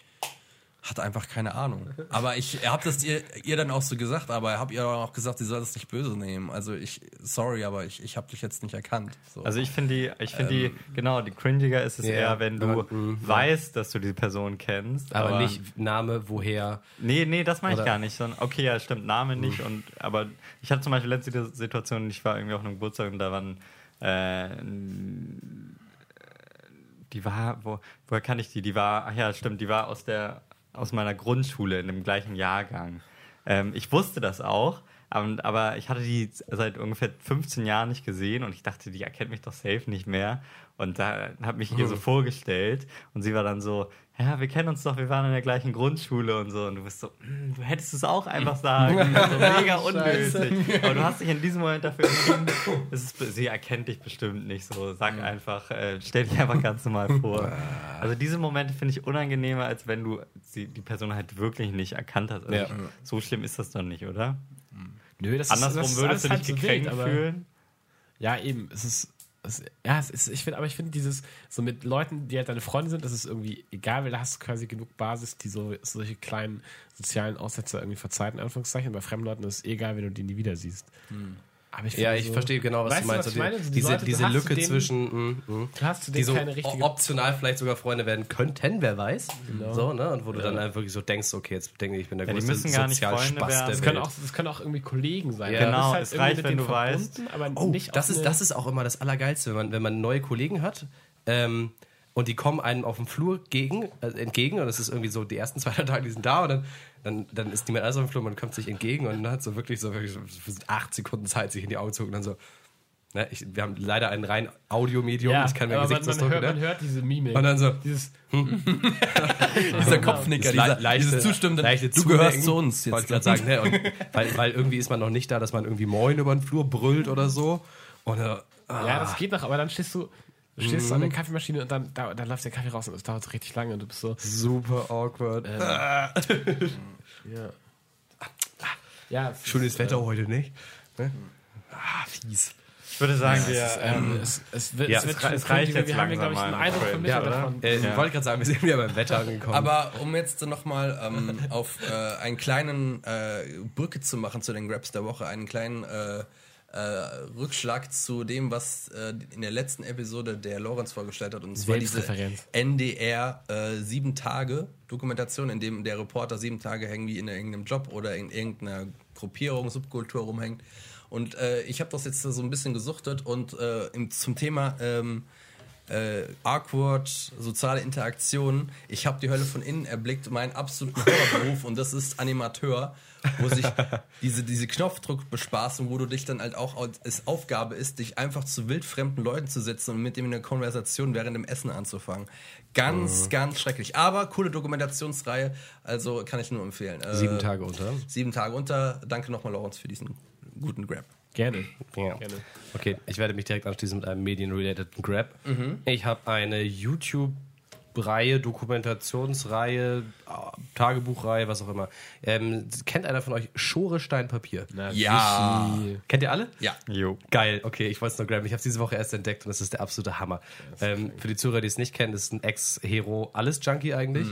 Speaker 1: hatte einfach keine Ahnung. Aber ich habe das ihr, ihr dann auch so gesagt, aber habe ihr auch gesagt, sie soll das nicht böse nehmen. Also ich, sorry, aber ich, ich habe dich jetzt nicht erkannt. So.
Speaker 2: Also ich finde die, ich finde die, genau, die cringiger ist es
Speaker 3: Ja,
Speaker 2: eher, wenn du
Speaker 3: aber, mm,
Speaker 2: weißt, dass du die Person kennst.
Speaker 3: Aber, nicht Name, woher.
Speaker 2: Nee, nee, das meine ich gar nicht. Sondern, okay, ja, stimmt, Name nicht. Und, aber ich hatte zum Beispiel letzte die Situation, ich war irgendwie auf einem Geburtstag und da waren, äh, die war, wo, woher kann ich die? Die war, ach ja, stimmt, die war aus der, aus meiner Grundschule in dem gleichen Jahrgang. Ähm, ich wusste das auch, aber, aber ich hatte die seit ungefähr 15 Jahren nicht gesehen und ich dachte, die erkennt mich doch safe nicht mehr. Und da habe mich ihr so vorgestellt und sie war dann so, ja, wir kennen uns doch, wir waren in der gleichen Grundschule und so. Und du bist so, "Mm, du hättest es auch einfach sagen. können." so mega unnötig. Aber du hast dich in diesem Moment dafür entschieden. Ist, sie erkennt dich bestimmt nicht so. Sag einfach, äh, stell dich einfach ganz normal vor. Also diese Momente finde ich unangenehmer, als wenn du sie, die Person halt wirklich nicht erkannt hast. Also
Speaker 3: Ja.
Speaker 2: ich, so schlimm ist das doch nicht, oder?
Speaker 4: Nö, das
Speaker 2: Andersrum
Speaker 4: das
Speaker 2: würdest du dich
Speaker 4: halb so
Speaker 2: gekränkt
Speaker 4: wild, aber-
Speaker 2: fühlen.
Speaker 4: Ja, eben. Es ist, es, ja, es ist, ich finde, aber ich finde dieses, so mit Leuten, die halt deine Freunde sind, das ist irgendwie egal, weil da hast du quasi genug Basis, die so solche kleinen sozialen Aussetzer irgendwie verzeiht, in Anführungszeichen. Bei fremden Leuten ist es egal, wenn du die nie wieder siehst. Aber ich
Speaker 3: Ja, ich
Speaker 4: so-
Speaker 3: verstehe genau, was
Speaker 4: Weißt
Speaker 3: du
Speaker 4: du,
Speaker 3: meinst.
Speaker 4: was meine?
Speaker 3: die,
Speaker 4: So die
Speaker 3: diese
Speaker 4: Leute, du
Speaker 3: diese Lücke
Speaker 4: denen-
Speaker 3: zwischen. mm, mm.
Speaker 4: Du hast zu
Speaker 3: die so
Speaker 4: keine richtige.
Speaker 3: optional vielleicht sogar Freunde werden könnten, wer weiß.
Speaker 4: Genau.
Speaker 3: So, ne? Und wo du dann einfach wirklich so denkst, okay, jetzt denke ich, ich bin der
Speaker 2: Ja,
Speaker 3: größte
Speaker 2: müssen gar nicht Freunde
Speaker 3: Sozialspaß
Speaker 2: werden.
Speaker 3: der
Speaker 4: das, können
Speaker 3: Welt.
Speaker 4: auch, das können auch irgendwie Kollegen sein.
Speaker 3: Ja.
Speaker 4: Du
Speaker 2: Genau,
Speaker 4: halt
Speaker 2: es
Speaker 4: irgendwie
Speaker 2: reicht,
Speaker 4: mit
Speaker 2: wenn
Speaker 4: denen
Speaker 2: du weißt.
Speaker 3: Oh,
Speaker 4: nicht
Speaker 3: das ist, das ist auch immer das Allergeilste, wenn man, wenn man neue Kollegen hat ähm, und die kommen einem auf dem Flur gegen, äh, entgegen und es ist irgendwie so, die ersten zwei drei Tage, die sind da und dann, dann, dann ist niemand anders auf dem Flur, man kommt sich entgegen und dann hat so wirklich so wirklich so acht Sekunden Zeit, sich in die Augen zu gucken und dann so, ne, ich, wir haben leider ein rein Audiomedium,
Speaker 4: ja,
Speaker 3: ich kann mir
Speaker 4: aber man, man,
Speaker 3: Gesichtsausdruck,
Speaker 4: hört, man
Speaker 3: ne?
Speaker 4: hört diese Mimik.
Speaker 3: Und dann so,
Speaker 4: dieses,
Speaker 1: dieser Kopfnicker,
Speaker 3: Dieses
Speaker 1: dieser,
Speaker 3: le- leichte-
Speaker 1: dieses zustimmende,
Speaker 3: leichte
Speaker 1: du gehörst zu uns
Speaker 3: Wollte
Speaker 1: jetzt.
Speaker 3: ich gerade sagen, ne? Und weil, weil irgendwie ist man noch nicht da, dass man irgendwie Moin über den Flur brüllt oder so. Und äh,
Speaker 4: Ja, das geht noch, aber dann stehst du, du stehst an der Kaffeemaschine und dann, da, dann läuft der Kaffee raus und es dauert so richtig lange und du bist so,
Speaker 3: super awkward.
Speaker 4: ja. Ja, es
Speaker 3: Schönes Wetter heute, nicht? Ne? Ah, fies.
Speaker 2: Ich würde sagen, wir,
Speaker 4: ist, ähm, es, es, wird,
Speaker 3: Ja,
Speaker 4: es, wird
Speaker 2: es
Speaker 4: schon
Speaker 2: reicht jetzt
Speaker 4: Wir haben glaube ich, einen Eindruck vermittelt
Speaker 3: Ja,
Speaker 4: davon.
Speaker 3: Äh,
Speaker 2: Ja.
Speaker 3: Wollte gerade sagen, wir sind wieder beim Wetter angekommen.
Speaker 1: Aber um jetzt nochmal ähm, auf äh, einen kleinen äh, Brücke zu machen zu den Raps der Woche, einen kleinen äh, äh, Rückschlag zu dem, was äh, in der letzten Episode der Lorenz vorgestellt hat. Und zwar diese. NDR äh, sieben Tage Dokumentation, in dem der Reporter sieben Tage irgendwie in irgendeinem Job oder in irgendeiner Gruppierung, Subkultur rumhängt. Und äh, ich habe das jetzt so ein bisschen gesuchtet und äh, im, zum Thema ähm, äh, awkward, soziale Interaktionen. Ich habe die Hölle von innen erblickt, meinen absoluten Horrorberuf und das ist Animateur, wo sich diese, diese Knopfdruckbespaßung, wo du dich dann halt auch, es Aufgabe ist, dich einfach zu wildfremden Leuten zu setzen und mit dem in eine Konversation während dem Essen anzufangen. Ganz, ganz schrecklich. Aber coole Dokumentationsreihe, also kann ich nur empfehlen. Äh,
Speaker 3: Sieben Tage unter.
Speaker 1: Sieben Tage unter. Danke nochmal, Lorenz, für diesen guten Grab.
Speaker 4: Gerne.
Speaker 3: Ja.
Speaker 4: Gerne.
Speaker 3: Okay, ich werde mich direkt anschließen mit einem medienrelateden Grab. Ich habe eine YouTube Reihe, Dokumentationsreihe, äh, Tagebuchreihe, was auch immer. Ähm, kennt einer von euch Schore Stein Papier?
Speaker 4: Na,
Speaker 1: Ja.
Speaker 4: sichi.
Speaker 3: Kennt ihr alle?
Speaker 1: Ja.
Speaker 2: Jo.
Speaker 3: Geil, okay, ich wollte es nur graben. Ich habe es diese Woche erst entdeckt und das ist der absolute Hammer. Ähm, für die Zuhörer, die es nicht kennen, das ist ein Ex-Hero, alles Junkie eigentlich.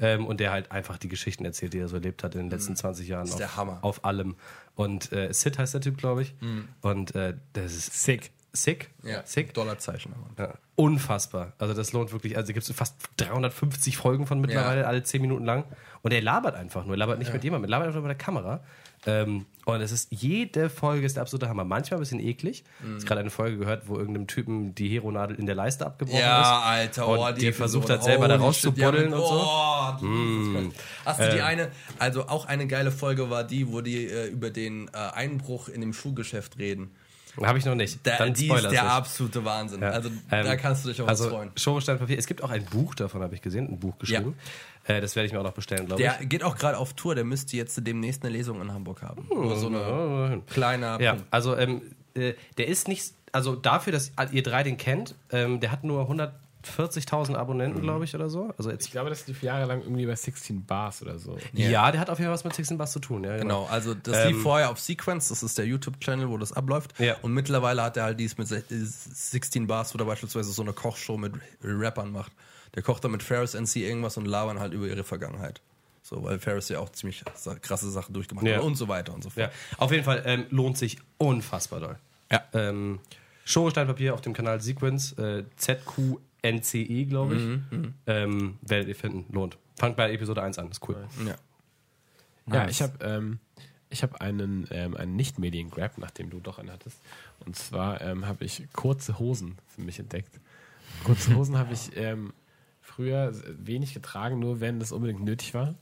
Speaker 3: Ähm, und der halt einfach die Geschichten erzählt, die er so erlebt hat in den letzten 20 Jahren.
Speaker 1: ist
Speaker 3: auf,
Speaker 1: der Hammer.
Speaker 3: Auf allem. Und äh, Sid heißt der Typ, glaube ich. Und äh, das ist
Speaker 4: Sick.
Speaker 3: Sick.
Speaker 1: Ja.
Speaker 3: Sick.
Speaker 1: Dollarzeichen.
Speaker 3: Ja, unfassbar. Also das lohnt wirklich. Also gibt es fast 350 Folgen von mittlerweile,
Speaker 1: Ja.
Speaker 3: alle 10 Minuten lang. Und er labert einfach nur. Er labert nicht mit jemandem, er labert einfach nur mit der Kamera. Ähm, und es ist, jede Folge ist der absolute Hammer. Manchmal ein bisschen eklig. Ich habe gerade eine Folge gehört, wo irgendeinem Typen die Heronadel in der Leiste abgebrochen ist.
Speaker 1: Ja, Alter, oh,
Speaker 3: Und
Speaker 1: die,
Speaker 3: die versucht hat, selber da
Speaker 1: Holy shit,
Speaker 3: rauszubuddeln und so.
Speaker 1: Oh, Jesus Christ. Hast du die eine, also auch eine geile Folge war die, wo die äh, über den äh, Einbruch in dem Schuhgeschäft reden.
Speaker 3: Habe ich noch nicht.
Speaker 1: Da,
Speaker 3: Dann
Speaker 1: die ist der
Speaker 3: nicht.
Speaker 1: absolute Wahnsinn.
Speaker 3: Ja.
Speaker 1: Also
Speaker 3: Ähm,
Speaker 1: da kannst du dich auf was
Speaker 3: also,
Speaker 1: freuen.
Speaker 3: Schorestein Papier. Es gibt auch ein Buch davon, habe ich gesehen. Ein Buch geschrieben. Äh, das werde ich mir auch noch bestellen, glaube ich.
Speaker 1: Der geht auch gerade auf Tour, der müsste jetzt demnääst eine Lesung in Hamburg haben. Nur so eine kleiner
Speaker 3: Ja, also ähm, äh, der ist nicht, also dafür, dass ihr drei den kennt, ähm, der hat nur 140.000 Abonnenten,
Speaker 1: Mhm.
Speaker 3: glaube ich, oder so. Also
Speaker 4: Ich
Speaker 3: jetzt,
Speaker 4: glaube, das lief jahrelang irgendwie bei 16 Bars oder so.
Speaker 3: ja. der hat auf jeden Fall was mit 16 Bass zu tun. Ja,
Speaker 1: Genau, also das
Speaker 3: Ähm,
Speaker 1: lief vorher auf Sequence, das ist der YouTube-Channel, wo das abläuft.
Speaker 3: Ja.
Speaker 1: Und mittlerweile hat er halt dies mit 16 Bars, wo er beispielsweise so eine Kochshow mit Rappern macht. Der kocht dann mit Ferris NC irgendwas und labern halt über ihre Vergangenheit. So, weil Ferris ja auch ziemlich krasse Sachen durchgemacht
Speaker 3: Ja.
Speaker 1: hat und so weiter und so
Speaker 3: Ja,
Speaker 1: fort.
Speaker 3: auf jeden Fall ähm, lohnt sich unfassbar doll.
Speaker 1: Ja.
Speaker 3: Ähm, Schoresteinpapier auf dem Kanal Sequence, äh, ZQNCE, glaube ich.
Speaker 1: Mhm,
Speaker 3: Ähm, werdet ihr finden, lohnt. Fangt bei Episode 1 an, ist cool.
Speaker 1: Ja.
Speaker 4: Ja,
Speaker 2: Nice.
Speaker 4: ich habe ähm, ich hab einen, ähm, einen Nicht-Medien-Grab, nachdem du doch einen hattest. Und zwar ähm, habe ich kurze Hosen für mich entdeckt. Kurze Hosen habe ich ähm, früher wenig getragen, nur wenn das unbedingt nötig war.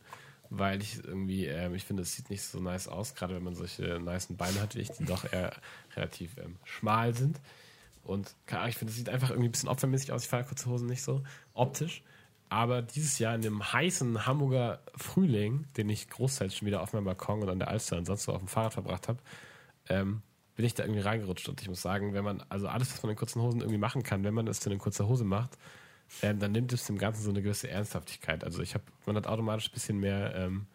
Speaker 4: Weil ich irgendwie, ähm, ich finde, es sieht nicht so nice aus, gerade wenn man solche niceen Beine hat wie ich, die doch eher relativ ähm, schmal sind. Und keine Ahnung, ich finde, es sieht einfach irgendwie ein bisschen opfermäßig aus. Ich fahre kurze Hosen nicht so optisch. Aber dieses Jahr in dem heißen Hamburger Frühling, den ich großteils schon wieder auf meinem Balkon und an der Alster und sonst so auf dem Fahrrad verbracht habe, ähm, bin ich da irgendwie reingerutscht. Und ich muss sagen, wenn man, also alles, was man in kurzen Hosen irgendwie machen kann, wenn man es dann in kurzer Hose macht, ähm, dann nimmt es dem Ganzen so eine gewisse Ernsthaftigkeit. Also ich habe, man hat automatisch ein bisschen mehr ähm,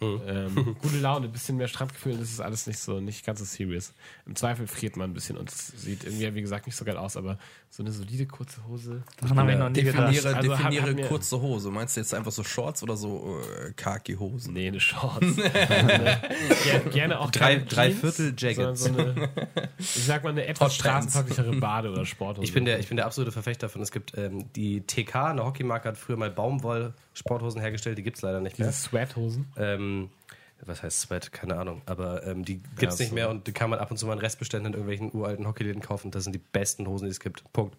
Speaker 4: ähm, gute Laune, ein bisschen mehr Strandgefühl das ist alles nicht so, nicht ganz so serious. Im Zweifel friert man ein bisschen und es sieht irgendwie, wie gesagt, nicht so geil aus, aber so eine solide kurze Hose.
Speaker 2: Daran habe ich noch nie gedacht.
Speaker 1: Definiere,
Speaker 4: Also, hat-
Speaker 1: definiere
Speaker 4: hat mir-
Speaker 1: kurze Hose. Meinst du jetzt einfach so Shorts oder so äh, Khaki-Hosen?
Speaker 4: Nee, eine Shorts. Ger gerne auch
Speaker 3: Drei- drei Viertel Jackets.
Speaker 4: So eine, ich sag mal eine etwas
Speaker 1: Hotpants.
Speaker 4: straßentauglichechere Bade- oder Sporthose.
Speaker 3: Ich bin, der, ich bin der absolute Verfechter davon. Es gibt ähm, die TK, eine Hockeymarke, hat früher mal Baumwoll-Sporthosen hergestellt, die gibt es leider nicht mehr.
Speaker 4: Diese Sweathosen.
Speaker 3: Ähm, was heißt Sweat? Keine Ahnung. Aber ähm, die gibt es
Speaker 4: Ja,
Speaker 3: nicht
Speaker 4: so.
Speaker 3: mehr und die kann man ab und zu mal in Restbeständen in irgendwelchen uralten Hockeyläden kaufen. Das sind die besten Hosen, die es gibt. Punkt.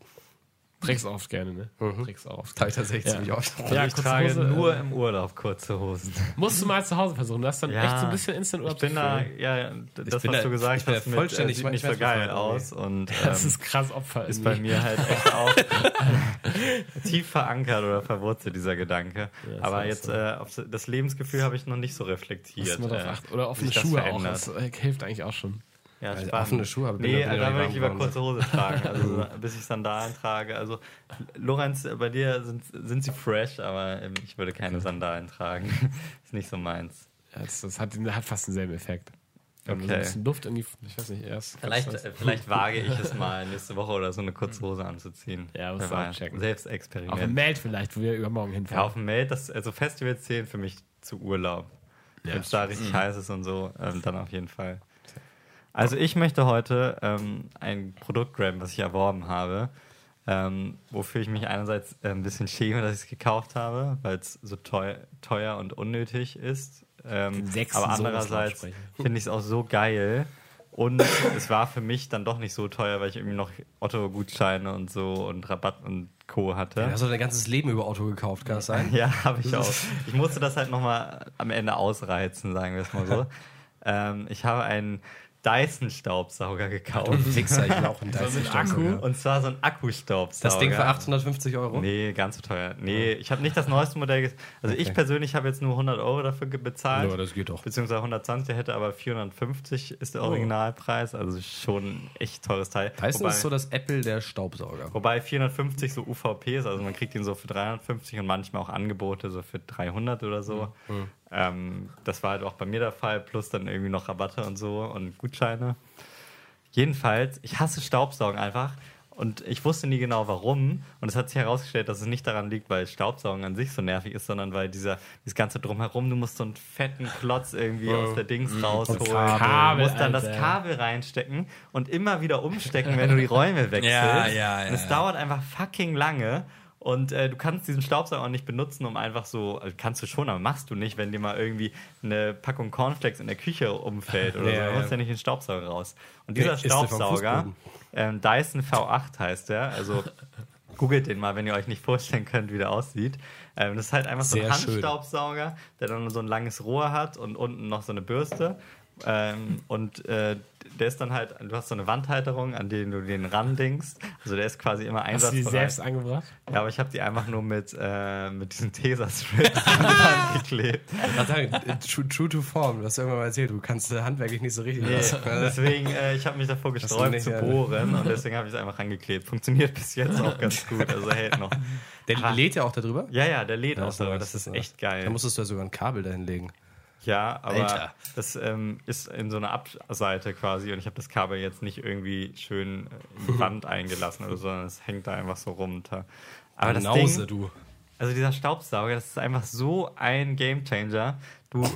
Speaker 4: Trägst oft gerne, ne? Trägst auch oft.
Speaker 3: Trage ich tatsächlich
Speaker 4: Ja.
Speaker 3: ziemlich oft.
Speaker 4: Ja,
Speaker 2: ich trage
Speaker 4: Hose,
Speaker 2: nur
Speaker 4: äh,
Speaker 2: im Urlaub kurze Hosen.
Speaker 4: Musst du mal zu Hause versuchen. Das ist dann
Speaker 2: Ja.
Speaker 4: echt so ein bisschen instant
Speaker 2: Ich bin da, ja, ja, das,
Speaker 3: bin
Speaker 2: was
Speaker 3: da-
Speaker 2: du gesagt
Speaker 3: ich
Speaker 2: hast, mit,
Speaker 3: vollständig-
Speaker 2: äh, sieht nicht
Speaker 3: ich
Speaker 2: so geil aus und
Speaker 4: Das
Speaker 2: ähm,
Speaker 4: ist krass Opfer.
Speaker 2: ist bei mir halt echt auch tief verankert oder verwurzelt, dieser Gedanke.
Speaker 4: ist
Speaker 2: Aber jetzt
Speaker 4: so.
Speaker 2: äh, auf das Lebensgefühl habe ich noch nicht so reflektiert. äh.
Speaker 4: Oder offene
Speaker 2: das
Speaker 4: Schuhe auch. Das äh, hilft eigentlich auch schon.
Speaker 2: Ja,
Speaker 3: Also offene Schuhe, aber bin
Speaker 2: nee,
Speaker 3: da-
Speaker 2: würde ich lieber kurze Hose tragen, also bis ich Sandalen trage. Also Lorenz, bei dir sind, sind sie fresh, aber ähm, ich würde keine Sandalen tragen. ist nicht so meins.
Speaker 4: Ja, das, das hat, hat fast denselben Effekt. Man so
Speaker 2: Okay.
Speaker 4: ein bisschen Luft irgendwie, ich weiß nicht, erst.
Speaker 2: Vielleicht, äh, vielleicht wage ich es mal nächste Woche oder so eine kurze Hose anzuziehen.
Speaker 4: Ja, auch
Speaker 2: weiß.
Speaker 4: checken. Auf
Speaker 2: Selbstexperiment.
Speaker 4: dem Meld vielleicht, wo wir übermorgen
Speaker 2: Ja,
Speaker 4: hinfahren.
Speaker 2: auf dem Meld, das, also Festivals zählen für mich zu Urlaub.
Speaker 4: Ja,
Speaker 2: Wenn es da richtig heiß ist und so, ähm, dann auf jeden Fall. Also ich möchte heute ähm, ein Produkt graben, was ich erworben habe, ähm, wofür ich mich einerseits äh, ein bisschen schäme, dass ich es gekauft habe, weil es so teuer, teuer und unnötig ist. Ähm, aber andererseits finde ich es auch so geil. Und es war für mich dann doch nicht so teuer, weil ich irgendwie noch Otto-Gutscheine und so und Rabatt und Co. hatte.
Speaker 3: Du hast doch dein ganzes Leben über Auto gekauft, kann das sein?
Speaker 2: Ja, habe ich auch. Ich musste das halt nochmal am Ende ausreizen, sagen wir es mal so. ähm, ich habe einen Dyson-Staubsauger gekauft.
Speaker 3: Fixer, ich will auch einen Dyson
Speaker 4: mit Akku?
Speaker 3: Staubsauger.
Speaker 2: Und zwar so ein Akkustaubsauger.
Speaker 3: Das Ding für 850 Euro?
Speaker 2: Nee, ganz so teuer. Nee, ich habe nicht das neueste Modell. Also ich
Speaker 3: Okay.
Speaker 2: persönlich habe jetzt nur 100 Euro dafür bezahlt.
Speaker 3: Ja, das geht doch.
Speaker 2: Beziehungsweise 120, der hätte aber 450 ist der Originalpreis. Also schon ein echt teures Teil.
Speaker 3: Dyson
Speaker 2: wobei,
Speaker 3: ist so das Apple der Staubsauger.
Speaker 2: wobei 450 so UVP ist, also man kriegt ihn so für 350 und manchmal auch Angebote so für 300 oder so. Ähm, das war halt auch bei mir der Fall, plus dann irgendwie noch Rabatte und so und Gutscheine. Jedenfalls, ich hasse Staubsaugen einfach. Und ich wusste nie genau warum. Und es hat sich herausgestellt, dass es nicht daran liegt, weil Staubsaugen an sich so nervig ist, sondern weil dieser, dieses ganze Drumherum, du musst so einen fetten Klotz irgendwie aus der Dings rausholen.
Speaker 4: Kabel,
Speaker 2: du musst dann das
Speaker 4: Alter.
Speaker 2: Kabel reinstecken und immer wieder umstecken, wenn du die Räume wechselst.
Speaker 1: Ja, ja,
Speaker 2: Und es
Speaker 1: ja.
Speaker 2: dauert einfach fucking lange. Und äh, du kannst diesen Staubsauger auch nicht benutzen, um einfach so, also kannst du schon, aber machst du nicht, wenn dir mal irgendwie eine Packung Cornflakes in der Küche umfällt oder
Speaker 3: Ja,
Speaker 2: so. Du musst ja nicht den Staubsauger raus. Und dieser
Speaker 3: vom
Speaker 2: Staubsauger, ähm, Dyson V8 heißt der, also googelt den mal, wenn ihr euch nicht vorstellen könnt, wie der aussieht. Ähm, das ist halt einfach so ein
Speaker 3: Sehr schön.
Speaker 2: Handstaubsauger, der dann so ein langes Rohr hat und unten noch so eine Bürste. Ähm, und äh, der ist dann halt, du hast so eine Wandhalterung, an die du den randingst. Also der ist quasi immer
Speaker 4: Hast du die
Speaker 2: einsatzbereit.
Speaker 4: selbst angebracht?
Speaker 2: Ja, aber ich habe die einfach nur mit, äh, mit diesen Tesa-Strips geklebt.
Speaker 3: Äh, true, true to form, du hast irgendwann mal erzählt, du kannst äh, handwerklich nicht so richtig.
Speaker 2: Nee,
Speaker 3: was.
Speaker 2: deswegen, äh, ich habe mich davor gesträubt zu
Speaker 3: ja.
Speaker 2: bohren und deswegen habe ich es einfach angeklebt. Funktioniert bis jetzt auch ganz gut, also hält noch.
Speaker 3: Der lädt ja auch darüber.
Speaker 2: Ja, ja, der lädt auch
Speaker 3: ist
Speaker 2: so,
Speaker 3: nice,
Speaker 2: das ist echt geil.
Speaker 3: Da musstest du ja sogar ein Kabel dahin legen.
Speaker 2: Ja, aber
Speaker 3: Alter.
Speaker 2: das ähm, ist in so einer Abseite quasi und ich habe das Kabel jetzt nicht irgendwie schön äh, in die Wand eingelassen oder so, sondern es hängt da einfach so runter. Aber das
Speaker 3: Nause,
Speaker 2: Ding,
Speaker 3: du.
Speaker 2: also dieser Staubsauger, das ist einfach so ein Gamechanger. Du,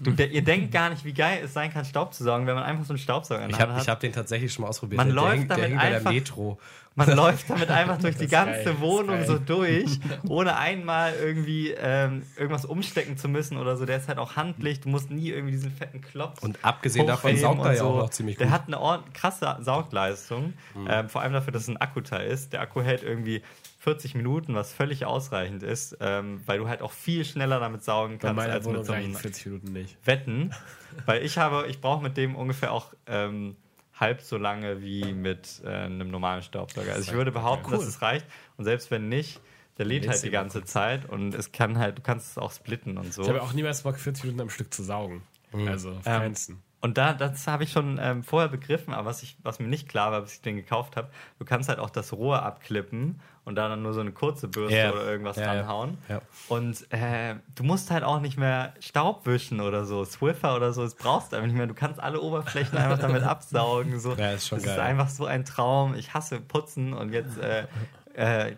Speaker 2: du, de ihr denkt gar nicht, wie geil es sein kann, Staub zu saugen, wenn man einfach so einen Staubsauger in
Speaker 3: Ich
Speaker 2: der
Speaker 3: habe
Speaker 2: Hand
Speaker 3: ich
Speaker 2: hat.
Speaker 3: hab den tatsächlich schon mal ausprobiert.
Speaker 2: Man
Speaker 3: der,
Speaker 2: läuft
Speaker 3: der, hing- der
Speaker 2: damit
Speaker 3: hing bei der
Speaker 2: einfach-
Speaker 3: Metro.
Speaker 2: Man läuft damit einfach durch die ganze
Speaker 4: geil,
Speaker 2: Wohnung so durch, ohne einmal irgendwie ähm, irgendwas umstecken zu müssen oder so. Der ist halt auch handlich, du musst nie irgendwie diesen fetten Klopf.
Speaker 3: Und abgesehen davon saugt er ja auch noch ziemlich
Speaker 2: Der
Speaker 3: gut.
Speaker 2: hat eine krasse Saugleistung, ähm, vor allem dafür, dass es ein Akkuteil ist. Der Akku hält irgendwie 40 Minuten, was völlig ausreichend ist, ähm, weil du halt auch viel schneller damit saugen kannst als
Speaker 4: Wohnung
Speaker 2: mit so einem
Speaker 4: reichen 40 Minuten nicht.
Speaker 2: Wetten. Weil ich habe, ich brauche mit dem ungefähr auch ähm, halb so lange wie mit äh, einem normalen Staubsauger. Also ich würde behaupten, dass es reicht. Und selbst wenn nicht, der lädt halt die ganze Zeit und es kann halt, du kannst es auch splitten und so.
Speaker 4: Ich habe auch niemals Bock, 40 Minuten am Stück zu saugen. Also, auf
Speaker 2: Ähm. Und da, das habe ich schon ähm, vorher begriffen, aber was, ich, was mir nicht klar war, bis ich den gekauft habe, du kannst halt auch das Rohr abklippen und da dann nur so eine kurze Bürste
Speaker 3: Ja.
Speaker 2: oder irgendwas
Speaker 3: Ja, ja.
Speaker 2: dranhauen.
Speaker 3: Ja.
Speaker 2: Und äh, du musst halt auch nicht mehr Staub wischen oder so, Swiffer oder so, das brauchst du einfach nicht mehr. Du kannst alle Oberflächen einfach damit absaugen. So.
Speaker 3: Ja, ist schon
Speaker 2: das
Speaker 3: geil.
Speaker 2: ist einfach so ein Traum. Ich hasse Putzen und jetzt äh, äh,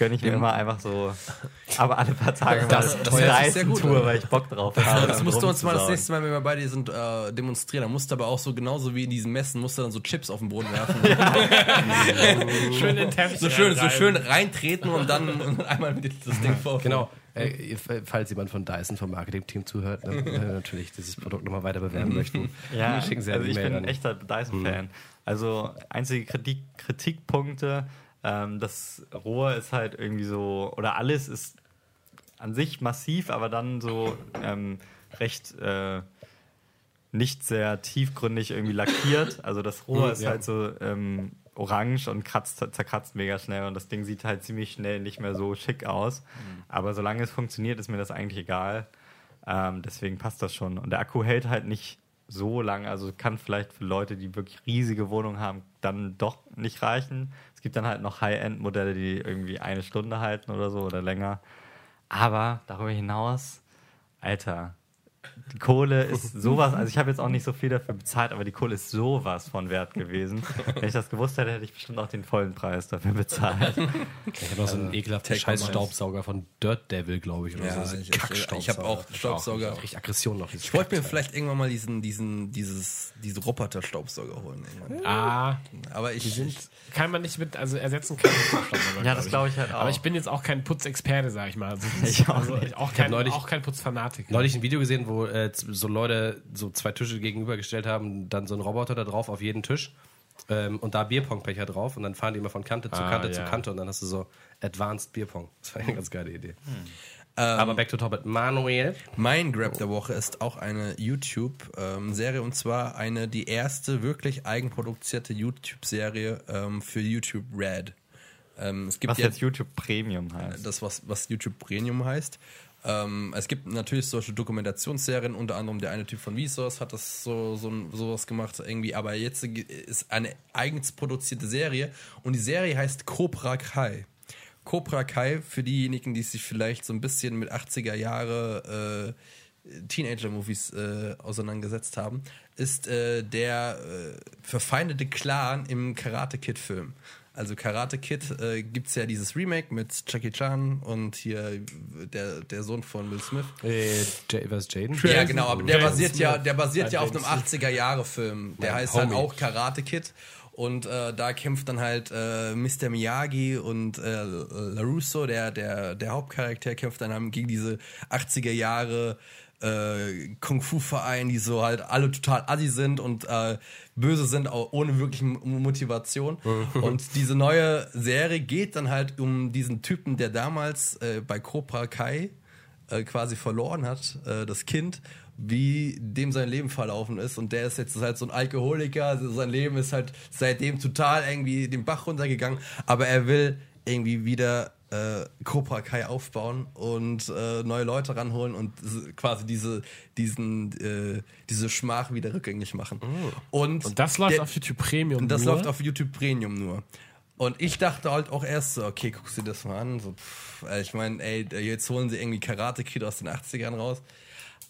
Speaker 2: gönne ich mir immer einfach so, aber alle paar Tage
Speaker 3: Das-
Speaker 2: mal
Speaker 3: das
Speaker 1: an.
Speaker 2: weil ich Bock drauf habe.
Speaker 1: Das musst du uns mal das nächste Mal, wenn wir bei dir sind, äh, demonstrieren. Da musst du aber auch so genauso wie in diesen Messen, musst du dann so Chips auf den Boden werfen.
Speaker 4: Schön in den Teppich.
Speaker 1: so schön, so schön reintreten und dann und einmal mit das Ding vor.
Speaker 3: Genau. Äh, falls jemand von Dyson vom Marketing-Team zuhört, dann, äh, natürlich dieses Produkt nochmal weiter bewerben möchten,
Speaker 2: Ja,
Speaker 3: schicken Sie
Speaker 2: also ich bin ein echter Dyson-Fan. Also einzige Kritik, Kritikpunkte, ähm, das Rohr ist halt irgendwie so, oder alles ist an sich massiv, aber dann so ähm, recht äh, nicht sehr tiefgründig irgendwie lackiert. Also das Rohr
Speaker 3: Mhm,
Speaker 2: ist
Speaker 3: ja.
Speaker 2: halt so ähm, orange und kratzt, zerkratzt mega schnell und das Ding sieht halt ziemlich schnell nicht mehr so schick aus. Aber solange es funktioniert, ist mir das eigentlich egal. Ähm, deswegen passt das schon. Und der Akku hält halt nicht so lang. Also kann vielleicht für Leute, die wirklich riesige Wohnungen haben, dann doch nicht reichen. Es gibt dann halt noch High-End-Modelle, die irgendwie eine Stunde halten oder so oder länger. Aber darüber hinaus, Alter, die Kohle ist sowas, also ich habe jetzt auch nicht so viel dafür bezahlt, aber die Kohle ist sowas von wert gewesen. Wenn ich das gewusst hätte, hätte ich bestimmt auch den vollen Preis dafür bezahlt.
Speaker 3: Ich habe noch so einen ekelhaften Scheiß-Staubsauger von Dirt Devil, glaube ich. Oder
Speaker 1: Ja,
Speaker 3: so.
Speaker 1: ich- ich- ich hab auch Staubsauger.
Speaker 3: Richtig Aggression noch.
Speaker 1: Ich wollte mir vielleicht irgendwann mal diesen, diesen, dieses, diese Roboter-Staubsauger holen. Irgendwann.
Speaker 4: Ah,
Speaker 1: Aber ich, ich
Speaker 4: kann man nicht mit, also ersetzen kann man
Speaker 2: Ja, das glaube ich halt auch.
Speaker 4: Aber ich bin jetzt auch kein Putzexperte, sag ich mal. Also,
Speaker 2: Ich auch
Speaker 4: also,
Speaker 2: nicht.
Speaker 4: auch, kein,
Speaker 3: neulich-
Speaker 4: auch kein Putzfanatiker.
Speaker 3: neulich ein Video gesehen, wo äh, so Leute so zwei Tische gegenübergestellt haben, dann so ein Roboter da drauf auf jeden Tisch ähm, und da Bierpongbecher drauf und dann fahren die immer von Kante zu
Speaker 4: Ah,
Speaker 3: Kante
Speaker 4: ja.
Speaker 3: zu Kante und dann hast du so Advanced Bierpong. Das war eine ganz geile Idee. Aber back to topic. Manuel.
Speaker 1: Mein Grab der Woche ist auch eine YouTube-Serie und zwar eine, die erste wirklich eigenproduzierte YouTube-Serie ähm, für YouTube Red. Ähm, es gibt
Speaker 2: Was
Speaker 1: ja
Speaker 2: jetzt YouTube Premium heißt.
Speaker 1: das, was, was YouTube Premium heißt. Ähm, es gibt natürlich solche Dokumentationsserien, unter anderem der eine Typ von Vsauce hat das so, so sowas gemacht irgendwie, aber jetzt ist eine eigens produzierte Serie und die Serie heißt Cobra Kai. Cobra Kai, für diejenigen, die sich vielleicht so ein bisschen mit 80er Jahre äh, Teenager-Movies äh, auseinandergesetzt haben, ist äh, der äh, verfeindete Clan im Karate Kid-Film. Also Karate Kid äh, gibt es ja dieses Remake mit Jackie Chan und hier der, der Sohn von Will Smith.
Speaker 3: Äh, J was Jaden?
Speaker 1: Ja, genau, aber der basiert ja, der basiert ja auf einem
Speaker 4: Jaden
Speaker 1: 80er-Jahre-Film. Der
Speaker 3: Ja,
Speaker 1: heißt halt auch Karate Kid. Und äh, da kämpft dann halt äh, Mr. Miyagi und äh, LaRusso, der, der, der Hauptcharakter, kämpft dann gegen diese 80er Jahre äh, Kung-Fu-Verein, die so halt alle total assi sind und äh, böse sind, auch ohne wirkliche Motivation. und diese neue Serie geht dann halt um diesen Typen, der damals äh, bei Cobra Kai äh, quasi verloren hat, äh, das Kind, wie dem sein Leben verlaufen ist. Und der ist jetzt halt so ein Alkoholiker, also sein Leben ist halt seitdem total irgendwie den Bach runtergegangen, aber er will irgendwie wieder äh, Cobra Kai aufbauen und äh, neue Leute ranholen und quasi diese, diesen, äh, diese Schmach wieder rückgängig machen. Und,
Speaker 4: Und das läuft
Speaker 1: der-
Speaker 4: auf YouTube Premium.
Speaker 1: und das
Speaker 4: nur?
Speaker 1: läuft auf YouTube Premium nur. Und ich dachte halt auch erst so, okay, guckst du dir das mal an. So, pff, äh, ich meine, ey, jetzt holen sie irgendwie Karate Kid aus den 80ern raus.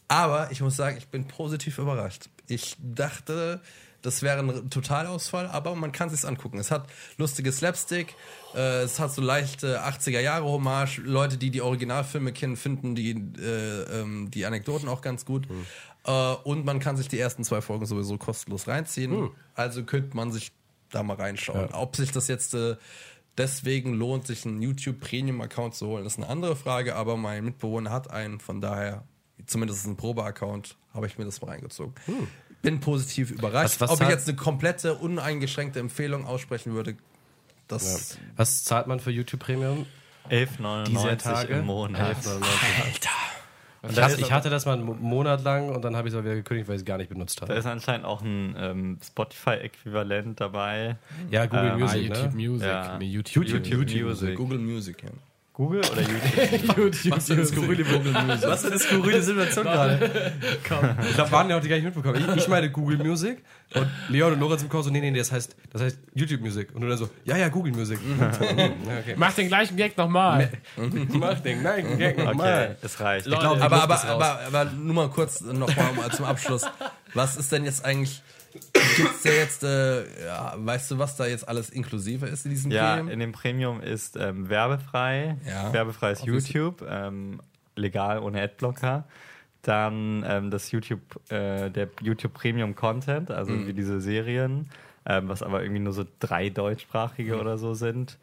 Speaker 1: Aber ich muss sagen, ich bin positiv überrascht. Ich dachte, das wäre ein Totalausfall, aber man kann sich's angucken. Es hat lustige Slapstick, äh, es hat so leichte 80er Jahre Hommage. Leute, die die Originalfilme kennen, finden die, äh, ähm, die Anekdoten auch ganz gut. Äh, und man kann sich die ersten zwei Folgen sowieso kostenlos reinziehen. Also könnte man sich da mal reinschauen. Ob sich das jetzt äh, deswegen lohnt, sich einen YouTube Premium Account zu holen, ist eine andere Frage. Aber mein Mitbewohner hat einen, von daher zumindest ein Probe-Account, habe ich mir das mal reingezogen. Bin positiv überrascht.
Speaker 3: Was- was
Speaker 1: Ob ich jetzt eine komplette, uneingeschränkte Empfehlung aussprechen würde, das
Speaker 3: Was zahlt man für YouTube Premium?
Speaker 2: 11,99 im Monat.
Speaker 3: 11,99.
Speaker 2: Und
Speaker 3: Ich
Speaker 2: da
Speaker 3: hatte,
Speaker 2: ist
Speaker 3: ich hatte das mal einen Mo- Monat lang und dann habe ich es aber wieder gekündigt, weil ich es gar nicht benutzt
Speaker 2: Da
Speaker 3: habe.
Speaker 2: ist anscheinend auch ein ähm, Spotify-Äquivalent dabei.
Speaker 3: Ja, Google
Speaker 2: Ähm,
Speaker 4: ah,
Speaker 3: Music,
Speaker 4: YouTube
Speaker 3: ne?
Speaker 4: Music.
Speaker 2: Ja.
Speaker 4: Nee, YouTube,
Speaker 2: YouTube, Music.
Speaker 1: Google Music. Ja.
Speaker 2: Google oder YouTube?
Speaker 4: YouTube
Speaker 3: Was für eine skurrile, Was für eine skurrile Situation gerade. Ich glaube, Warnen hat die gar nicht mitbekommen. Ich, ich meine Google Music und Leon und Lorenz im Chor so, nee, nee, das heißt, das heißt YouTube Music. Und du dann so, ja, ja, Google Music. ja, okay.
Speaker 4: Mach den gleichen Gag nochmal.
Speaker 3: Mach den, nein, Gag
Speaker 2: Okay,
Speaker 3: nochmal.
Speaker 2: es reicht.
Speaker 3: Ich glaube,
Speaker 1: Aber, aber, aber, aber nur mal kurz noch mal mal zum Abschluss. Was ist denn jetzt eigentlich, gibt's da jetzt, äh, ja, weißt du, was da jetzt alles inklusive ist in diesem
Speaker 2: Ja,
Speaker 1: Premium?
Speaker 2: in dem Premium ist ähm, werbefrei,
Speaker 1: Ja.
Speaker 2: werbefreies
Speaker 1: Obviously.
Speaker 2: YouTube, ähm, legal ohne Adblocker. Dann ähm, das YouTube, äh, der YouTube Premium Content, also
Speaker 1: Mhm.
Speaker 2: wie diese Serien, ähm, was aber irgendwie nur so drei deutschsprachige
Speaker 1: Mhm.
Speaker 2: oder so sind.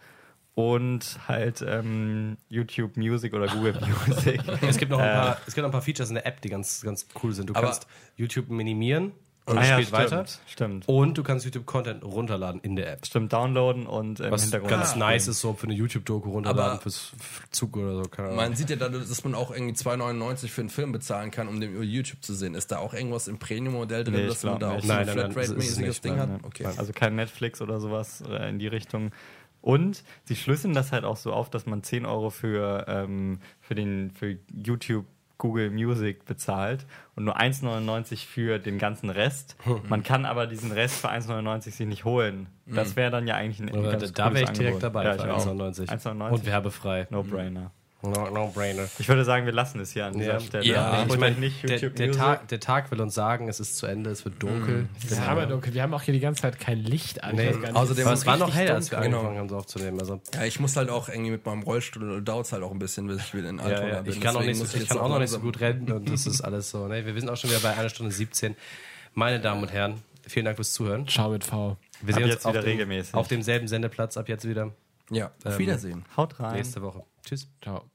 Speaker 2: Und halt ähm, YouTube Music oder Google Music.
Speaker 3: Es gibt noch ein paar, es gibt noch ein paar Features in der App, die ganz, ganz cool sind. Du
Speaker 1: Aber-
Speaker 3: kannst YouTube minimieren und
Speaker 2: Ah
Speaker 3: es
Speaker 2: ja,
Speaker 3: spielt
Speaker 2: stimmt,
Speaker 3: weiter.
Speaker 2: Stimmt.
Speaker 3: Und du kannst YouTube-Content runterladen in der App.
Speaker 2: Stimmt, downloaden und im
Speaker 3: Was
Speaker 2: Hintergrund.
Speaker 3: ganz
Speaker 2: abspielen.
Speaker 3: nice ist, so für eine YouTube-Doku runterladen,
Speaker 1: Aber-
Speaker 3: fürs Zug oder so. Keine Ahnung.
Speaker 1: Man sieht ja da, dass man auch irgendwie 2,99 für einen Film bezahlen kann, um den über YouTube zu sehen. Ist da auch irgendwas im Premium-Modell drin,
Speaker 2: Nee,
Speaker 1: dass man da auch
Speaker 2: nicht.
Speaker 1: so ein
Speaker 3: Nein,
Speaker 1: Flatrate-mäßiges. Ding
Speaker 3: Nein,
Speaker 1: hat? Okay.
Speaker 2: Also kein Netflix oder sowas äh, in die Richtung. Und sie schlüsseln das halt auch so auf, dass man 10 Euro für, ähm, für, den, für YouTube Google Music bezahlt und nur 1,99 für den ganzen Rest. Man kann aber diesen Rest für 1,99 sich nicht holen. Das wäre dann ja eigentlich ein, ein ganz
Speaker 3: da wäre ich direkt
Speaker 2: Angebot.
Speaker 3: dabei
Speaker 2: ja,
Speaker 3: für
Speaker 2: ich auch.
Speaker 3: 1,99.
Speaker 2: 1,99.
Speaker 3: Und werbefrei.
Speaker 2: No-brainer.
Speaker 3: No, no brainer.
Speaker 2: Ich würde sagen, wir lassen es hier an dieser
Speaker 3: Ja,
Speaker 2: Stelle.
Speaker 3: ja. Ich meine,
Speaker 2: nicht
Speaker 3: der, der. Tag, der Tag will uns sagen, es ist zu Ende, es wird dunkel.
Speaker 4: Es ist hammer dunkel. Wir haben auch hier die ganze Zeit kein Licht an.
Speaker 3: Nee,
Speaker 1: außerdem-
Speaker 3: es war noch hell, als wir
Speaker 1: dunkel,
Speaker 3: angefangen
Speaker 1: genau.
Speaker 3: haben, so aufzunehmen. Also,
Speaker 1: Ja, ich muss halt auch irgendwie mit meinem Rollstuhl, dauert es halt auch ein bisschen, bis ich wieder in Altona
Speaker 3: ja, ja.
Speaker 1: bin.
Speaker 3: Ich kann, auch nicht, so, ich kann auch noch nicht so gut rennen und das ist alles so. Ne? Wir sind auch schon wieder bei einer Stunde 17. Meine Damen und Herren, vielen Dank fürs Zuhören.
Speaker 4: Schau mit V.
Speaker 3: Wir
Speaker 2: Ab
Speaker 3: sehen
Speaker 2: jetzt
Speaker 3: uns
Speaker 2: wieder
Speaker 3: auf, dem,
Speaker 2: regelmäßig.
Speaker 3: auf demselben Sendeplatz ab jetzt wieder
Speaker 1: Ja, auf Wiedersehen.
Speaker 2: Haut rein.
Speaker 3: nächste Woche. Tschüss.
Speaker 4: Ciao.